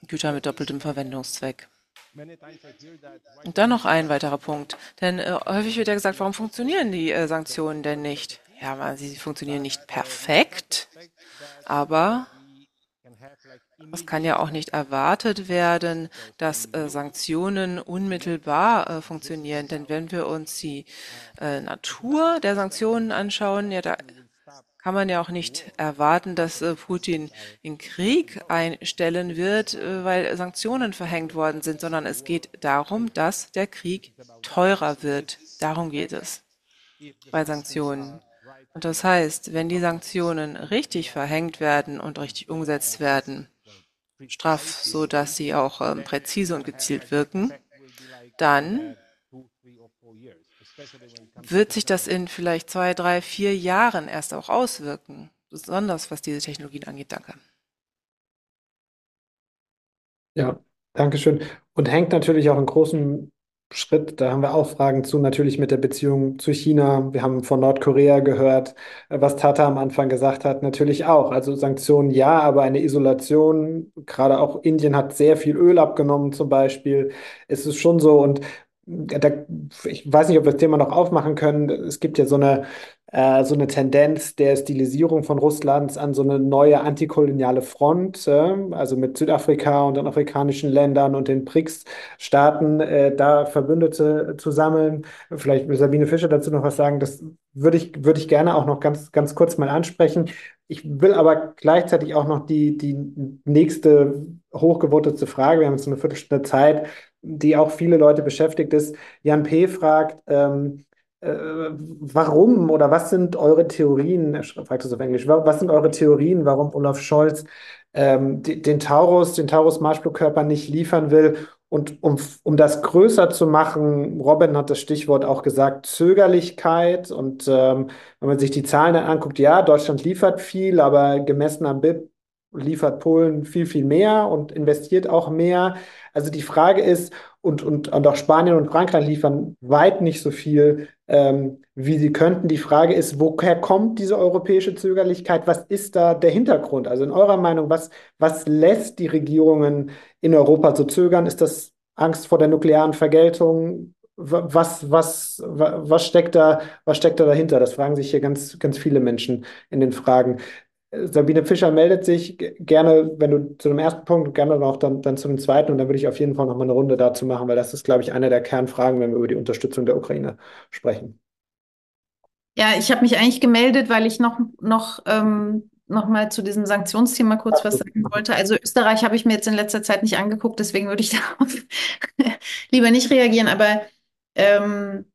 Güter mit doppeltem Verwendungszweck. Und dann noch ein weiterer Punkt, denn äh, häufig wird ja gesagt, warum funktionieren die äh, Sanktionen denn nicht? Ja, sie funktionieren nicht perfekt, aber es kann ja auch nicht erwartet werden, dass äh, Sanktionen unmittelbar äh, funktionieren. Denn wenn wir uns die äh, Natur der Sanktionen anschauen, ja, da kann man ja auch nicht erwarten, dass äh, Putin den Krieg einstellen wird, äh, weil Sanktionen verhängt worden sind, sondern es geht darum, dass der Krieg teurer wird. Darum geht es bei Sanktionen. Und das heißt, wenn die Sanktionen richtig verhängt werden und richtig umgesetzt werden, straff, so dass sie auch ähm, präzise und gezielt wirken, dann wird sich das in vielleicht zwei, drei, vier Jahren erst auch auswirken, besonders was diese Technologien angeht. Danke. Ja, danke schön. Und hängt natürlich auch in großem Schritt, da haben wir auch Fragen zu, natürlich mit der Beziehung zu China. Wir haben von Nordkorea gehört, äh, was Tata am Anfang gesagt hat, natürlich auch. Also Sanktionen ja, aber eine Isolation, gerade auch Indien hat sehr viel Öl abgenommen zum Beispiel. Es ist schon so und da, ich weiß nicht, ob wir das Thema noch aufmachen können. Es gibt ja so eine, äh, so eine Tendenz der Stilisierung von Russlands an so eine neue antikoloniale Front, äh, also mit Südafrika und den afrikanischen Ländern und den BRICS-Staaten, äh, da Verbündete zu sammeln. Vielleicht will Sabine Fischer dazu noch was sagen. Das würde ich, würde ich gerne auch noch ganz, ganz kurz mal ansprechen. Ich will aber gleichzeitig auch noch die, die nächste hochgewotete Frage, wir haben jetzt eine Viertelstunde Zeit, die auch viele Leute beschäftigt ist. Jan P. fragt, ähm, äh, warum oder was sind eure Theorien, er fragt es auf Englisch, was sind eure Theorien, warum Olaf Scholz ähm, den Taurus, den Taurus Marschflugkörper nicht liefern will Und um, um das größer zu machen, Robin hat das Stichwort auch gesagt, Zögerlichkeit. Und ähm, wenn man sich die Zahlen dann anguckt, ja, Deutschland liefert viel, aber gemessen am BIP liefert Polen viel, viel mehr und investiert auch mehr. Also die Frage ist, und, und, und auch Spanien und Frankreich liefern weit nicht so viel, ähm, wie sie könnten. Die Frage ist, woher kommt diese europäische Zögerlichkeit? Was ist da der Hintergrund? Also in eurer Meinung, was, was lässt die Regierungen in Europa so zögern? Ist das Angst vor der nuklearen Vergeltung? Was, was, was, steckt da, was steckt da dahinter? Das fragen sich hier ganz, ganz viele Menschen in den Fragen. Sabine Fischer meldet sich gerne, wenn du zu dem ersten Punkt, gerne noch dann, dann zu dem zweiten und dann würde ich auf jeden Fall noch mal eine Runde dazu machen, weil das ist, glaube ich, eine der Kernfragen, wenn wir über die Unterstützung der Ukraine sprechen. Ja, ich habe mich eigentlich gemeldet, weil ich noch, noch, ähm, noch mal zu diesem Sanktionsthema kurz was sagen wollte. Also Österreich habe ich mir jetzt in letzter Zeit nicht angeguckt, deswegen würde ich darauf lieber nicht reagieren, aber ähm,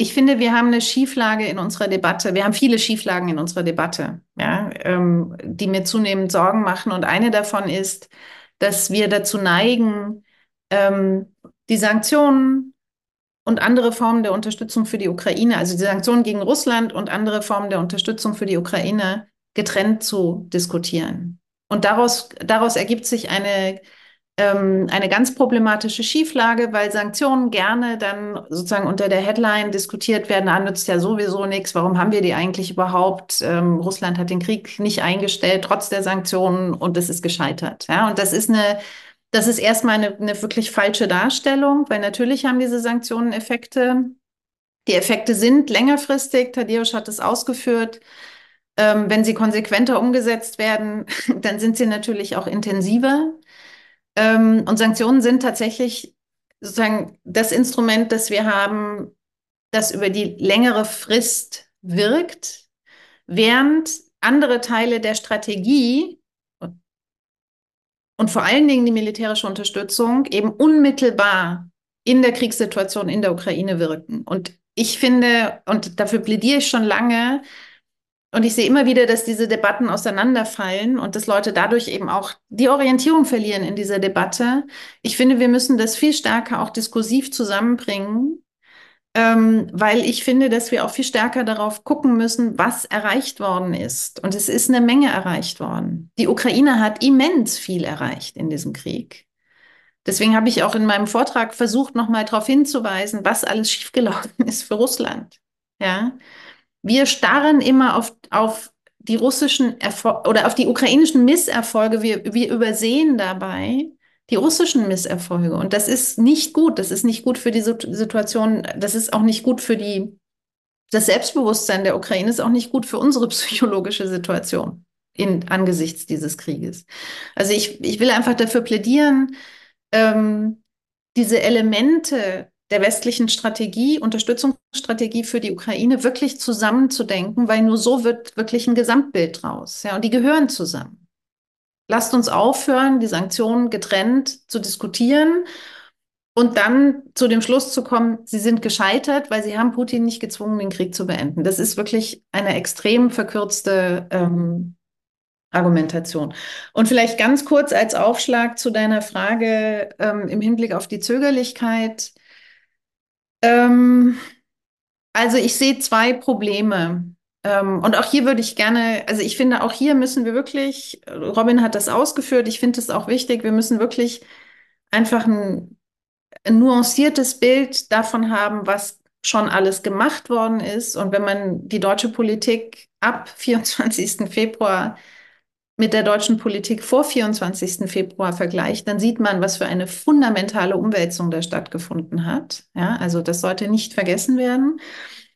ich finde, wir haben eine Schieflage in unserer Debatte. Wir haben viele Schieflagen in unserer Debatte, ja, ähm, die mir zunehmend Sorgen machen. Und eine davon ist, dass wir dazu neigen, ähm, die Sanktionen und andere Formen der Unterstützung für die Ukraine, also die Sanktionen gegen Russland und andere Formen der Unterstützung für die Ukraine getrennt zu diskutieren. Und daraus, daraus ergibt sich eine ähm, eine ganz problematische Schieflage, weil Sanktionen gerne dann sozusagen unter der Headline diskutiert werden, ah, nützt ja sowieso nichts, warum haben wir die eigentlich überhaupt? Ähm, Russland hat den Krieg nicht eingestellt, trotz der Sanktionen und es ist gescheitert. Ja, und das ist eine, das ist erstmal eine, eine wirklich falsche Darstellung, weil natürlich haben diese Sanktionen Effekte. Die Effekte sind längerfristig, Tadeusz hat es ausgeführt. Ähm, wenn sie konsequenter umgesetzt werden, dann sind sie natürlich auch intensiver. Ähm, und Sanktionen sind tatsächlich sozusagen das Instrument, das wir haben, das über die längere Frist wirkt, während andere Teile der Strategie und vor allen Dingen die militärische Unterstützung eben unmittelbar in der Kriegssituation in der Ukraine wirken. Und ich finde, und dafür plädiere ich schon lange, und ich sehe immer wieder, dass diese Debatten auseinanderfallen und dass Leute dadurch eben auch die Orientierung verlieren in dieser Debatte. Ich finde, wir müssen das viel stärker auch diskursiv zusammenbringen, ähm, weil ich finde, dass wir auch viel stärker darauf gucken müssen, was erreicht worden ist. Und es ist eine Menge erreicht worden. Die Ukraine hat immens viel erreicht in diesem Krieg. Deswegen habe ich auch in meinem Vortrag versucht, nochmal darauf hinzuweisen, was alles schiefgelaufen ist für Russland. Ja, wir starren immer auf, auf die russischen Erfol oder auf die ukrainischen Misserfolge. Wir, wir übersehen dabei die russischen Misserfolge. Und das ist nicht gut. Das ist nicht gut für die Situation. Das ist auch nicht gut für die, das Selbstbewusstsein der Ukraine ist auch nicht gut für unsere psychologische Situation in, angesichts dieses Krieges. Also ich, ich will einfach dafür plädieren, ähm, diese Elemente der westlichen Strategie, Unterstützungsstrategie für die Ukraine wirklich zusammenzudenken, weil nur so wird wirklich ein Gesamtbild draus. Ja, und die gehören zusammen. Lasst uns aufhören, die Sanktionen getrennt zu diskutieren und dann zu dem Schluss zu kommen, sie sind gescheitert, weil sie haben Putin nicht gezwungen, den Krieg zu beenden. Das ist wirklich eine extrem verkürzte ähm, Argumentation. Und vielleicht ganz kurz als Aufschlag zu deiner Frage ähm, im Hinblick auf die Zögerlichkeit. Ähm, also ich sehe zwei Probleme. Ähm, und auch hier würde ich gerne, also ich finde, auch hier müssen wir wirklich, Robin hat das ausgeführt, ich finde es auch wichtig, wir müssen wirklich einfach ein, ein nuanciertes Bild davon haben, was schon alles gemacht worden ist. Und wenn man die deutsche Politik ab 24. Februar mit der deutschen Politik vor 24. Februar vergleicht, dann sieht man, was für eine fundamentale Umwälzung da stattgefunden hat. Ja, also das sollte nicht vergessen werden.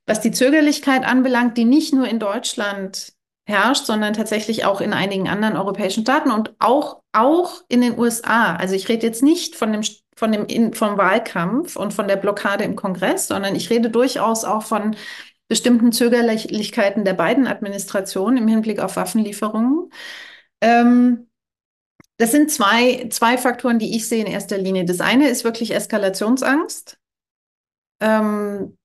Was die Zögerlichkeit anbelangt, die nicht nur in Deutschland herrscht, sondern tatsächlich auch in einigen anderen europäischen Staaten und auch, auch in den USA. Also ich rede jetzt nicht von dem, von dem vom Wahlkampf und von der Blockade im Kongress, sondern ich rede durchaus auch von bestimmten Zögerlichkeiten der beiden Administrationen im Hinblick auf Waffenlieferungen. Ähm, das sind zwei, zwei Faktoren, die ich sehe in erster Linie. Das eine ist wirklich Eskalationsangst. Ähm,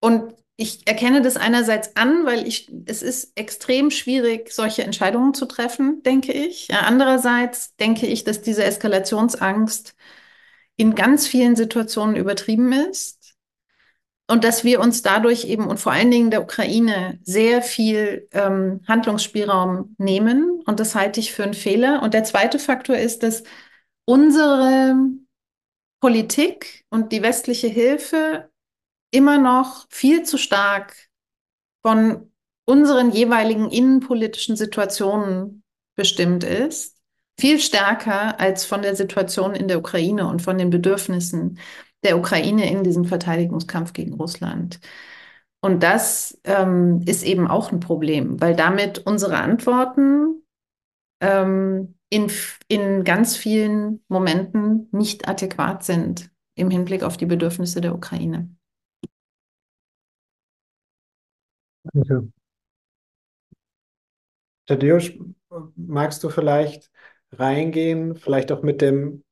und ich erkenne das einerseits an, weil ich, es ist extrem schwierig, solche Entscheidungen zu treffen, denke ich. Ja, andererseits denke ich, dass diese Eskalationsangst in ganz vielen Situationen übertrieben ist und dass wir uns dadurch eben und vor allen Dingen der Ukraine sehr viel ähm, Handlungsspielraum nehmen. Und das halte ich für einen Fehler. Und der zweite Faktor ist, dass unsere Politik und die westliche Hilfe immer noch viel zu stark von unseren jeweiligen innenpolitischen Situationen bestimmt ist viel stärker als von der Situation in der Ukraine und von den Bedürfnissen der Ukraine in diesem Verteidigungskampf gegen Russland. Und das ähm, ist eben auch ein Problem, weil damit unsere Antworten ähm, in, in ganz vielen Momenten nicht adäquat sind im Hinblick auf die Bedürfnisse der Ukraine. Danke. Tadeusz, magst du vielleicht reingehen, vielleicht auch mit dem,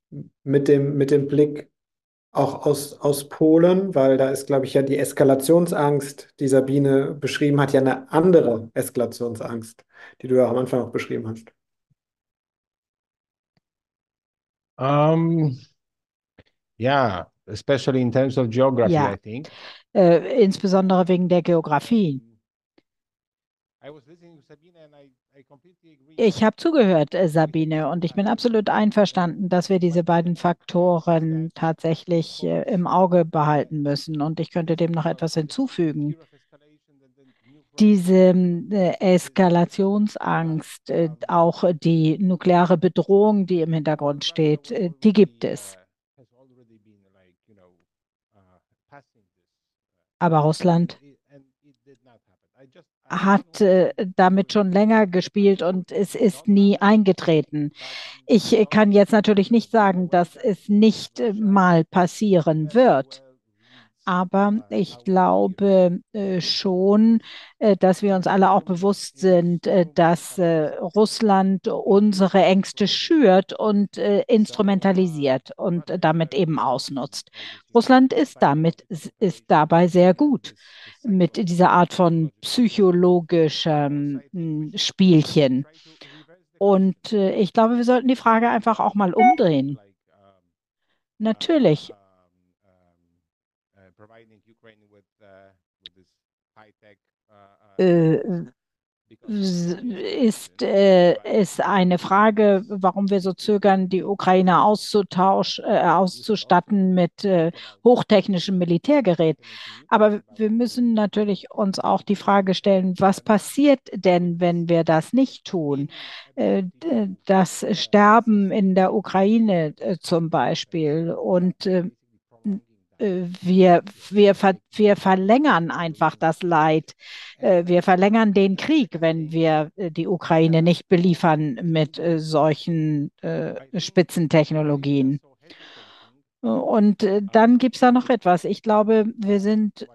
mit dem, mit dem Blick auch aus, aus Polen, weil da ist, glaube ich, ja die Eskalationsangst, die Sabine beschrieben hat, ja eine andere Eskalationsangst, die du ja auch am Anfang auch beschrieben hast. Um, yeah, especially in terms of geography, Ja. I think. Äh, insbesondere wegen der Geografie. I was listening to Sabine and I. Ich habe zugehört, äh, Sabine, und ich bin absolut einverstanden, dass wir diese beiden Faktoren tatsächlich äh, im Auge behalten müssen. Und ich könnte dem noch etwas hinzufügen. Diese äh, Eskalationsangst, auch die nukleare Bedrohung, die im Hintergrund steht, die gibt es. Aber Russland hat äh, damit schon länger gespielt und es ist nie eingetreten. Ich äh, kann jetzt natürlich nicht sagen, dass es nicht äh, mal passieren wird. Aber ich glaube äh, schon, äh, dass wir uns alle auch bewusst sind, äh, dass Russland unsere Ängste schürt und instrumentalisiert und damit eben ausnutzt. Russland ist damit, ist dabei sehr gut mit dieser Art von psychologischem hm, Spielchen. Und ich glaube, wir sollten die Frage einfach auch mal umdrehen. Natürlich äh, ist, äh, ist eine Frage, warum wir so zögern, die Ukraine auszutausch, äh, auszustatten mit äh, hochtechnischem Militärgerät. Aber wir müssen natürlich uns auch die Frage stellen, was passiert denn, wenn wir das nicht tun? Äh, das Sterben in der Ukraine äh, zum Beispiel und äh, wir, wir, ver, wir verlängern einfach das Leid. Wir verlängern den Krieg, wenn wir die Ukraine nicht beliefern mit solchen Spitzentechnologien. Und dann gibt es da noch etwas. Ich glaube, wir sind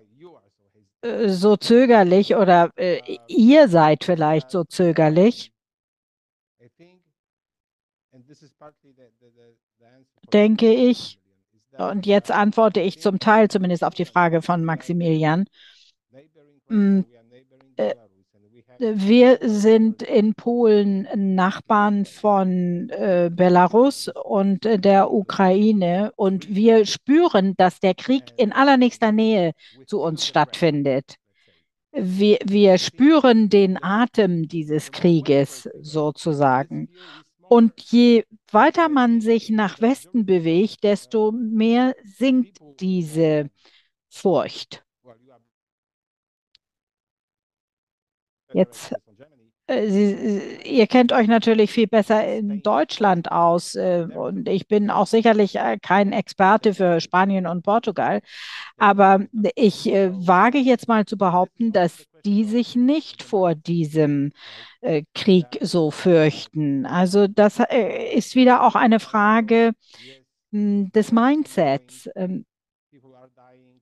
so zögerlich oder ihr seid vielleicht so zögerlich. Denke ich, und jetzt antworte ich zum Teil zumindest auf die Frage von Maximilian. Mm, äh, wir sind in Polen Nachbarn von äh, Belarus und der Ukraine und wir spüren, dass der Krieg in allernächster Nähe zu uns stattfindet. Wir, wir spüren den Atem dieses Krieges sozusagen. Und je weiter man sich nach Westen bewegt, desto mehr sinkt diese Furcht. Jetzt, äh, Sie, ihr kennt euch natürlich viel besser in Deutschland aus äh, und ich bin auch sicherlich äh, kein Experte für Spanien und Portugal, aber ich äh, wage jetzt mal zu behaupten, dass die sich nicht vor diesem äh, Krieg so fürchten. Also das äh, ist wieder auch eine Frage mh, des Mindsets. Ähm,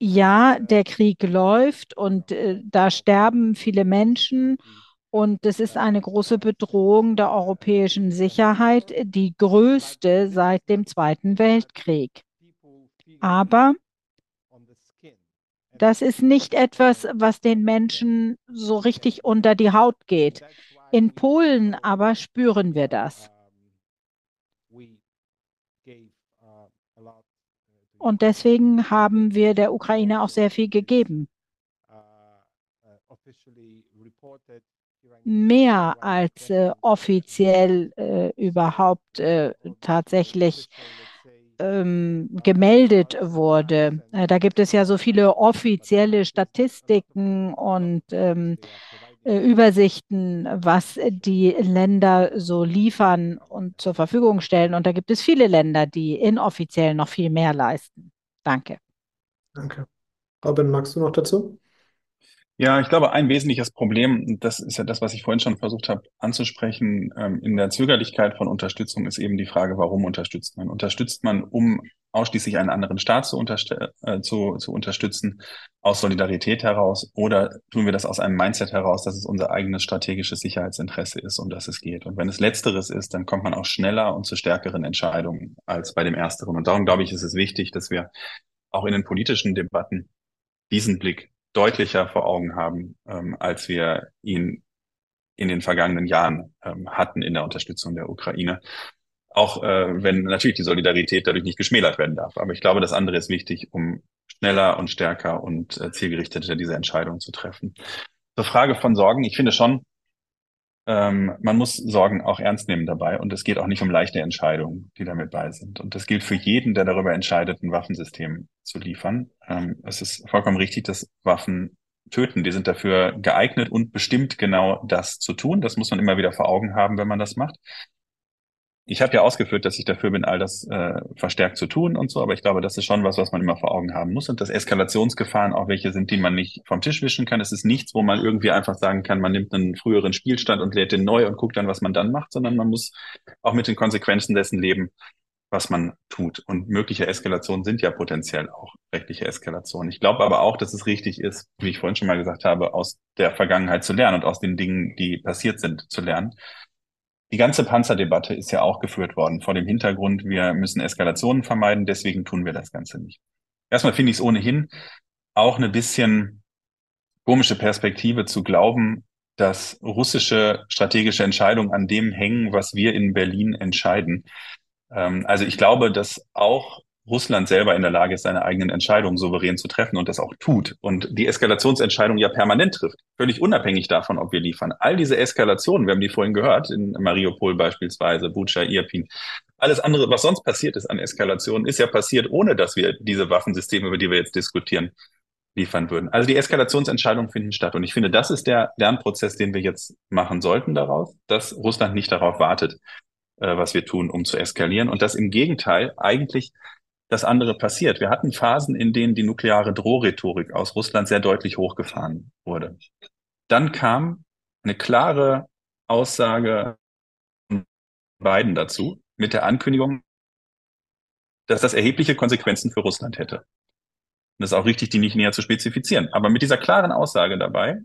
ja, der Krieg läuft und äh, da sterben viele Menschen und es ist eine große Bedrohung der europäischen Sicherheit, die größte seit dem Zweiten Weltkrieg. Aber das ist nicht etwas, was den Menschen so richtig unter die Haut geht. In Polen aber spüren wir das. Und deswegen haben wir der Ukraine auch sehr viel gegeben. Mehr als äh, offiziell äh, überhaupt äh, tatsächlich ähm, gemeldet wurde. Äh, da gibt es ja so viele offizielle Statistiken und ähm, äh, Übersichten, was die Länder so liefern und zur Verfügung stellen. Und da gibt es viele Länder, die inoffiziell noch viel mehr leisten. Danke. Danke. Robin, magst du noch dazu? Ja, ich glaube, ein wesentliches Problem, das ist ja das, was ich vorhin schon versucht habe anzusprechen, ähm, in der Zögerlichkeit von Unterstützung ist eben die Frage, warum unterstützt man? Unterstützt man, um ausschließlich einen anderen Staat zu, äh, zu, zu unterstützen, aus Solidarität heraus, oder tun wir das aus einem Mindset heraus, dass es unser eigenes strategisches Sicherheitsinteresse ist, um das es geht? Und wenn es letzteres ist, dann kommt man auch schneller und zu stärkeren Entscheidungen als bei dem ersteren. Und darum glaube ich, ist es wichtig, dass wir auch in den politischen Debatten diesen Blick deutlicher vor Augen haben, ähm, als wir ihn in den vergangenen Jahren ähm, hatten in der Unterstützung der Ukraine. Auch äh, wenn natürlich die Solidarität dadurch nicht geschmälert werden darf. Aber ich glaube, das andere ist wichtig, um schneller und stärker und äh, zielgerichteter diese Entscheidung zu treffen. Zur Frage von Sorgen, ich finde schon, ähm, man muss Sorgen auch ernst nehmen dabei und es geht auch nicht um leichte Entscheidungen, die damit bei sind. Und das gilt für jeden, der darüber entscheidet, ein Waffensystem zu liefern. Ähm, es ist vollkommen richtig, dass Waffen töten. Die sind dafür geeignet und bestimmt genau das zu tun. Das muss man immer wieder vor Augen haben, wenn man das macht ich habe ja ausgeführt, dass ich dafür bin, all das äh, verstärkt zu tun und so, aber ich glaube, das ist schon was, was man immer vor Augen haben muss und dass Eskalationsgefahren auch welche sind, die man nicht vom Tisch wischen kann. Es ist nichts, wo man irgendwie einfach sagen kann, man nimmt einen früheren Spielstand und lädt den neu und guckt dann, was man dann macht, sondern man muss auch mit den Konsequenzen dessen leben, was man tut. Und mögliche Eskalationen sind ja potenziell auch rechtliche Eskalationen. Ich glaube aber auch, dass es richtig ist, wie ich vorhin schon mal gesagt habe, aus der Vergangenheit zu lernen und aus den Dingen, die passiert sind, zu lernen die ganze Panzerdebatte ist ja auch geführt worden vor dem Hintergrund, wir müssen Eskalationen vermeiden, deswegen tun wir das Ganze nicht. Erstmal finde ich es ohnehin auch eine bisschen komische Perspektive zu glauben, dass russische strategische Entscheidungen an dem hängen, was wir in Berlin entscheiden. Ähm, also ich glaube, dass auch Russland selber in der Lage ist, seine eigenen Entscheidungen souverän zu treffen und das auch tut und die Eskalationsentscheidung ja permanent trifft, völlig unabhängig davon, ob wir liefern. All diese Eskalationen, wir haben die vorhin gehört, in Mariupol beispielsweise, Bucha, Irpin, alles andere, was sonst passiert ist an Eskalationen, ist ja passiert, ohne dass wir diese Waffensysteme, über die wir jetzt diskutieren, liefern würden. Also die Eskalationsentscheidungen finden statt. Und ich finde, das ist der Lernprozess, den wir jetzt machen sollten daraus, dass Russland nicht darauf wartet, äh, was wir tun, um zu eskalieren. Und dass im Gegenteil eigentlich das andere passiert. Wir hatten Phasen, in denen die nukleare Drohrhetorik aus Russland sehr deutlich hochgefahren wurde. Dann kam eine klare Aussage von Biden dazu mit der Ankündigung, dass das erhebliche Konsequenzen für Russland hätte. Und es ist auch richtig, die nicht näher zu spezifizieren. Aber mit dieser klaren Aussage dabei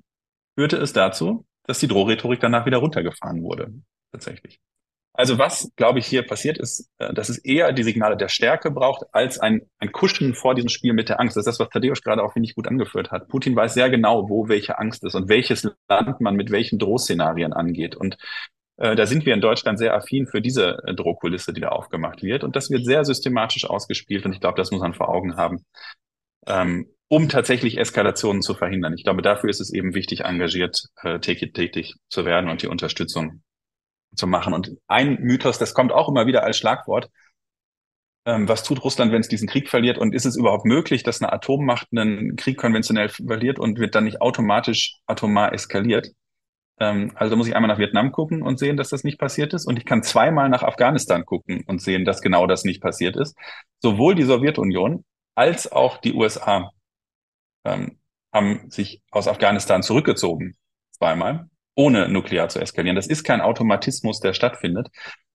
führte es dazu, dass die Drohrhetorik danach wieder runtergefahren wurde, tatsächlich. Also was, glaube ich, hier passiert ist, äh, dass es eher die Signale der Stärke braucht, als ein, ein Kuschen vor diesem Spiel mit der Angst. Das ist das, was Tadeusz gerade auch, finde ich, gut angeführt hat. Putin weiß sehr genau, wo welche Angst ist und welches Land man mit welchen Drohszenarien angeht. Und äh, da sind wir in Deutschland sehr affin für diese äh, Drohkulisse, die da aufgemacht wird. Und das wird sehr systematisch ausgespielt. Und ich glaube, das muss man vor Augen haben, ähm, um tatsächlich Eskalationen zu verhindern. Ich glaube, dafür ist es eben wichtig, engagiert äh, tätig zu werden und die Unterstützung zu machen. Und ein Mythos, das kommt auch immer wieder als Schlagwort. Ähm, was tut Russland, wenn es diesen Krieg verliert? Und ist es überhaupt möglich, dass eine Atommacht einen Krieg konventionell verliert und wird dann nicht automatisch atomar eskaliert? Ähm, also muss ich einmal nach Vietnam gucken und sehen, dass das nicht passiert ist. Und ich kann zweimal nach Afghanistan gucken und sehen, dass genau das nicht passiert ist. Sowohl die Sowjetunion als auch die USA ähm, haben sich aus Afghanistan zurückgezogen. Zweimal ohne nuklear zu eskalieren. Das ist kein Automatismus, der stattfindet.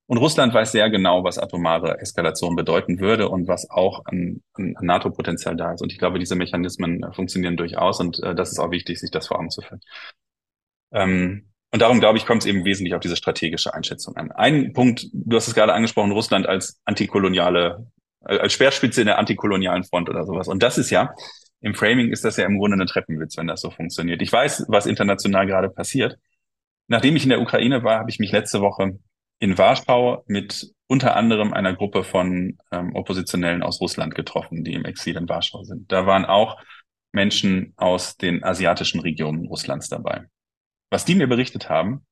Und Russland weiß sehr genau, was atomare Eskalation bedeuten würde und was auch an, an NATO-Potenzial da ist. Und ich glaube, diese Mechanismen äh, funktionieren durchaus und äh, das ist auch wichtig, sich das vor Augen zu führen. Ähm, und darum, glaube ich, kommt es eben wesentlich auf diese strategische Einschätzung an. Ein Punkt, du hast es gerade angesprochen, Russland als antikoloniale, äh, als Speerspitze in der antikolonialen Front oder sowas. Und das ist ja, im Framing ist das ja im Grunde ein Treppenwitz, wenn das so funktioniert. Ich weiß, was international gerade passiert. Nachdem ich in der Ukraine war, habe ich mich letzte Woche in Warschau mit unter anderem einer Gruppe von ähm, Oppositionellen aus Russland getroffen, die im Exil in Warschau sind. Da waren auch Menschen aus den asiatischen Regionen Russlands dabei. Was die mir berichtet haben,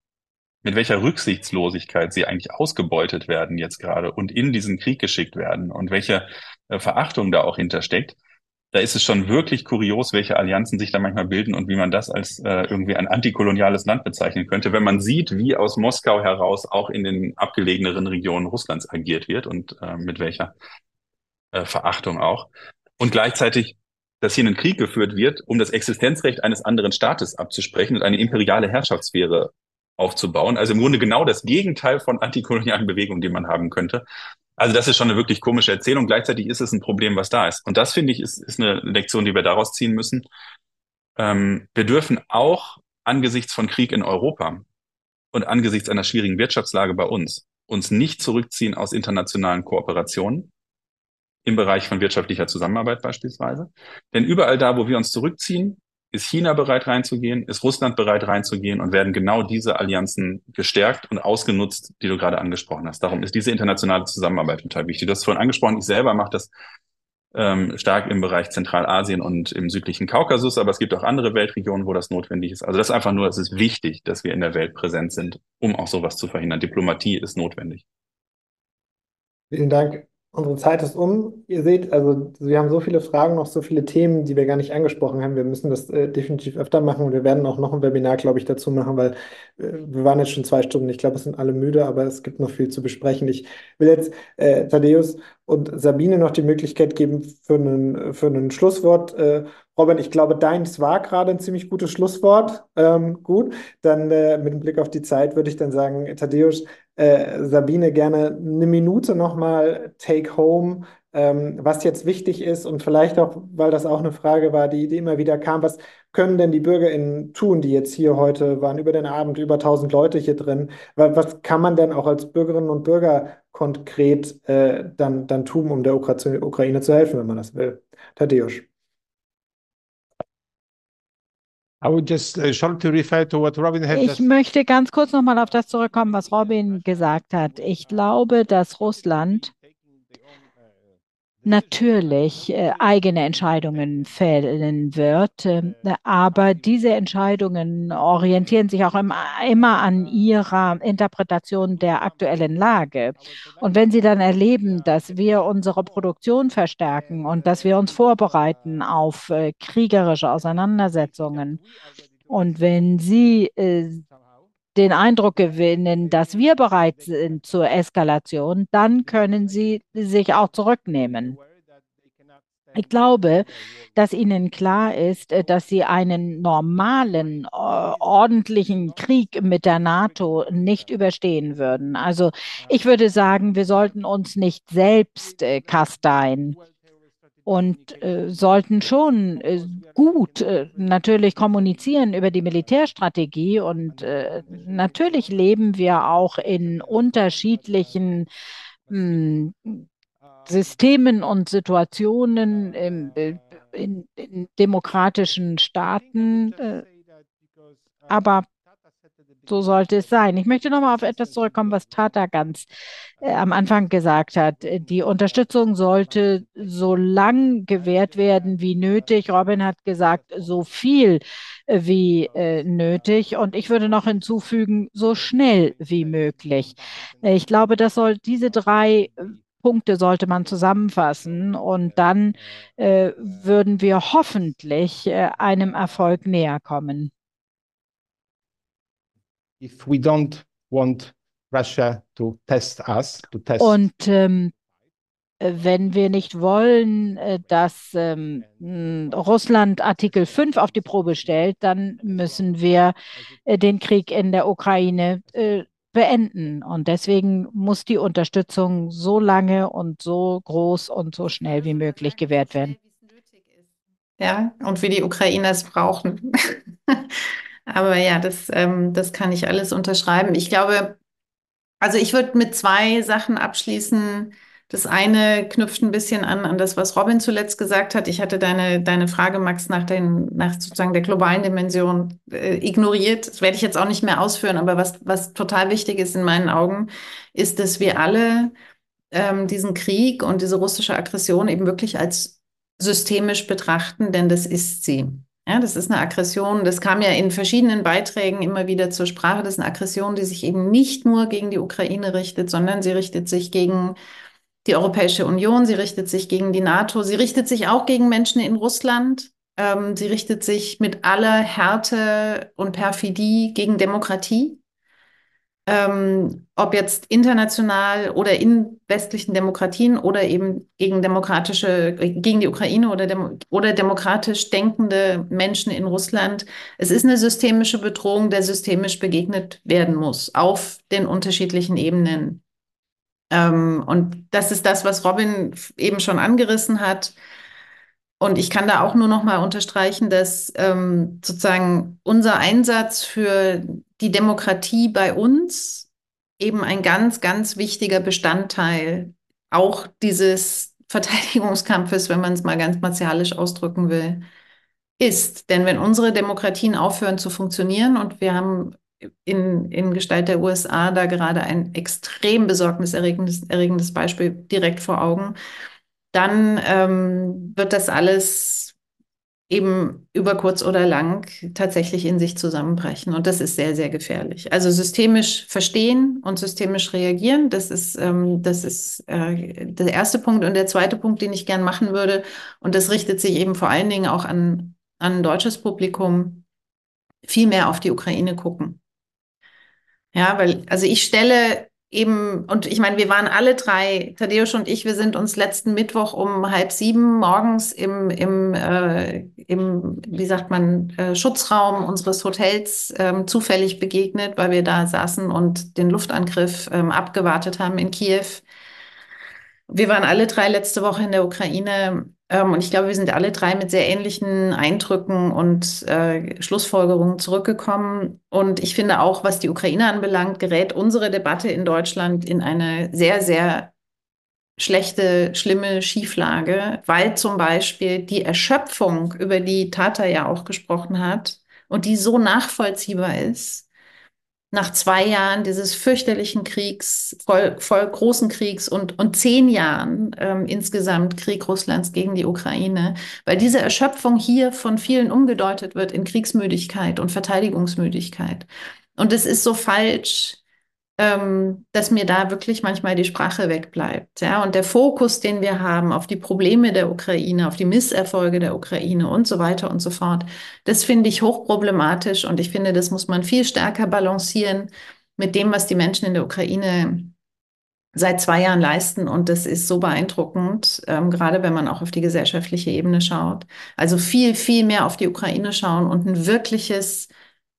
mit welcher Rücksichtslosigkeit sie eigentlich ausgebeutet werden jetzt gerade und in diesen Krieg geschickt werden und welche äh, Verachtung da auch hintersteckt, da ist es schon wirklich kurios, welche Allianzen sich da manchmal bilden und wie man das als äh, irgendwie ein antikoloniales Land bezeichnen könnte, wenn man sieht, wie aus Moskau heraus auch in den abgelegeneren Regionen Russlands agiert wird und äh, mit welcher äh, Verachtung auch. Und gleichzeitig, dass hier ein Krieg geführt wird, um das Existenzrecht eines anderen Staates abzusprechen und eine imperiale Herrschaftssphäre aufzubauen. Also im Grunde genau das Gegenteil von antikolonialen Bewegungen, die man haben könnte. Also das ist schon eine wirklich komische Erzählung. Gleichzeitig ist es ein Problem, was da ist. Und das finde ich ist, ist eine Lektion, die wir daraus ziehen müssen. Ähm, wir dürfen auch angesichts von Krieg in Europa und angesichts einer schwierigen Wirtschaftslage bei uns uns nicht zurückziehen aus internationalen Kooperationen im Bereich von wirtschaftlicher Zusammenarbeit beispielsweise. Denn überall da, wo wir uns zurückziehen, ist China bereit reinzugehen? Ist Russland bereit reinzugehen? Und werden genau diese Allianzen gestärkt und ausgenutzt, die du gerade angesprochen hast? Darum ist diese internationale Zusammenarbeit total wichtig. Du hast vorhin angesprochen, ich selber mache das ähm, stark im Bereich Zentralasien und im südlichen Kaukasus, aber es gibt auch andere Weltregionen, wo das notwendig ist. Also das ist einfach nur, es ist wichtig, dass wir in der Welt präsent sind, um auch sowas zu verhindern. Diplomatie ist notwendig. Vielen Dank. Unsere Zeit ist um. Ihr seht, also wir haben so viele Fragen, noch so viele Themen, die wir gar nicht angesprochen haben. Wir müssen das äh, definitiv öfter machen und wir werden auch noch ein Webinar, glaube ich, dazu machen, weil äh, wir waren jetzt schon zwei Stunden. Ich glaube, es sind alle müde, aber es gibt noch viel zu besprechen. Ich will jetzt äh, Thaddeus und Sabine noch die Möglichkeit geben für einen, für ein Schlusswort. Äh, Robin, ich glaube, deins war gerade ein ziemlich gutes Schlusswort. Ähm, gut, dann äh, mit dem Blick auf die Zeit würde ich dann sagen, Thaddeus, äh, Sabine, gerne eine Minute nochmal Take Home, ähm, was jetzt wichtig ist und vielleicht auch, weil das auch eine Frage war, die, die immer wieder kam, was können denn die BürgerInnen tun, die jetzt hier heute waren, über den Abend über 1000 Leute hier drin? Was kann man denn auch als Bürgerinnen und Bürger konkret äh, dann, dann tun, um der Ukraine zu helfen, wenn man das will? Tadeusz. Uh, ich möchte ganz kurz nochmal auf das zurückkommen, was Robin gesagt hat. Ich glaube, dass Russland natürlich äh, eigene Entscheidungen fällen wird. Äh, aber diese Entscheidungen orientieren sich auch im, immer an ihrer Interpretation der aktuellen Lage. Und wenn sie dann erleben, dass wir unsere Produktion verstärken und dass wir uns vorbereiten auf äh, kriegerische Auseinandersetzungen und wenn sie äh, den Eindruck gewinnen, dass wir bereit sind zur Eskalation, dann können sie sich auch zurücknehmen. Ich glaube, dass ihnen klar ist, dass sie einen normalen, äh, ordentlichen Krieg mit der NATO nicht überstehen würden. Also ich würde sagen, wir sollten uns nicht selbst äh, kasteien und äh, sollten schon äh, gut äh, natürlich kommunizieren über die Militärstrategie. Und äh, natürlich leben wir auch in unterschiedlichen mh, hm, Systemen und Situationen im, äh, in, in, demokratischen Staaten. Äh, aber so sollte es sein. Ich möchte nochmal auf etwas zurückkommen, was Tata ganz äh, am Anfang gesagt hat. Die Unterstützung sollte so lang gewährt werden wie nötig. Robin hat gesagt, so viel äh, wie äh, nötig. Und ich würde noch hinzufügen, so schnell wie möglich. Äh, ich glaube, das soll diese drei äh, Punkte sollte man zusammenfassen und dann äh, würden wir hoffentlich einem Erfolg näher kommen if we don't want Russia to test us, to test Und ähm, wenn wir nicht wollen, äh, dass ähm, Russland Artikel 5 auf die Probe stellt, dann müssen wir äh, den Krieg in der Ukraine äh, beenden. Und deswegen muss die Unterstützung so lange und so groß und so schnell wie möglich gewährt werden. Ja, und wie die Ukrainer es brauchen. Aber ja, das, ähm, das kann ich alles unterschreiben. Ich glaube, also ich würde mit zwei Sachen abschließen. Das eine knüpft ein bisschen an, an das, was Robin zuletzt gesagt hat. Ich hatte deine, deine Frage, Max, nach, den, nach sozusagen der globalen Dimension äh, ignoriert. Das werde ich jetzt auch nicht mehr ausführen, aber was, was total wichtig ist in meinen Augen, ist, dass wir alle ähm, diesen Krieg und diese russische Aggression eben wirklich als systemisch betrachten, denn das ist sie. Ja, das ist eine Aggression, das kam ja in verschiedenen Beiträgen immer wieder zur Sprache. Das ist eine Aggression, die sich eben nicht nur gegen die Ukraine richtet, sondern sie richtet sich gegen die Europäische Union, sie richtet sich gegen die NATO, sie richtet sich auch gegen Menschen in Russland. Ähm, sie richtet sich mit aller Härte und Perfidie gegen Demokratie. Ähm, ob jetzt international oder in westlichen Demokratien oder eben gegen demokratische, gegen die Ukraine oder, dem, oder demokratisch denkende Menschen in Russland. Es ist eine systemische Bedrohung, der systemisch begegnet werden muss auf den unterschiedlichen Ebenen. Ähm, und das ist das, was Robin eben schon angerissen hat. Und ich kann da auch nur noch mal unterstreichen, dass ähm, sozusagen unser Einsatz für die Demokratie bei uns eben ein ganz, ganz wichtiger Bestandteil auch dieses Verteidigungskampfes, wenn man es mal ganz martialisch ausdrücken will, ist. Denn wenn unsere Demokratien aufhören zu funktionieren und wir haben in, in Gestalt der USA da gerade ein extrem besorgniserregendes erregendes Beispiel direkt vor Augen, dann ähm, wird das alles eben über kurz oder lang tatsächlich in sich zusammenbrechen. Und das ist sehr, sehr gefährlich. Also systemisch verstehen und systemisch reagieren, das ist, ähm, das ist äh, der erste Punkt. Und der zweite Punkt, den ich gern machen würde, und das richtet sich eben vor allen Dingen auch an, an ein deutsches Publikum, viel mehr auf die Ukraine gucken. Ja, weil, also ich stelle eben, und ich meine, wir waren alle drei, Thaddeus und ich, wir sind uns letzten Mittwoch um halb sieben morgens im, im, äh, im wie sagt man, äh, Schutzraum unseres Hotels ähm, zufällig begegnet, weil wir da saßen und den Luftangriff ähm, abgewartet haben in Kiew. Wir waren alle drei letzte Woche in der Ukraine ähm, und ich glaube, wir sind alle drei mit sehr ähnlichen Eindrücken und äh, Schlussfolgerungen zurückgekommen. Und ich finde auch, was die Ukraine anbelangt, gerät unsere Debatte in Deutschland in eine sehr, sehr schlechte, schlimme Schieflage, weil zum Beispiel die Erschöpfung, über die Tata ja auch gesprochen hat und die so nachvollziehbar ist, nach zwei Jahren dieses fürchterlichen Kriegs, voll, voll großen Kriegs und, und zehn Jahren ähm, insgesamt Krieg Russlands gegen die Ukraine, weil diese Erschöpfung hier von vielen umgedeutet wird in Kriegsmüdigkeit und Verteidigungsmüdigkeit. Und es ist so falsch, ähm, dass mir da wirklich manchmal die Sprache wegbleibt. Ja? Und der Fokus, den wir haben auf die Probleme der Ukraine, auf die Misserfolge der Ukraine und so weiter und so fort, das finde ich hochproblematisch und ich finde, das muss man viel stärker balancieren mit dem, was die Menschen in der Ukraine seit zwei Jahren leisten. Und das ist so beeindruckend, ähm, gerade wenn man auch auf die gesellschaftliche Ebene schaut. Also viel, viel mehr auf die Ukraine schauen und ein wirkliches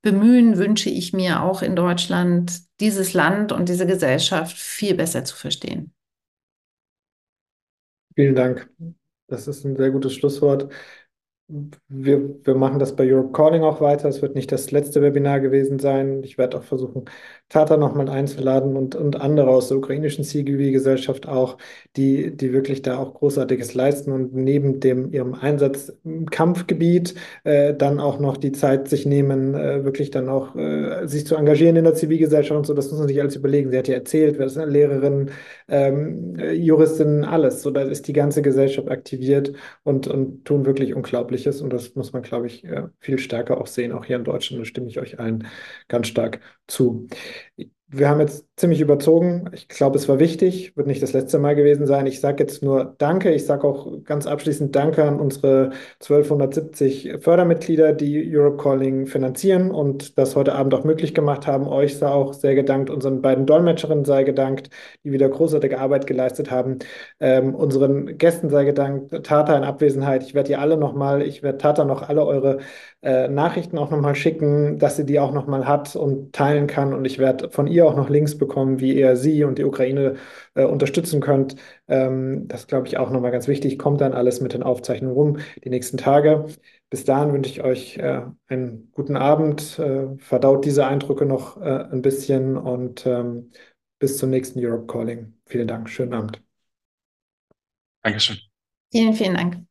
Bemühen wünsche ich mir auch in Deutschland, dieses Land und diese Gesellschaft viel besser zu verstehen. Vielen Dank. Das ist ein sehr gutes Schlusswort. Wir, wir machen das bei Europe Calling auch weiter. Es wird nicht das letzte Webinar gewesen sein. Ich werde auch versuchen, Tata nochmal einzuladen und, und andere aus der ukrainischen CGV-Gesellschaft auch, die, die wirklich da auch Großartiges leisten und neben dem ihrem Einsatz im Kampfgebiet äh, dann auch noch die Zeit sich nehmen, äh, wirklich dann auch äh, sich zu engagieren in der Zivilgesellschaft und so. Das muss man sich alles überlegen. Sie hat ja erzählt, wer ist eine Lehrerin, ähm, Juristin, alles. So, da ist die ganze Gesellschaft aktiviert und, und tun wirklich Unglaubliches. Und das muss man, glaube ich, äh, viel stärker auch sehen, auch hier in Deutschland. Da stimme ich euch allen ganz stark zu. Wir haben jetzt ziemlich überzogen. Ich glaube, es war wichtig, wird nicht das letzte Mal gewesen sein. Ich sage jetzt nur Danke. Ich sage auch ganz abschließend Danke an unsere 1270 Fördermitglieder, die Europe Calling finanzieren und das heute Abend auch möglich gemacht haben. Euch sei auch sehr gedankt. Unseren beiden Dolmetscherinnen sei gedankt, die wieder großartige Arbeit geleistet haben. Ähm, unseren Gästen sei gedankt. Tata in Abwesenheit. Ich werde ihr alle nochmal, ich werde Tata noch alle eure äh, Nachrichten auch nochmal schicken, dass sie die auch nochmal hat und teilen kann. Und ich werde von ihr auch noch Links bekommen, wie ihr sie und die Ukraine äh, unterstützen könnt. Ähm, das glaube ich auch nochmal ganz wichtig. Kommt dann alles mit den Aufzeichnungen rum die nächsten Tage. Bis dahin wünsche ich euch äh, einen guten Abend. Äh, verdaut diese Eindrücke noch äh, ein bisschen und ähm, bis zum nächsten Europe Calling. Vielen Dank. Schönen Abend. Dankeschön. Vielen, vielen Dank.